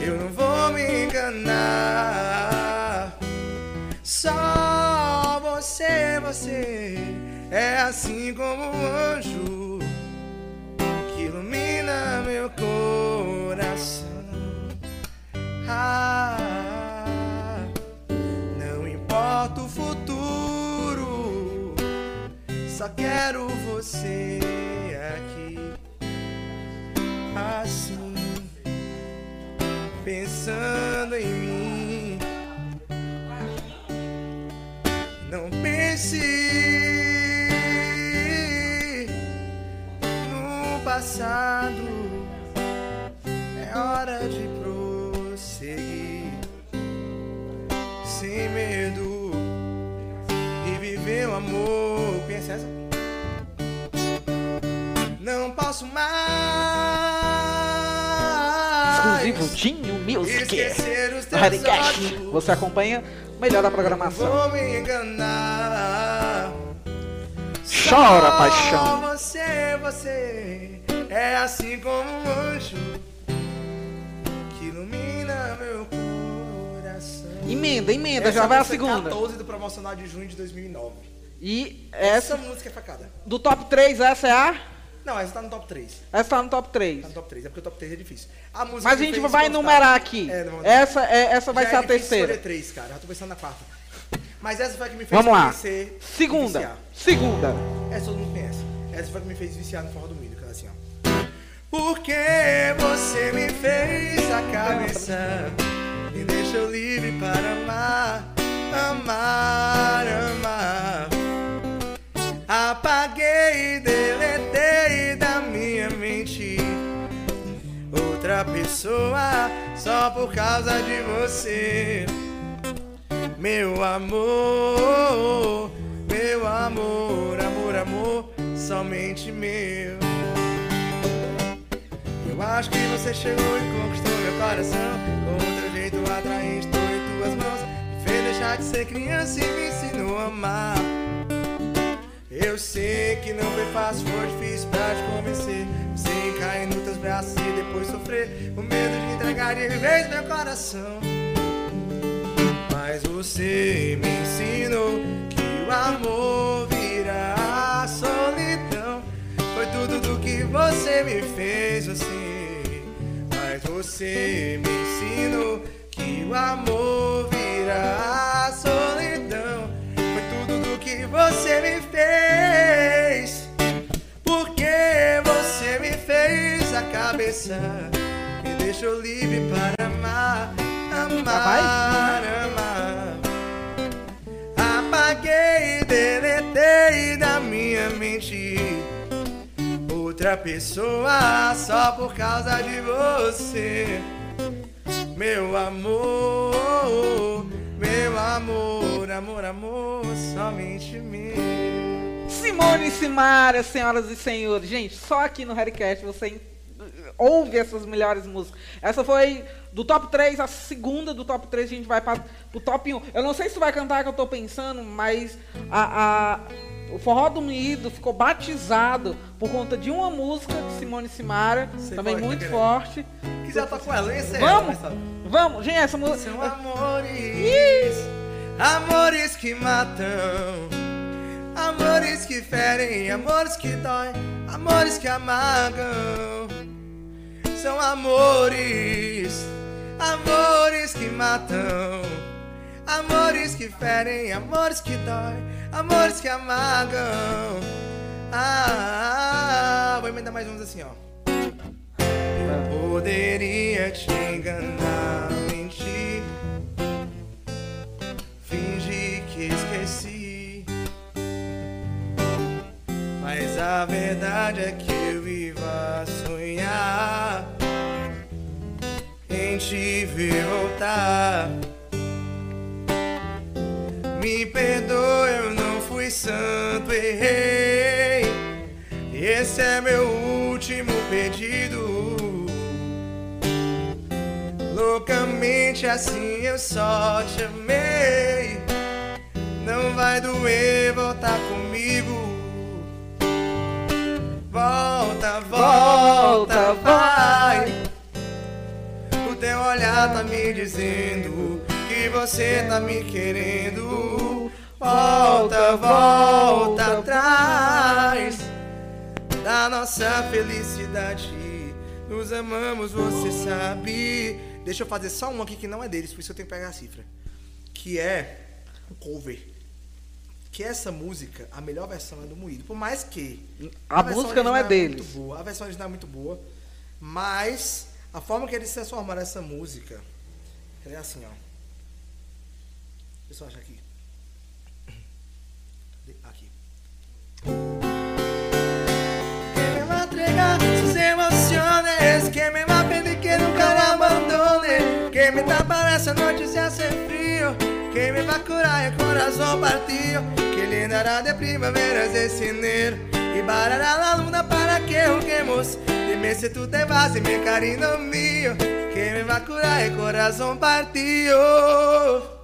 [SPEAKER 1] Eu não vou me enganar. Só você, você é assim como um anjo que ilumina meu coração. Ah, não importa o futuro, só quero você aqui, assim, pensando em mim. Pense no passado. É hora de prosseguir sem medo e viver o amor. Conhece essa? Não posso mais
[SPEAKER 2] Exclusivo Dinho Music. Você acompanha melhor da programação.
[SPEAKER 1] Vou me enganar.
[SPEAKER 2] Chora,
[SPEAKER 1] Só
[SPEAKER 2] paixão.
[SPEAKER 1] Você, você é assim como um anjo que ilumina meu coração.
[SPEAKER 2] Emenda, emenda,
[SPEAKER 1] Essa
[SPEAKER 2] já vai a
[SPEAKER 1] é
[SPEAKER 2] segunda.
[SPEAKER 1] 14 do promocional de junho de 2009.
[SPEAKER 2] E
[SPEAKER 1] Essa
[SPEAKER 2] essa,
[SPEAKER 1] música é facada.
[SPEAKER 2] do top 3, essa é a?
[SPEAKER 1] Não, essa tá no top 3.
[SPEAKER 2] Essa tá no top 3.
[SPEAKER 1] Tá no top 3, é porque o top 3 é difícil. A música
[SPEAKER 2] Mas a gente vai enumerar aqui.
[SPEAKER 1] É, não vamos-
[SPEAKER 2] Essa, é, essa vai
[SPEAKER 1] Já
[SPEAKER 2] ser
[SPEAKER 1] é
[SPEAKER 2] a terceira.
[SPEAKER 1] escolher três, cara. Já tô pensando na quarta. Mas essa foi a que me fez
[SPEAKER 2] Vamos lá.
[SPEAKER 1] conhecer
[SPEAKER 2] Segunda. Segunda.
[SPEAKER 1] Essa todo mundo conhece. Essa foi a que me fez viciar no forró do milho, que era assim, ó. Porque você me fez a cabeça Me deixou livre para Amar, amar pessoa só por causa de você meu amor, meu amor, amor, amor, somente meu. Eu acho que você chegou e conquistou meu coração. Com outro jeito atraente, estou em tuas mãos. Me fez deixar de ser criança e me ensinou a amar. Eu sei que não foi fácil, foi difícil pra te convencer. Sem cair nos teus braços e depois sofrer. O medo de entregar de vez meu coração. Mas você me ensinou que o amor vira a solidão. Foi tudo do que você me fez, você. Mas você me ensinou que o amor vira a solidão. Que você me fez. Porque você me fez a cabeça. Me deixou livre para amar, amar, amar. Apaguei e deletei da minha mente outra pessoa só por causa de você. Meu amor, meu amor, amor, amor, somente meu.
[SPEAKER 2] Simone Simaria, senhoras e senhores. Gente, só aqui no Harrycast você ouve essas melhores músicas. Essa foi do top 3, a segunda do top 3, a gente vai para o top 1. Eu não sei se vai cantar que eu tô pensando, mas a, a- o Forró do Unido ficou batizado por conta de uma música de Simone Simaria,
[SPEAKER 1] Sei
[SPEAKER 2] também
[SPEAKER 1] que
[SPEAKER 2] muito
[SPEAKER 1] tá
[SPEAKER 2] forte.
[SPEAKER 1] Quiser tocar com ela, esse é
[SPEAKER 2] Vamos,
[SPEAKER 1] mas
[SPEAKER 2] vamos, gente, essa
[SPEAKER 1] São
[SPEAKER 2] música...
[SPEAKER 1] amores, amores que matam, amores que ferem, amores que doem, amores que amargam. São amores, amores que matam, amores que ferem, amores que doem, amores que amargam. Ah, vou emendar mais uns assim, ó. Eu poderia te enganar, mentir, fingir que esqueci. Mas a verdade é que eu vivo a sonhar em te ver voltar. Me perdoa, eu não fui santo, errei. Esse é meu último pedido. Loucamente assim eu só te amei. Não vai doer voltar comigo. Volta, volta, vai. O teu olhar tá me dizendo que você tá me querendo. Volta, volta atrás da nossa felicidade. Nos amamos, você sabe. Deixa eu fazer só um aqui que não é deles, por isso eu tenho que pegar a cifra. Que é um cover. Que essa música, a melhor versão é do Moído. Por mais que.
[SPEAKER 2] A
[SPEAKER 1] versão
[SPEAKER 2] música não é
[SPEAKER 1] original
[SPEAKER 2] deles.
[SPEAKER 1] boa, a versão original é muito boa. Mas a forma que eles transformaram essa música é assim, ó. Deixa eu aqui. Aqui. Que me entrega sus emociones, que me va a pedir que nunca la abandone, que me tapará esa noche si hace frío, que me va a curar el corazón partido, que llenará de primaveras ese enero y parará la luna para que juguemos. Dime si tú te vas y mi cariño mío, que me va a curar el corazón partido.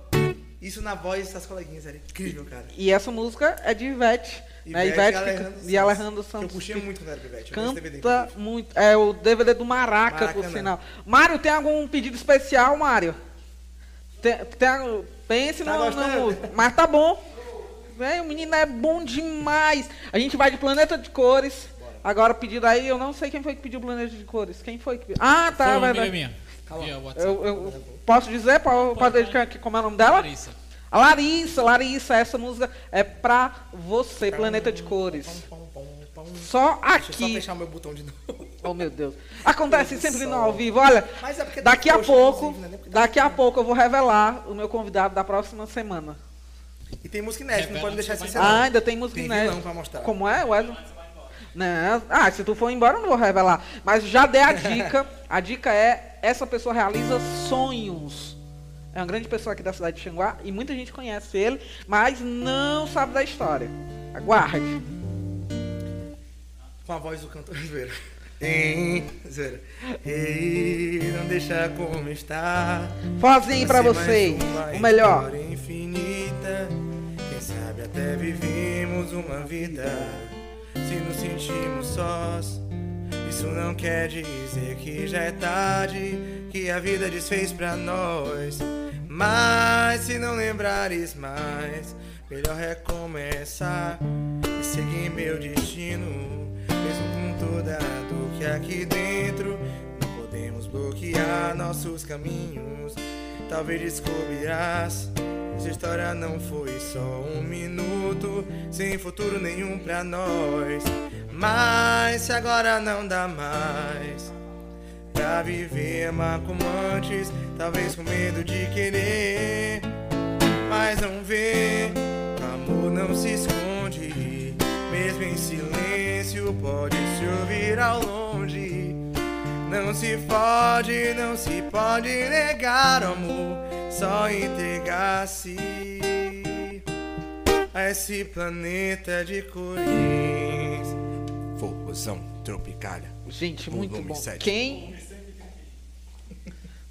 [SPEAKER 1] Isso na voz das coleguinhas, era incrível, cara.
[SPEAKER 2] E essa música é de Ivete. né?
[SPEAKER 1] Ivete
[SPEAKER 2] Ivete
[SPEAKER 1] e
[SPEAKER 2] que-
[SPEAKER 1] Alejandro
[SPEAKER 2] e Alejandro
[SPEAKER 1] Que eu
[SPEAKER 2] Santos.
[SPEAKER 1] puxei muito quando era Ivete.
[SPEAKER 2] Canta muito. É o DVD do Maraca, por
[SPEAKER 1] Maracanã.
[SPEAKER 2] sinal. Mário, tem algum pedido especial, Mário? Tem, tem, pense
[SPEAKER 1] Tá
[SPEAKER 2] no,
[SPEAKER 1] gostando?
[SPEAKER 2] no- Mas tá bom. Vem, o menino é bom demais. A gente vai de Planeta de Cores. Agora o pedido aí, eu não sei quem foi que pediu Planeta de Cores. Quem foi que pediu? Ah, tá,
[SPEAKER 3] Foi uma
[SPEAKER 2] verdade.
[SPEAKER 3] minha.
[SPEAKER 2] Eu, eu posso dizer, pode, pode dedicar aqui como é o nome dela?
[SPEAKER 3] Larissa.
[SPEAKER 2] A Larissa, Larissa, essa música é pra você, Planeta de Cores.
[SPEAKER 1] Pom, pom.
[SPEAKER 2] Só
[SPEAKER 1] Deixa eu só
[SPEAKER 2] aqui.
[SPEAKER 1] fechar o meu botão de novo.
[SPEAKER 2] Oh meu Deus. Acontece
[SPEAKER 1] Deus
[SPEAKER 2] sempre no ao vivo. Olha,
[SPEAKER 1] Mas é porque
[SPEAKER 2] daqui a pouco,
[SPEAKER 1] né?
[SPEAKER 2] Daqui a pouco eu vou revelar o meu convidado da próxima semana.
[SPEAKER 1] E tem música inédita, não
[SPEAKER 3] Revela
[SPEAKER 1] pode deixar
[SPEAKER 3] vai
[SPEAKER 2] Ah,
[SPEAKER 1] não.
[SPEAKER 2] ainda tem música
[SPEAKER 1] Tem
[SPEAKER 2] inédita.
[SPEAKER 1] pra mostrar.
[SPEAKER 2] Como é, Wesley? Não. Ah, se tu for embora eu não vou revelar. Mas já dei a dica. A dica é, essa pessoa realiza sonhos. É uma grande pessoa aqui da cidade de Xanguá e muita gente conhece ele, mas não sabe da história. Aguarde.
[SPEAKER 1] Com a voz do cantor Zoeira. Ei, Zoeira. Ei, não deixa como está.
[SPEAKER 2] Fozinho pra vocês. O melhor.
[SPEAKER 1] infinita. Quem sabe até vivemos uma vida. Se nos sentimos sós. Isso não quer dizer que já é tarde. Que a vida desfez pra nós. Mas se não lembrares mais, melhor recomeçar e seguir meu destino. Mesmo com toda a dor que aqui dentro, não podemos bloquear nossos caminhos. Talvez descobrirás. Essa história não foi só um minuto, sem futuro nenhum pra nós. Mas se agora não dá mais pra viver amar como antes, talvez com medo de querer. Mas não vê, amor não se esconde, mesmo em silêncio pode se ouvir ao longe. Não se pode, não se pode negar o amor, só entregar-se a esse planeta de cores. Forrozão Tropicália.
[SPEAKER 2] Gente, muito bom.
[SPEAKER 1] sete.
[SPEAKER 2] Quem.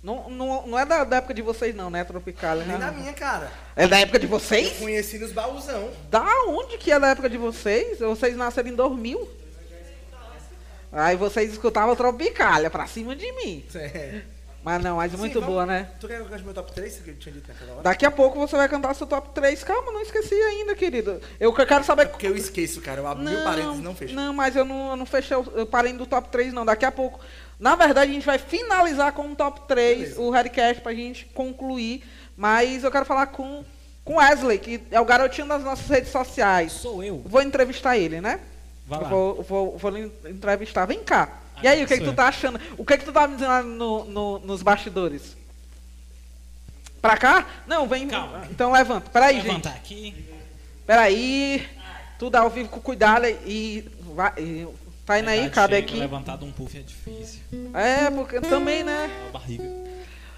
[SPEAKER 2] Não, não, não é da, da época de vocês, não, né, Tropicália?
[SPEAKER 1] Nem
[SPEAKER 2] né?
[SPEAKER 1] da minha, cara.
[SPEAKER 2] É da época de
[SPEAKER 1] Eu
[SPEAKER 2] vocês?
[SPEAKER 1] conheci nos baúzão.
[SPEAKER 2] Da onde que é da época de vocês? Vocês nasceram em 2000? Aí vocês escutavam Tropicália pra cima de mim.
[SPEAKER 1] É.
[SPEAKER 2] Mas não, mas muito
[SPEAKER 1] Sim,
[SPEAKER 2] boa,
[SPEAKER 1] vamos-
[SPEAKER 2] né?
[SPEAKER 1] Tu quer cante meu top 3 que eu tinha dito naquela hora?
[SPEAKER 2] Daqui a pouco você vai cantar seu top 3. Calma, não esqueci ainda, querido. Eu que- quero saber.
[SPEAKER 1] É porque eu esqueço, cara. Eu abri o parênteses e não fecho.
[SPEAKER 2] Não, mas eu não, eu não fechei, o- eu parei do top 3, não. Daqui a pouco. Na verdade, a gente vai finalizar com o top 3,
[SPEAKER 1] Beleza.
[SPEAKER 2] o Redcast, pra gente concluir. Mas eu quero falar com com Wesley, que é o garotinho das nossas redes sociais.
[SPEAKER 3] Sou eu.
[SPEAKER 2] Vou entrevistar ele, né?
[SPEAKER 3] Vai
[SPEAKER 2] Eu
[SPEAKER 3] lá.
[SPEAKER 2] Vou, vou, vou entrevistar. Vem cá. E aí, o que, que tu tá achando? O que, que tu tá me dizendo lá no, no- nos bastidores? Pra cá? Não, vem.
[SPEAKER 3] Calma.
[SPEAKER 2] Então levanta. Peraí,
[SPEAKER 3] Vou
[SPEAKER 2] gente.
[SPEAKER 3] levantar aqui.
[SPEAKER 2] Peraí. Tudo ao vivo com cuidado e. Vai, e tá indo aí, cabe aqui.
[SPEAKER 3] Levantar de um puff é difícil.
[SPEAKER 2] É, porque também, né?
[SPEAKER 3] É a barriga.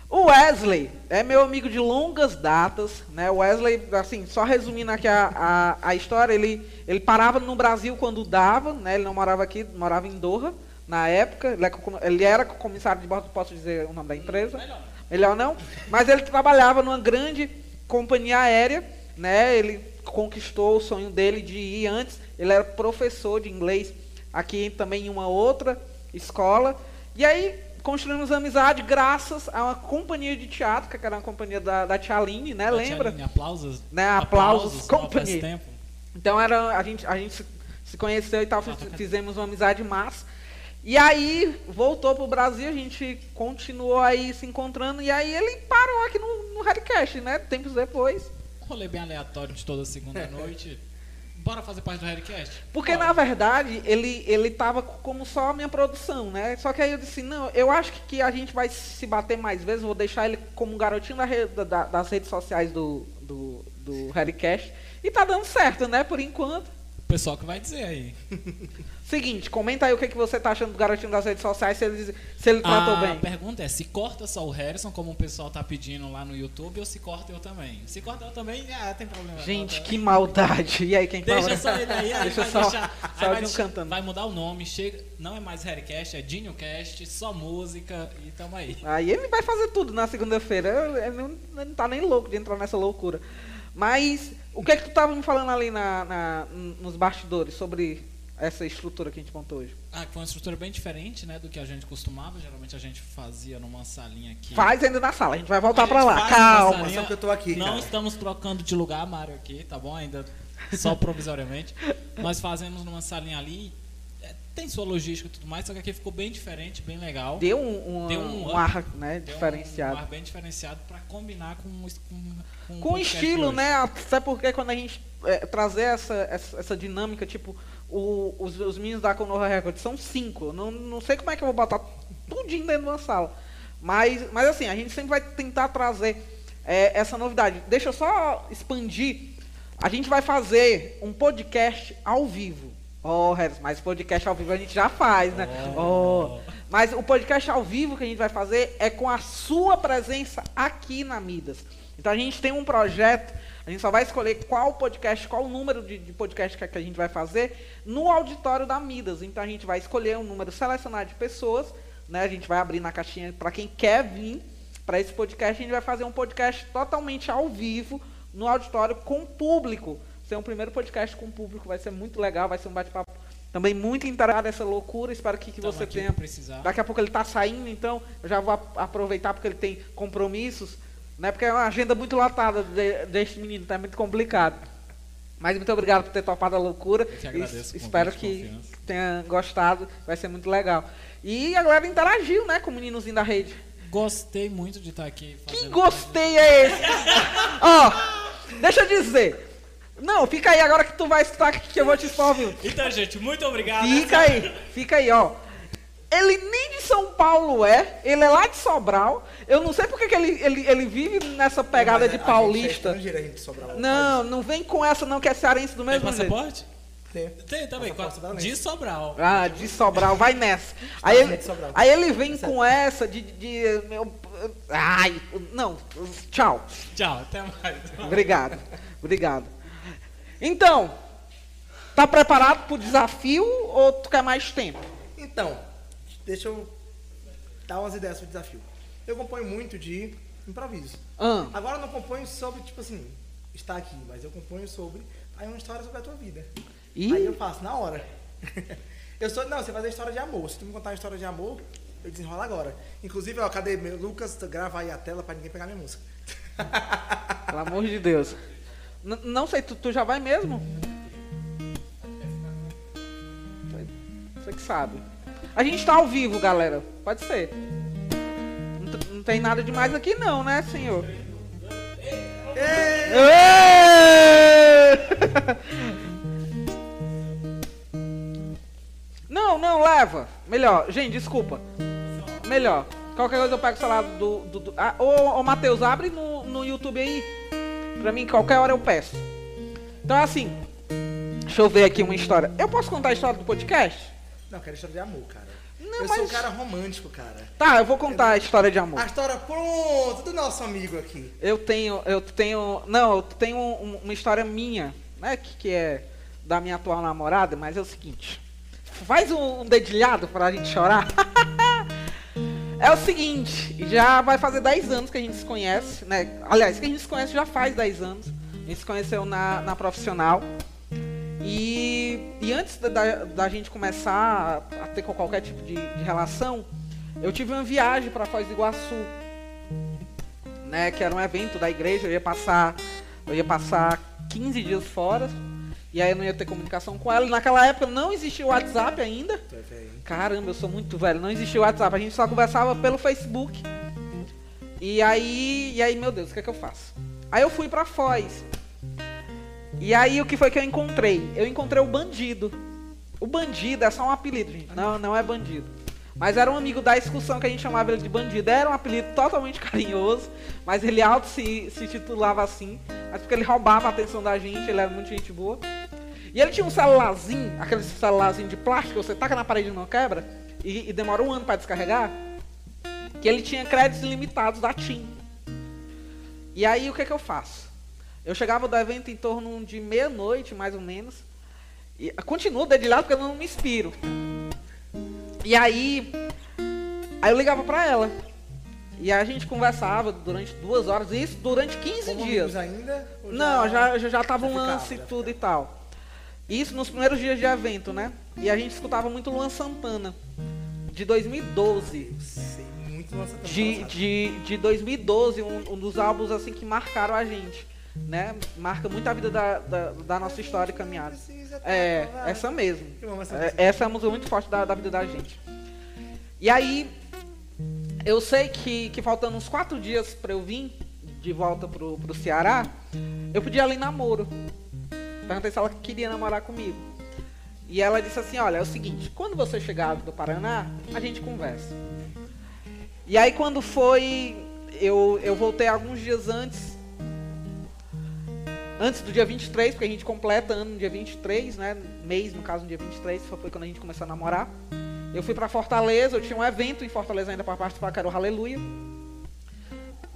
[SPEAKER 2] O Wesley é meu amigo de longas datas, né? O Wesley, assim, só resumindo aqui a, a, a história, ele, ele parava no Brasil quando dava, né? Ele não morava aqui, morava em Doha na época. Ele, é ele era comissário de bordo, posso dizer o nome da empresa? melhor não. Mas ele trabalhava numa grande companhia aérea, né? Ele conquistou o sonho dele de ir antes. Ele era professor de inglês aqui também em uma outra escola. E aí construímos amizade graças a uma companhia de teatro, que era uma companhia da, da Tia Aline, né?
[SPEAKER 3] Da
[SPEAKER 2] Lembra?
[SPEAKER 3] Tia Aline, aplausos.
[SPEAKER 2] Né, Aplausos
[SPEAKER 3] faz
[SPEAKER 2] Company.
[SPEAKER 3] tempo.
[SPEAKER 2] Então era, a, gente, a gente se- se conheceu e tal, fiz- fizemos uma amizade massa. E aí voltou pro Brasil, a gente continuou aí se encontrando, e aí ele parou aqui no, no Redcast, né? Tempos depois.
[SPEAKER 3] Um rolê bem aleatório de toda segunda noite. Bora fazer parte do Redcast?
[SPEAKER 2] Porque
[SPEAKER 3] Bora.
[SPEAKER 2] na verdade ele, ele tava como só a minha produção, né? Só que aí eu disse, não, eu acho que, a gente vai se bater mais vezes, vou deixar ele como um garotinho da- da- das redes sociais do, do, do Redcast. E tá dando certo, né? Por enquanto.
[SPEAKER 3] O pessoal que vai dizer aí.
[SPEAKER 2] Seguinte, comenta aí o que, que você tá achando do garotinho das redes sociais, se ele, se ele tratou
[SPEAKER 3] a
[SPEAKER 2] bem.
[SPEAKER 3] pergunta é, se corta só o Harrison, como o pessoal tá pedindo lá no YouTube, ou se corta eu também? Se corta eu também, ah, tem problema.
[SPEAKER 2] Gente, que maldade. E aí, quem
[SPEAKER 3] Deixa
[SPEAKER 2] fala?
[SPEAKER 3] só ele aí, aí
[SPEAKER 2] Deixa
[SPEAKER 3] vai
[SPEAKER 2] só,
[SPEAKER 3] deixar,
[SPEAKER 2] só
[SPEAKER 3] vai, deixar-
[SPEAKER 2] cantando.
[SPEAKER 3] vai mudar o nome, chega, não é mais Harrycast, é DinhoCast, só música e tamo aí.
[SPEAKER 2] Aí ele vai fazer tudo na segunda-feira. Ele não, ele não tá nem louco de entrar nessa loucura. Mas o que é que tu tava me falando ali na, na- nos bastidores sobre essa estrutura que a gente montou hoje?
[SPEAKER 3] Ah, que foi uma estrutura bem diferente, né, do que a gente costumava. Geralmente a gente fazia numa salinha aqui.
[SPEAKER 2] Faz ainda na sala, a gente vai voltar
[SPEAKER 3] A
[SPEAKER 2] pra
[SPEAKER 3] gente
[SPEAKER 2] lá. Calma.
[SPEAKER 3] salinha.
[SPEAKER 1] Só que eu tô aqui,
[SPEAKER 3] Não
[SPEAKER 1] cara.
[SPEAKER 3] estamos trocando de lugar, Mário, aqui, tá bom? Ainda só provisoriamente. Nós fazemos numa salinha ali. Tem sua logística e tudo mais, só que aqui ficou bem diferente, bem legal.
[SPEAKER 2] Deu um, um,
[SPEAKER 3] Deu um
[SPEAKER 2] um ar né,
[SPEAKER 3] Deu
[SPEAKER 2] diferenciado.
[SPEAKER 3] Um ar bem diferenciado pra combinar com, com, com, o
[SPEAKER 2] Com estilo, né? Até porque quando a gente é, trazer essa, essa, essa dinâmica, tipo, o- os, os meninos da Conoha Record são cinco. Não, não sei como é que eu vou botar tudinho dentro de uma sala. Mas, mas assim, a gente sempre vai tentar trazer é, essa novidade. Deixa eu só expandir. A gente vai fazer um podcast ao vivo. Oh, Harris, mas podcast ao vivo a gente já faz, né? Oh. Mas o podcast ao vivo que a gente vai fazer é com a sua presença aqui na Midas. Então a gente tem um projeto, a gente só vai escolher qual podcast, qual número de, de podcast que, que a gente vai fazer no auditório da Midas. Então a gente vai escolher um número selecionado de pessoas, né? A gente vai abrir na caixinha para quem quer vir para esse podcast. A gente vai fazer um podcast totalmente ao vivo no auditório com público. Ser um primeiro podcast com público vai ser muito legal, vai ser um bate-papo também muito interessado nessa loucura. Espero que, que
[SPEAKER 3] Tamo
[SPEAKER 2] você tenha
[SPEAKER 3] precisar.
[SPEAKER 2] Daqui a pouco ele está saindo, então eu já vou ap- aproveitar porque ele tem compromissos, né? Porque é uma agenda muito lotada de, deste menino, tá muito complicado. Mas muito obrigado por ter topado a loucura.
[SPEAKER 3] Eu que agradeço
[SPEAKER 2] E-
[SPEAKER 3] o
[SPEAKER 2] espero que tenha gostado, vai ser muito legal. E a galera interagiu, né, com o meninozinho da rede.
[SPEAKER 3] Gostei muito de estar aqui
[SPEAKER 2] Que gostei é esse? Ó, deixa eu dizer. Não, fica aí agora que tu vai escutar que eu vou te expor, viu?
[SPEAKER 3] Então, gente, muito obrigado.
[SPEAKER 2] Fica aí, fica aí, ó. Ele nem de São Paulo é, ele é lá de Sobral. Eu não sei porque que ele, ele, ele vive nessa pegada
[SPEAKER 1] Mas
[SPEAKER 2] de
[SPEAKER 1] a-
[SPEAKER 2] paulista.
[SPEAKER 1] A gente, é a gente sobra lá.
[SPEAKER 2] Não, não vem com essa não, que é cearense do
[SPEAKER 3] Tem
[SPEAKER 2] mesmo jeito.
[SPEAKER 3] passaporte?
[SPEAKER 1] Tem.
[SPEAKER 3] Tem também, de Sobral.
[SPEAKER 2] Ah, de Sobral, vai nessa. Aí ele,
[SPEAKER 1] de Sobral.
[SPEAKER 2] aí ele vem com essa de, de, de- meu, ai, não, tchau.
[SPEAKER 3] Tchau, até mais.
[SPEAKER 2] Obrigado, obrigado. Então, tá preparado pro desafio ou tu quer mais tempo?
[SPEAKER 1] Então, deixa eu dar umas ideias pro desafio. Eu componho muito de improviso.
[SPEAKER 2] Ah,
[SPEAKER 1] Agora eu não componho sobre, tipo assim, estar aqui, mas eu componho sobre aí uma história sobre a tua vida.
[SPEAKER 2] Ih.
[SPEAKER 1] Aí eu faço na hora. eu sou, não, você faz a história de amor. Se tu me contar uma história de amor, eu desenrolo agora. Inclusive, ó, cadê meu Lucas? Grava aí a tela pra ninguém pegar minha música.
[SPEAKER 2] pelo amor de Deus. N- não sei, tu, tu já vai mesmo? Você que sabe. A gente tá ao vivo, galera. Pode ser. Não, não tem nada demais aqui não, né, senhor? Não, não, leva. Melhor. Gente, desculpa. Melhor. Qualquer coisa eu pego o celular do. do, do ah, ô, ô Matheus, abre no, no YouTube aí. Pra mim, qualquer hora eu peço. Então, assim. Deixa eu ver aqui uma história. Eu posso contar a história do podcast?
[SPEAKER 1] Não, eu quero história de amor, cara.
[SPEAKER 2] Não,
[SPEAKER 1] eu sou um
[SPEAKER 2] mas-
[SPEAKER 1] cara romântico, cara.
[SPEAKER 2] Tá, eu vou contar a história de amor.
[SPEAKER 1] A história pronta do nosso amigo aqui.
[SPEAKER 2] Eu tenho, eu tenho, não, eu tenho um- uma história minha, né, que, que é da minha atual namorada, mas é o seguinte, faz um, um dedilhado pra gente chorar. É o seguinte, já vai fazer 10 anos que a gente se conhece, né? Aliás, que a gente se conhece já faz 10 anos. A gente se conheceu na, na profissional. E, e antes da, da gente começar a, a ter qualquer tipo de, de, relação, eu tive uma viagem para Foz do Iguaçu, né? Que era um evento da igreja. Eu ia passar, eu ia passar 15 dias fora. E aí eu não ia ter comunicação com ela. E naquela época não existia o WhatsApp ainda. Caramba, eu sou muito velho. Não existia o WhatsApp. A gente só conversava pelo Facebook. E aí, e aí, meu Deus, o que é que eu faço? Aí eu fui para Foz. E aí o que foi que eu encontrei? Eu encontrei o bandido. O bandido é só um apelido, gente. Não, não é bandido. Mas era um amigo da excursão que a gente chamava ele de bandido. Era um apelido totalmente carinhoso, mas ele alto se, se titulava assim. Mas porque ele roubava a atenção da gente, ele era muito gente boa. E ele tinha um celularzinho, aquele celularzinho de plástico que você taca na parede e não quebra, e, e demora um ano para descarregar, que ele tinha créditos ilimitados da TIM. E aí o que, que eu faço? Eu chegava do evento em torno de meia-noite, mais ou menos. E continuo dedilhado porque eu não me inspiro. E aí, aí eu ligava para ela. E a gente conversava durante duas horas, isso durante 15
[SPEAKER 1] Como
[SPEAKER 2] dias.
[SPEAKER 1] ainda?
[SPEAKER 2] Não, já, já, já tava um lance e tudo e tal. Isso nos primeiros dias de evento, né? E a gente escutava muito Luan Santana, de 2012.
[SPEAKER 1] Sei muito nossa
[SPEAKER 2] De, de, de 2012, um, um dos álbuns assim que marcaram a gente né? Marca muito a vida da, da, da nossa história e caminhada. É, essa mesmo. É, essa é uma música muito forte da, da vida da gente. E aí, eu sei que, que faltando uns quatro dias para eu vir de volta pro, pro Ceará, eu pedi ela em namoro. Perguntei se ela queria namorar comigo. E ela disse assim, olha, é o seguinte, quando você chegar do Paraná, a gente conversa. E aí quando foi, eu, eu voltei alguns dias antes antes do dia 23, porque a gente completa ano no dia 23, né? Mês, no caso, no dia 23, foi quando a gente começou a namorar. Eu fui para Fortaleza, eu tinha um evento em Fortaleza ainda para participar, que era o Aleluia.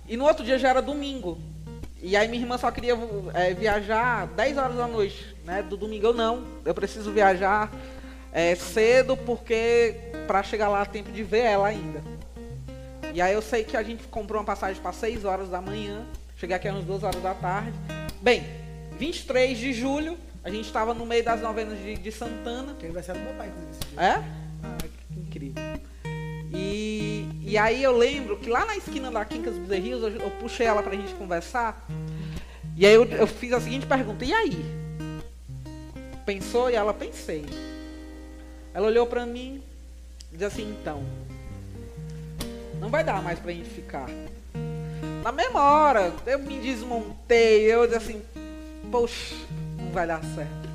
[SPEAKER 2] E no outro dia já era domingo. E aí minha irmã só queria é, viajar 10 horas da noite, né? Do domingo eu não. Eu preciso viajar é, cedo porque para chegar lá tempo de ver ela ainda. E aí eu sei que a gente comprou uma passagem para 6 horas da manhã. Cheguei aqui às 2 horas da tarde. Bem, 23 de julho, a gente estava no meio das novenas de, de Santana.
[SPEAKER 1] Que aniversário do meu pai, inclusive.
[SPEAKER 2] É? Ah, que incrível. E, e aí eu lembro que lá na esquina da Quincas Bezerrios, eu, eu puxei ela pra gente conversar. E aí eu, eu fiz a seguinte pergunta, e aí? Pensou? E ela, pensei. Ela olhou pra mim e disse assim, então, não vai dar mais pra gente ficar. Na mesma hora, eu me desmontei, eu disse assim, poxa, não vai dar certo.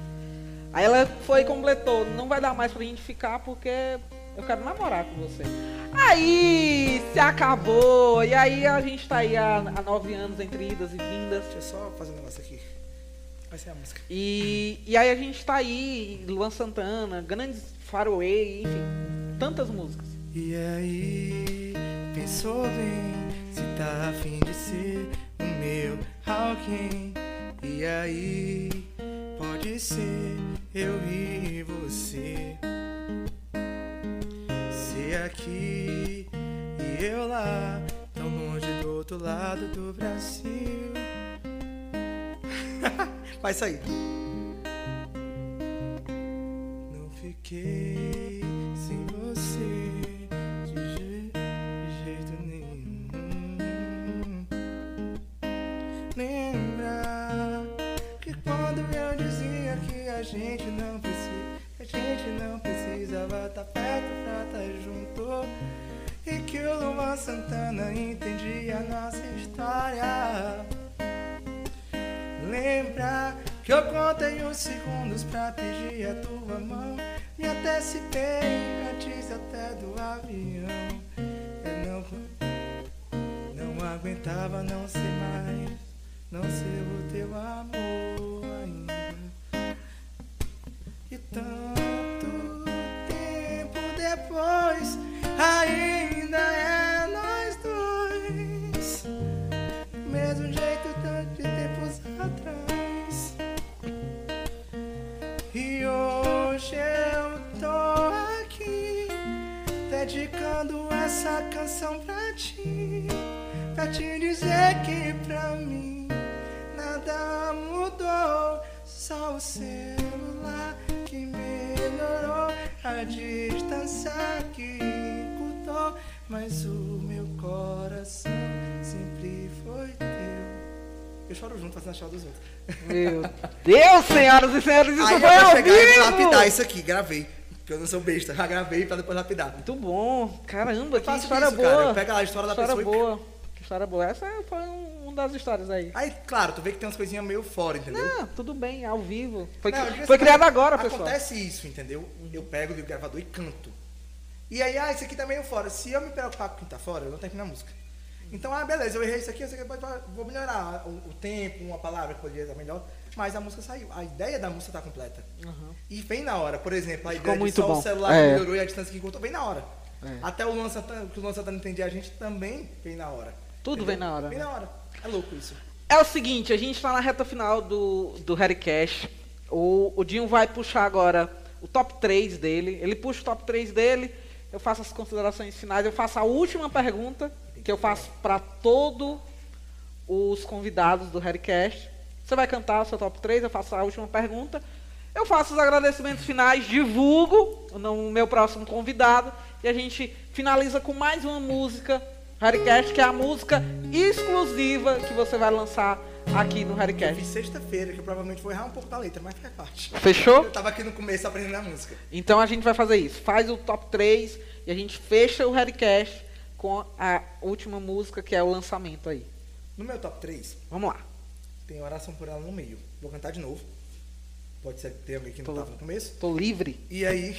[SPEAKER 2] Aí ela foi e completou, não vai dar mais pra gente ficar porque eu quero namorar com você. Aí se acabou, e aí a gente tá aí há, há nove anos entre idas e vindas.
[SPEAKER 1] Deixa eu só fazer um negócio aqui. Vai ser a música.
[SPEAKER 2] E, e aí a gente tá aí, Luan Santana, grandes Faroe, enfim, tantas músicas.
[SPEAKER 1] E aí, pensou bem, se tá afim de ser o meu alguém. E aí, pode ser eu e você. Aqui e eu lá, tão longe do outro lado do Brasil. Vai sair. Não fiquei Luan Santana entendia nossa história. Lembra que eu contei os segundos pra pedir a tua mão. Me antecipei antes até do avião. Eu não, não aguentava não ser mais, não ser o teu amor ainda. E tanto tempo depois, ainda é essa canção pra ti, pra te dizer que pra mim nada mudou, só o celular que melhorou a distância que encurtou, mas o meu coração sempre foi teu. Eu choro junto fazendo a choro dos outros.
[SPEAKER 2] Meu Deus, senhoras e senhores, isso
[SPEAKER 1] Aí
[SPEAKER 2] foi
[SPEAKER 1] eu
[SPEAKER 2] ao
[SPEAKER 1] e vou
[SPEAKER 2] vivo!
[SPEAKER 1] lapidar isso aqui, gravei. Porque eu não sou besta, já gravei pra depois lapidar.
[SPEAKER 2] Muito bom. Caramba, que
[SPEAKER 1] faço
[SPEAKER 2] história
[SPEAKER 1] isso,
[SPEAKER 2] boa.
[SPEAKER 1] cara. Eu pego a história da
[SPEAKER 2] história
[SPEAKER 1] pessoa e-
[SPEAKER 2] boa. Que história boa. Essa foi um- uma das histórias aí.
[SPEAKER 1] Aí, claro, tu vê que tem umas coisinhas meio fora, entendeu?
[SPEAKER 2] Não, tudo bem, ao vivo. Foi,
[SPEAKER 1] Não,
[SPEAKER 2] foi criado agora, pessoal.
[SPEAKER 1] Acontece isso, entendeu? Eu pego do gravador e canto. E aí, ah, isso aqui tá meio fora. Se eu me preocupar com o que tá fora, eu não termino a música. Então, ah, beleza, eu errei isso aqui, eu sei que vou melhorar o, o tempo, uma palavra que poderia estar melhor, mas a música saiu. A ideia da música tá completa. E vem na hora, por exemplo, a
[SPEAKER 2] Ficou
[SPEAKER 1] ideia
[SPEAKER 2] muito
[SPEAKER 1] de só
[SPEAKER 2] bom.
[SPEAKER 1] o celular
[SPEAKER 2] É.
[SPEAKER 1] melhorou e a distância que encurtou, vem na hora.
[SPEAKER 2] É.
[SPEAKER 1] Até o Luan Santana, que o Luan Santana entendia a gente também vem na hora.
[SPEAKER 2] Tudo vem na hora,
[SPEAKER 1] Vem na hora. É louco isso.
[SPEAKER 2] É o seguinte, a gente tá na reta final do, do Harry Cash. O, o Dinho vai puxar agora o top 3 dele. Ele puxa o top 3 dele, eu faço as considerações finais, eu faço a última pergunta que eu faço para todos os convidados do Harry Cash. Você vai cantar o seu top 3, eu faço a última pergunta. Eu faço os agradecimentos finais, divulgo o meu próximo convidado e a gente finaliza com mais uma música Harrycast, que é a música exclusiva que você vai lançar aqui no
[SPEAKER 1] Eu
[SPEAKER 2] Harrycast.
[SPEAKER 1] fiz sexta-feira, que eu provavelmente vou errar um pouco da letra, mas faz parte.
[SPEAKER 2] Fechou?
[SPEAKER 1] Eu tava aqui no começo aprendendo a música.
[SPEAKER 2] Então a gente vai fazer isso. Faz o top 3 e a gente fecha o Harrycast com a última música que é o lançamento aí.
[SPEAKER 1] No meu top 3,
[SPEAKER 2] Vamos lá.
[SPEAKER 1] Tem oração por ela no meio. Vou cantar de novo. Pode ser que tenha alguém que não
[SPEAKER 2] Tô-
[SPEAKER 1] tava no começo.
[SPEAKER 2] Tô livre.
[SPEAKER 1] E aí.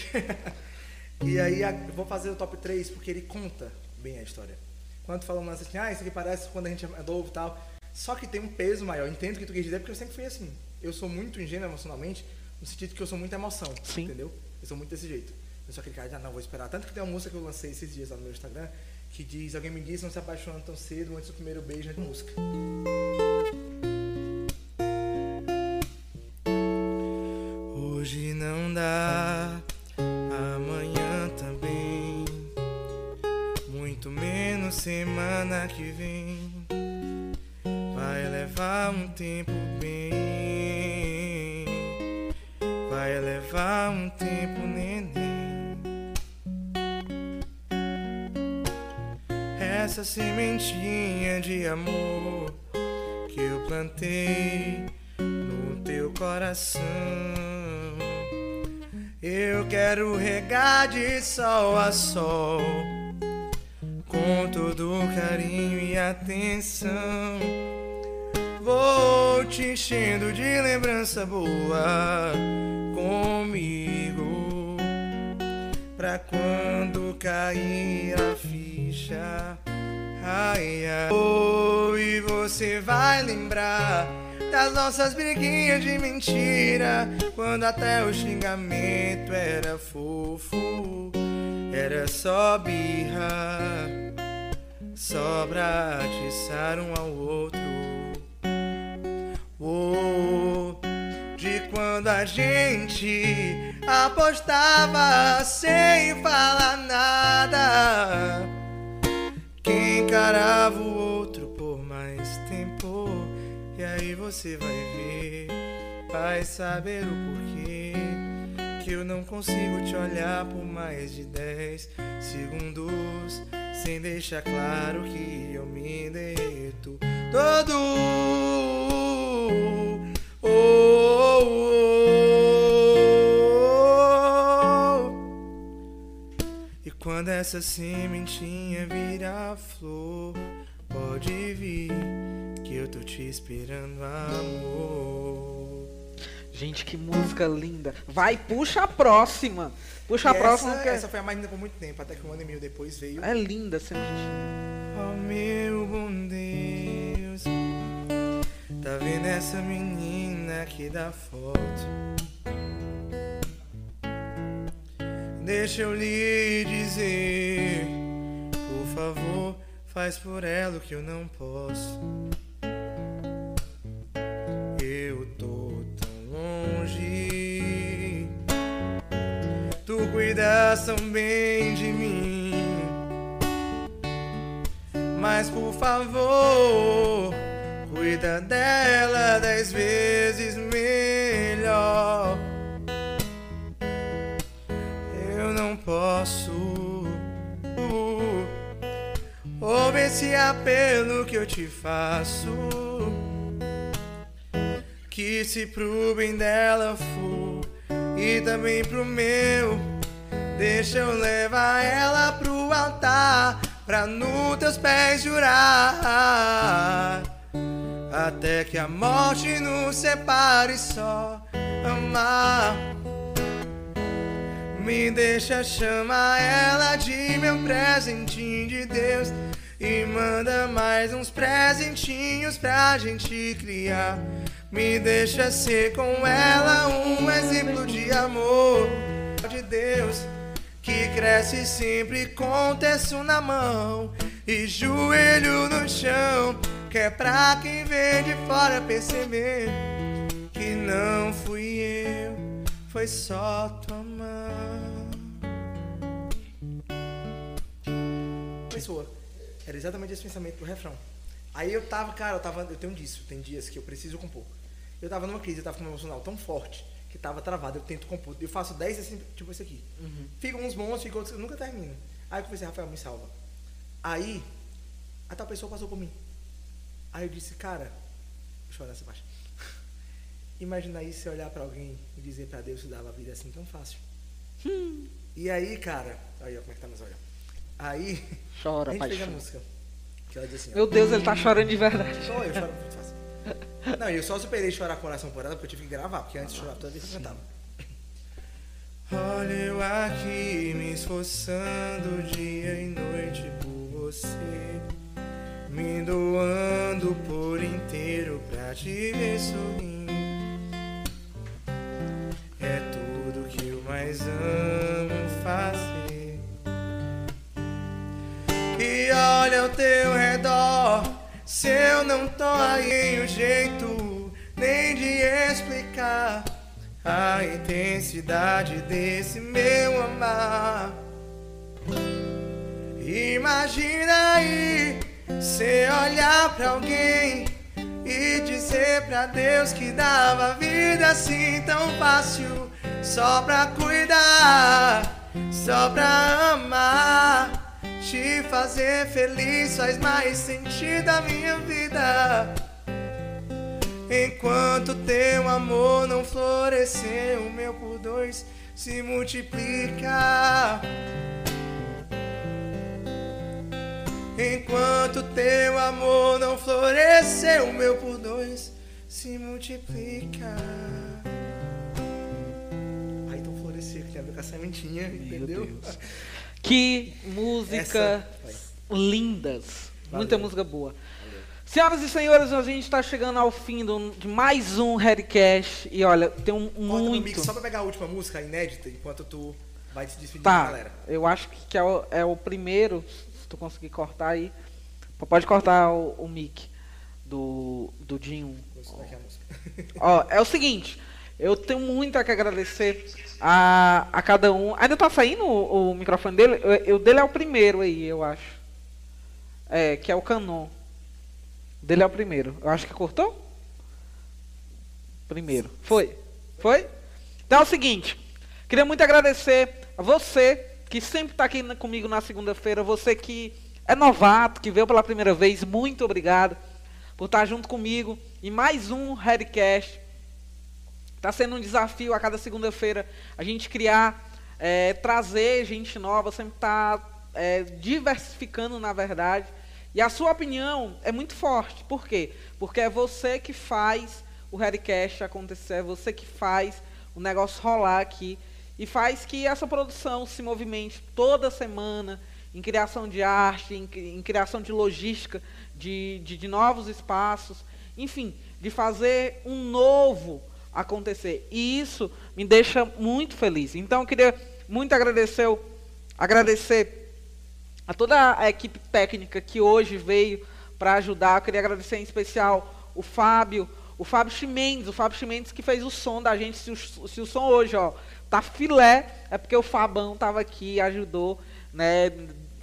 [SPEAKER 1] e aí a- vou fazer o top 3 porque ele conta bem a história. Quando tu fala lance assim, ah, isso aqui parece quando a gente é novo e tal. Só que tem um peso maior. Entendo o que tu quis dizer porque eu sempre fui assim. Eu sou muito ingênuo emocionalmente, no sentido que eu sou muita emoção.
[SPEAKER 2] Sim.
[SPEAKER 1] Entendeu? Eu sou muito desse jeito. Eu sou aquele cara, ah, não, vou esperar. Tanto que tem uma música que eu lancei esses dias lá no meu Instagram que diz: Alguém me disse, não se apaixona tão cedo antes do primeiro beijo na música. Hoje não dá, amanhã também. Muito menos semana que vem. Vai levar um tempo bem. Vai levar um tempo, neném. Essa sementinha de amor que eu plantei no teu coração. Eu quero regar de sol a sol com todo carinho e atenção. Vou te enchendo de lembrança boa comigo. Pra quando cair a ficha, ai, ai. Oh, e você vai lembrar das nossas briguinhas de mentira. Quando até o xingamento era fofo, era só birra, só pra atiçar um ao outro. Oh, de quando a gente apostava sem falar nada. Quem encarava o outro você vai ver, vai saber o porquê. Que eu não consigo te olhar por mais de 10 segundos. Sem deixar claro que eu me derreto todo. Oh, oh, oh. E quando essa sementinha virar flor, pode vir eu tô te esperando, amor.
[SPEAKER 2] Gente, que música linda. Vai, puxa a próxima. Puxa a
[SPEAKER 1] E
[SPEAKER 2] próxima.
[SPEAKER 1] essa,
[SPEAKER 2] que é-
[SPEAKER 1] essa foi a mais linda por muito tempo, até que um ano e meio depois veio.
[SPEAKER 2] É linda essa sementinha.
[SPEAKER 1] Oh meu bom Deus, tá vendo essa menina aqui da foto? Deixa eu lhe dizer, por favor, faz por ela o que eu não posso. Longe, tu cuidas tão bem de mim. Mas por favor, cuida dela dez vezes melhor. Eu não posso ouvir esse apelo que eu te faço. Que se pro bem dela for e também pro meu, deixa eu levar ela pro altar pra nos teus pés jurar. Até que a morte nos separe só amar. Me deixa chamar ela de meu presentinho de Deus. E manda mais uns presentinhos pra gente criar. Me deixa ser com ela um exemplo de amor de Deus que cresce sempre com terço na mão e joelho no chão, que é pra quem vê de fora perceber que não fui eu, foi só tua mão. Pessoa, era exatamente esse pensamento do refrão. Aí eu tava, cara, eu tava, eu tenho disso, tem dias que eu preciso compor. Eu tava numa crise, eu tava com um emocional tão forte que tava travado, eu tento compor. Eu faço 10 assim, tipo esse aqui.
[SPEAKER 2] Uhum.
[SPEAKER 1] Ficam uns bons, ficam outros, eu nunca termino. Aí eu comecei, Rafael, me salva. Aí, a tal pessoa passou por mim. Aí eu disse, cara, vou chorar essa parte. Imagina aí você olhar pra alguém e dizer pra Deus que dava a vida assim tão fácil. E aí, cara, aí ó, como é que tá meus olhos. Aí,
[SPEAKER 2] Chora,
[SPEAKER 1] a gente fez a
[SPEAKER 2] paixão.
[SPEAKER 1] música. Que ela diz assim, ó.
[SPEAKER 2] Meu Deus, ele tá chorando de verdade.
[SPEAKER 1] Só eu choro muito fácil. Não, eu só superei chorar com oração por ela porque eu tive que gravar, porque antes eu chorava toda vez que eu cantava. Olha eu aqui me esforçando dia e noite por você, me doando por inteiro pra te ver sorrindo. É tudo que eu mais amo fazer. E olha se eu não tô aí o jeito nem de explicar a intensidade desse meu amar. Imagina aí, cê olhar pra alguém e dizer pra Deus que dava vida assim tão fácil, só pra cuidar, só pra amar, te fazer feliz faz mais sentido a minha vida. Enquanto teu amor não florescer, o meu por dois se multiplica. Enquanto teu amor não florescer, o meu por dois se multiplica. Aí então florescer, que tem a ver com a sementinha, entendeu?
[SPEAKER 2] Que música lindas. Muita
[SPEAKER 1] Valeu.
[SPEAKER 2] música boa. Senhoras e senhores, a gente está chegando ao fim do- de mais um Redcast. E olha, tem um
[SPEAKER 1] Corta
[SPEAKER 2] muito.
[SPEAKER 1] mix só pra pegar a última música inédita, enquanto tu vai se despedir da
[SPEAKER 2] Tá,
[SPEAKER 1] galera.
[SPEAKER 2] eu acho que é o, é o primeiro. Se tu conseguir cortar aí. Pode cortar o, o mic do, do Dinho. Ó, é o seguinte, eu tenho muito a que agradecer a, a cada um. Ainda tá saindo o, o microfone dele? O, dele é o primeiro aí, eu acho. É, que é o Canon. O dele é o primeiro. Eu acho que cortou? Primeiro. Foi? Foi? Então é o seguinte, queria muito agradecer a você que sempre está aqui comigo na segunda-feira, você que é novato, que veio pela primeira vez, muito obrigado por estar junto comigo em mais um Redcast. Está sendo um desafio a cada segunda-feira a gente criar, é, trazer gente nova, sempre estar diversificando na verdade. E a sua opinião é muito forte. Por quê? Porque é você que faz o Redcast acontecer, é você que faz o negócio rolar aqui e faz que essa produção se movimente toda semana em criação de arte, em, em criação de logística, de, de, de novos espaços, enfim, de fazer um novo acontecer. E isso me deixa muito feliz. Então, eu queria muito agradecer, agradecer a toda a equipe técnica que hoje veio para ajudar. Eu queria agradecer em especial o Fábio, o Fábio Chimendes, o Fábio Chimendes que fez o som da gente. Se o, se o som hoje, ó, tá filé, é porque o Fabão tava aqui e ajudou, né?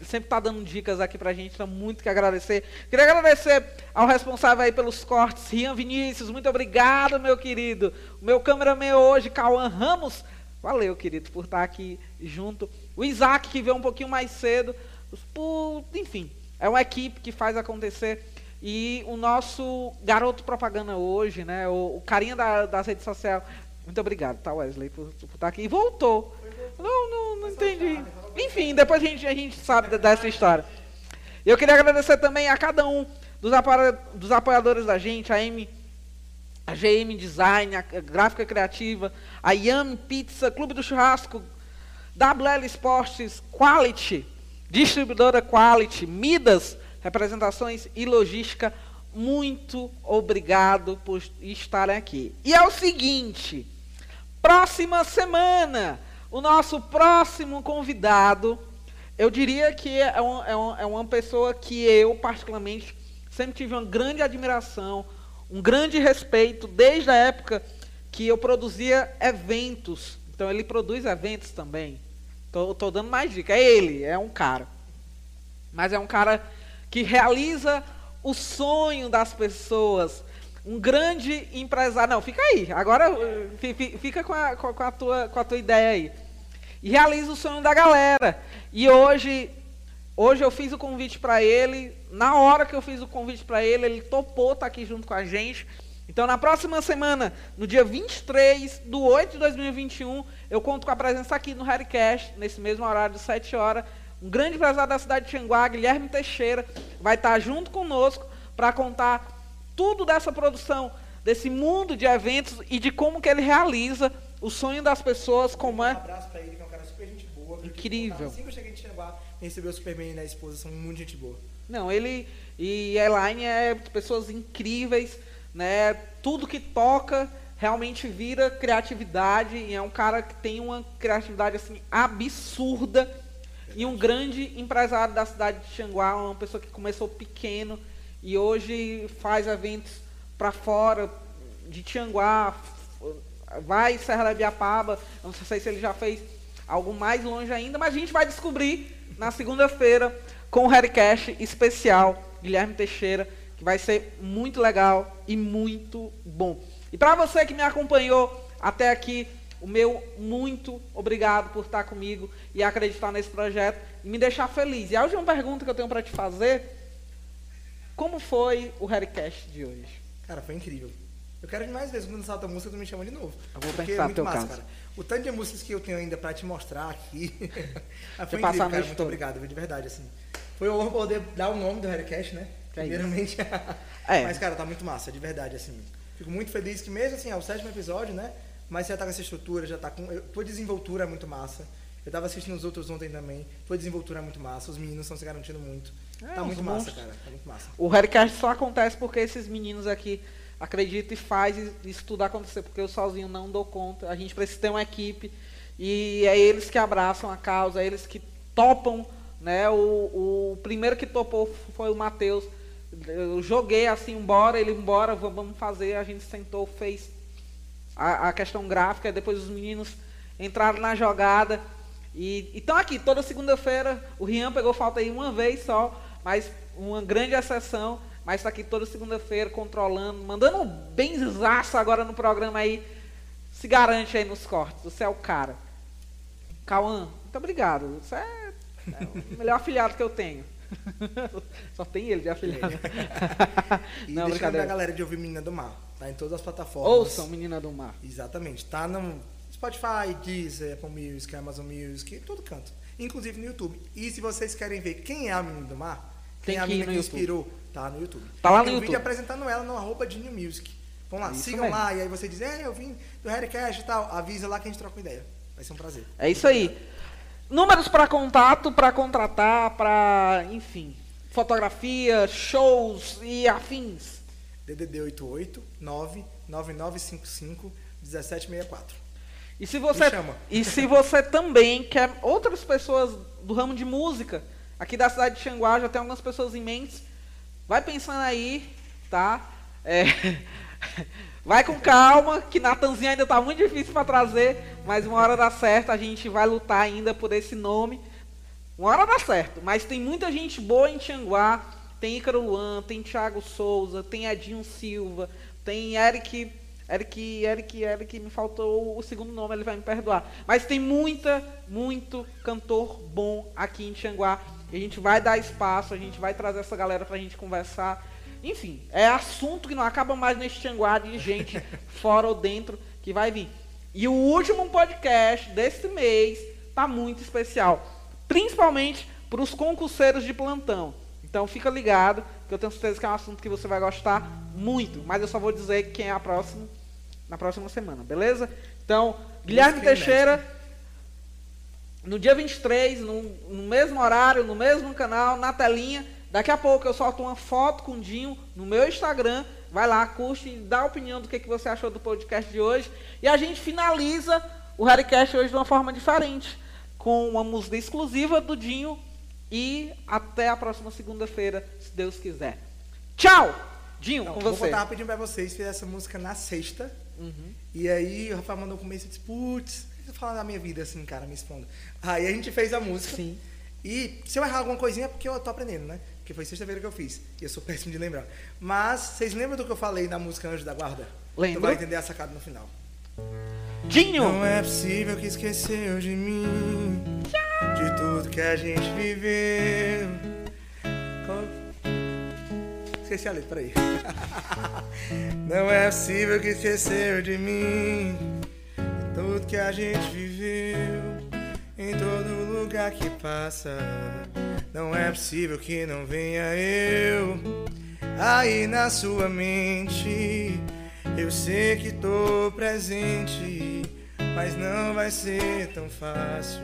[SPEAKER 2] Sempre está dando dicas aqui pra gente, então muito que agradecer. Queria agradecer ao responsável aí pelos cortes, Rian Vinícius, muito obrigado, meu querido. O meu cameraman hoje, Cauã Ramos, valeu, querido, por estar aqui junto. O Isaac, que veio um pouquinho mais cedo, por, enfim, é uma equipe que faz acontecer. E o nosso garoto propaganda hoje, né, o, o carinha da, das redes sociais, muito obrigado, tá, Wesley, por, por estar aqui. E voltou. Não, não, não entendi. Enfim, depois a gente, a gente sabe dessa história. Eu queria agradecer também a cada um dos, dos apoiadores da gente, a M, a GM Design, a Gráfica Criativa, a Yam Pizza, Clube do Churrasco, WL Esportes, Quality, Distribuidora Quality, Midas, Representações e Logística. Muito obrigado por estarem aqui. E é o seguinte, próxima semana o nosso próximo convidado, eu diria que é, um, é, um, é uma pessoa que eu, particularmente, sempre tive uma grande admiração, um grande respeito, desde a época que eu produzia eventos. Então, ele produz eventos também. Estou dando mais dica. É ele, é um cara. Mas é um cara que realiza o sonho das pessoas. Um grande empresário. Não, fica aí. Agora fica com a, com a, tua, com a tua ideia aí e realiza o sonho da galera. E hoje, hoje eu fiz o convite para ele. Na hora que eu fiz o convite para ele, ele topou estar tá aqui junto com a gente. Então, na próxima semana, no dia 23 do 8 de 2021, eu conto com a presença aqui no Harrycast, nesse mesmo horário de 7 horas. Um grande empresário da cidade de Xanguá, Guilherme Teixeira, vai estar junto conosco para contar tudo dessa produção, desse mundo de eventos e de como que ele realiza o sonho das pessoas, como é.
[SPEAKER 1] Um abraço para ele, que é um cara super gente boa.
[SPEAKER 2] Incrível.
[SPEAKER 1] Assim que eu cheguei em Tianguá, recebeu o Superman e a esposa, são muito gente boa.
[SPEAKER 2] Não, ele e Elaine é pessoas incríveis, né? Tudo que toca realmente vira criatividade e é um cara que tem uma criatividade assim absurda e um grande empresário da cidade de Xanguá, uma pessoa que começou pequeno e hoje faz eventos para fora de Tianguá, vai Serra da Biapaba, não sei se ele já fez algo mais longe ainda, mas a gente vai descobrir na segunda-feira com o Harrycast especial Guilherme Teixeira, que vai ser muito legal e muito bom. E para você que me acompanhou até aqui, o meu muito obrigado por estar comigo e acreditar nesse projeto e me deixar feliz. E a última pergunta que eu tenho para te fazer, como foi o Harrycast de hoje?
[SPEAKER 1] Cara, foi incrível. Eu quero mais vezes quando salta a música, tu me chama de novo.
[SPEAKER 2] Eu vou porque é muito massa, caso.
[SPEAKER 1] cara. O tanto de músicas que eu tenho ainda pra te mostrar aqui.
[SPEAKER 2] foi incrível, cara.
[SPEAKER 1] Muito todo. obrigado, de verdade, assim. Foi honra poder dar o nome do Harrycast, né?
[SPEAKER 2] Que
[SPEAKER 1] Primeiramente.
[SPEAKER 2] É,
[SPEAKER 1] Mas, cara, tá muito massa, de verdade, assim. Fico muito feliz que mesmo assim, é o sétimo episódio, né? Mas já tá com essa estrutura, já tá com. Tua desenvoltura é muito massa. Eu tava assistindo os outros ontem também. Tua desenvoltura é muito massa. Os meninos estão se garantindo muito. É, tá muito massa, cara. Tá muito massa.
[SPEAKER 2] O Harrycast só acontece porque esses meninos aqui acredita e faz isso tudo acontecer, porque eu sozinho não dou conta. A gente precisa ter uma equipe e é eles que abraçam a causa, é eles que topam. Né? O, o primeiro que topou foi o Matheus. Eu joguei assim, embora, ele embora, vamos fazer. A gente sentou, fez a, a questão gráfica, depois os meninos entraram na jogada. E estão aqui, toda segunda-feira, o Rian pegou falta aí uma vez só, mas uma grande exceção mas está aqui toda segunda-feira controlando, mandando um benzaço agora no programa aí. Se garante aí nos cortes. Você é o cara. Cauã, muito obrigado. Você é, é o melhor afiliado que eu tenho. Só tem ele de afiliado.
[SPEAKER 1] e Não, deixa a galera de ouvir Menina do Mar. Tá em todas as plataformas.
[SPEAKER 2] Ouçam Menina do Mar.
[SPEAKER 1] Exatamente. Tá no Spotify, Deezer, Apple Music, Amazon Music, todo canto. Inclusive no YouTube. E se vocês querem ver quem é a Menina do Mar, tem
[SPEAKER 2] a menina
[SPEAKER 1] que inspirou Tá no YouTube.
[SPEAKER 2] Tá lá no
[SPEAKER 1] Tem
[SPEAKER 2] um
[SPEAKER 1] YouTube. vídeo apresentando ela no arroba de New Music. Vamos lá, isso sigam mesmo. lá. E aí você diz, é, eu vim do Harrycast e tal. Avisa lá que a gente troca ideia. Vai ser um prazer.
[SPEAKER 2] É isso aí. Números para contato, para contratar, para, enfim, fotografia, shows e afins.
[SPEAKER 1] DDD 88 99955 1764.
[SPEAKER 2] E se você e se você também quer outras pessoas do ramo de música, aqui da cidade de Xanguá já tem algumas pessoas em mente Vai pensando aí, tá? É, vai com calma, que Natanzinho ainda está muito difícil para trazer, mas uma hora dá certo, a gente vai lutar ainda por esse nome. Uma hora dá certo, mas tem muita gente boa em Tianguá. Tem Ícaro Luan, tem Thiago Souza, tem Edinho Silva, tem Eric. Eric, Eric, Eric, me faltou o segundo nome, ele vai me perdoar. Mas tem muita, muito cantor bom aqui em Tianguá. E a gente vai dar espaço, a gente vai trazer essa galera pra gente conversar. Enfim, é assunto que não acaba mais neste Tianguá de gente fora ou dentro que vai vir. E o último podcast desse mês tá muito especial. Principalmente para os concurseiros de plantão. Então fica ligado, que eu tenho certeza que é um assunto que você vai gostar muito. Mas eu só vou dizer quem é a próxima na próxima semana, beleza? Então, Guilherme Teixeira, no dia 23, no, no mesmo horário, no mesmo canal, na telinha. Daqui a pouco eu solto uma foto com o Dinho no meu Instagram. Vai lá, curte e dá a opinião do que, que você achou do podcast de hoje. E a gente finaliza o Harrycast hoje de uma forma diferente. Com uma música exclusiva do Dinho e até a próxima segunda-feira, se Deus quiser. Tchau! Dinho,
[SPEAKER 1] Não,
[SPEAKER 2] com
[SPEAKER 1] vou
[SPEAKER 2] você.
[SPEAKER 1] botar rapidinho pra vocês, fiz essa música na sexta.
[SPEAKER 2] Uhum.
[SPEAKER 1] E aí o Rafael mandou um começo e disse, putz, eu falar da minha vida assim, cara, me expondo. Aí a gente fez a música.
[SPEAKER 2] Sim.
[SPEAKER 1] E se eu errar alguma coisinha é porque eu tô aprendendo, né? Porque foi sexta-feira que eu fiz. E eu sou péssimo de lembrar. Mas, vocês lembram do que eu falei na música Anjo da Guarda?
[SPEAKER 2] Lembro.
[SPEAKER 1] Tu vai entender a sacada no final.
[SPEAKER 2] Dinho!
[SPEAKER 1] Não é possível que esqueceu de mim, de tudo que a gente viveu. Esqueci a letra, peraí. Não é possível que esqueceu de mim, de tudo que a gente viveu. Em todo lugar que passa, não é possível que não venha eu aí na sua mente. Eu sei que tô presente, mas não vai ser tão fácil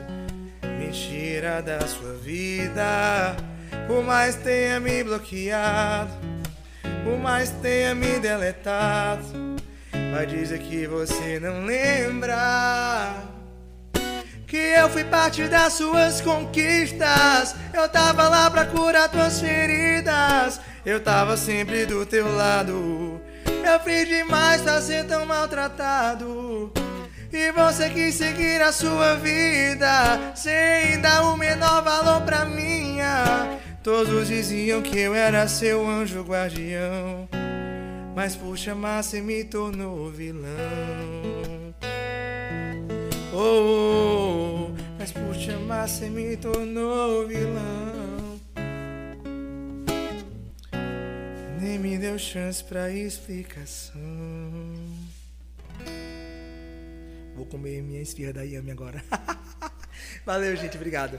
[SPEAKER 1] me tirar da sua vida. Por mais tenha me bloqueado, por mais tenha me deletado, vai dizer que você não lembra. Que eu fui parte das suas conquistas. Eu tava lá pra curar tuas feridas. Eu tava sempre do teu lado. Eu fiz demais pra ser tão maltratado. E você quis seguir a sua vida sem dar o menor valor pra minha. Todos diziam que eu era seu anjo guardião. Mas por chamar você me tornou vilão. Oh, mas por te amar você me tornou vilão. Nem me deu chance pra explicação. Vou comer minha esfirra da Yami agora. Valeu, gente, obrigado.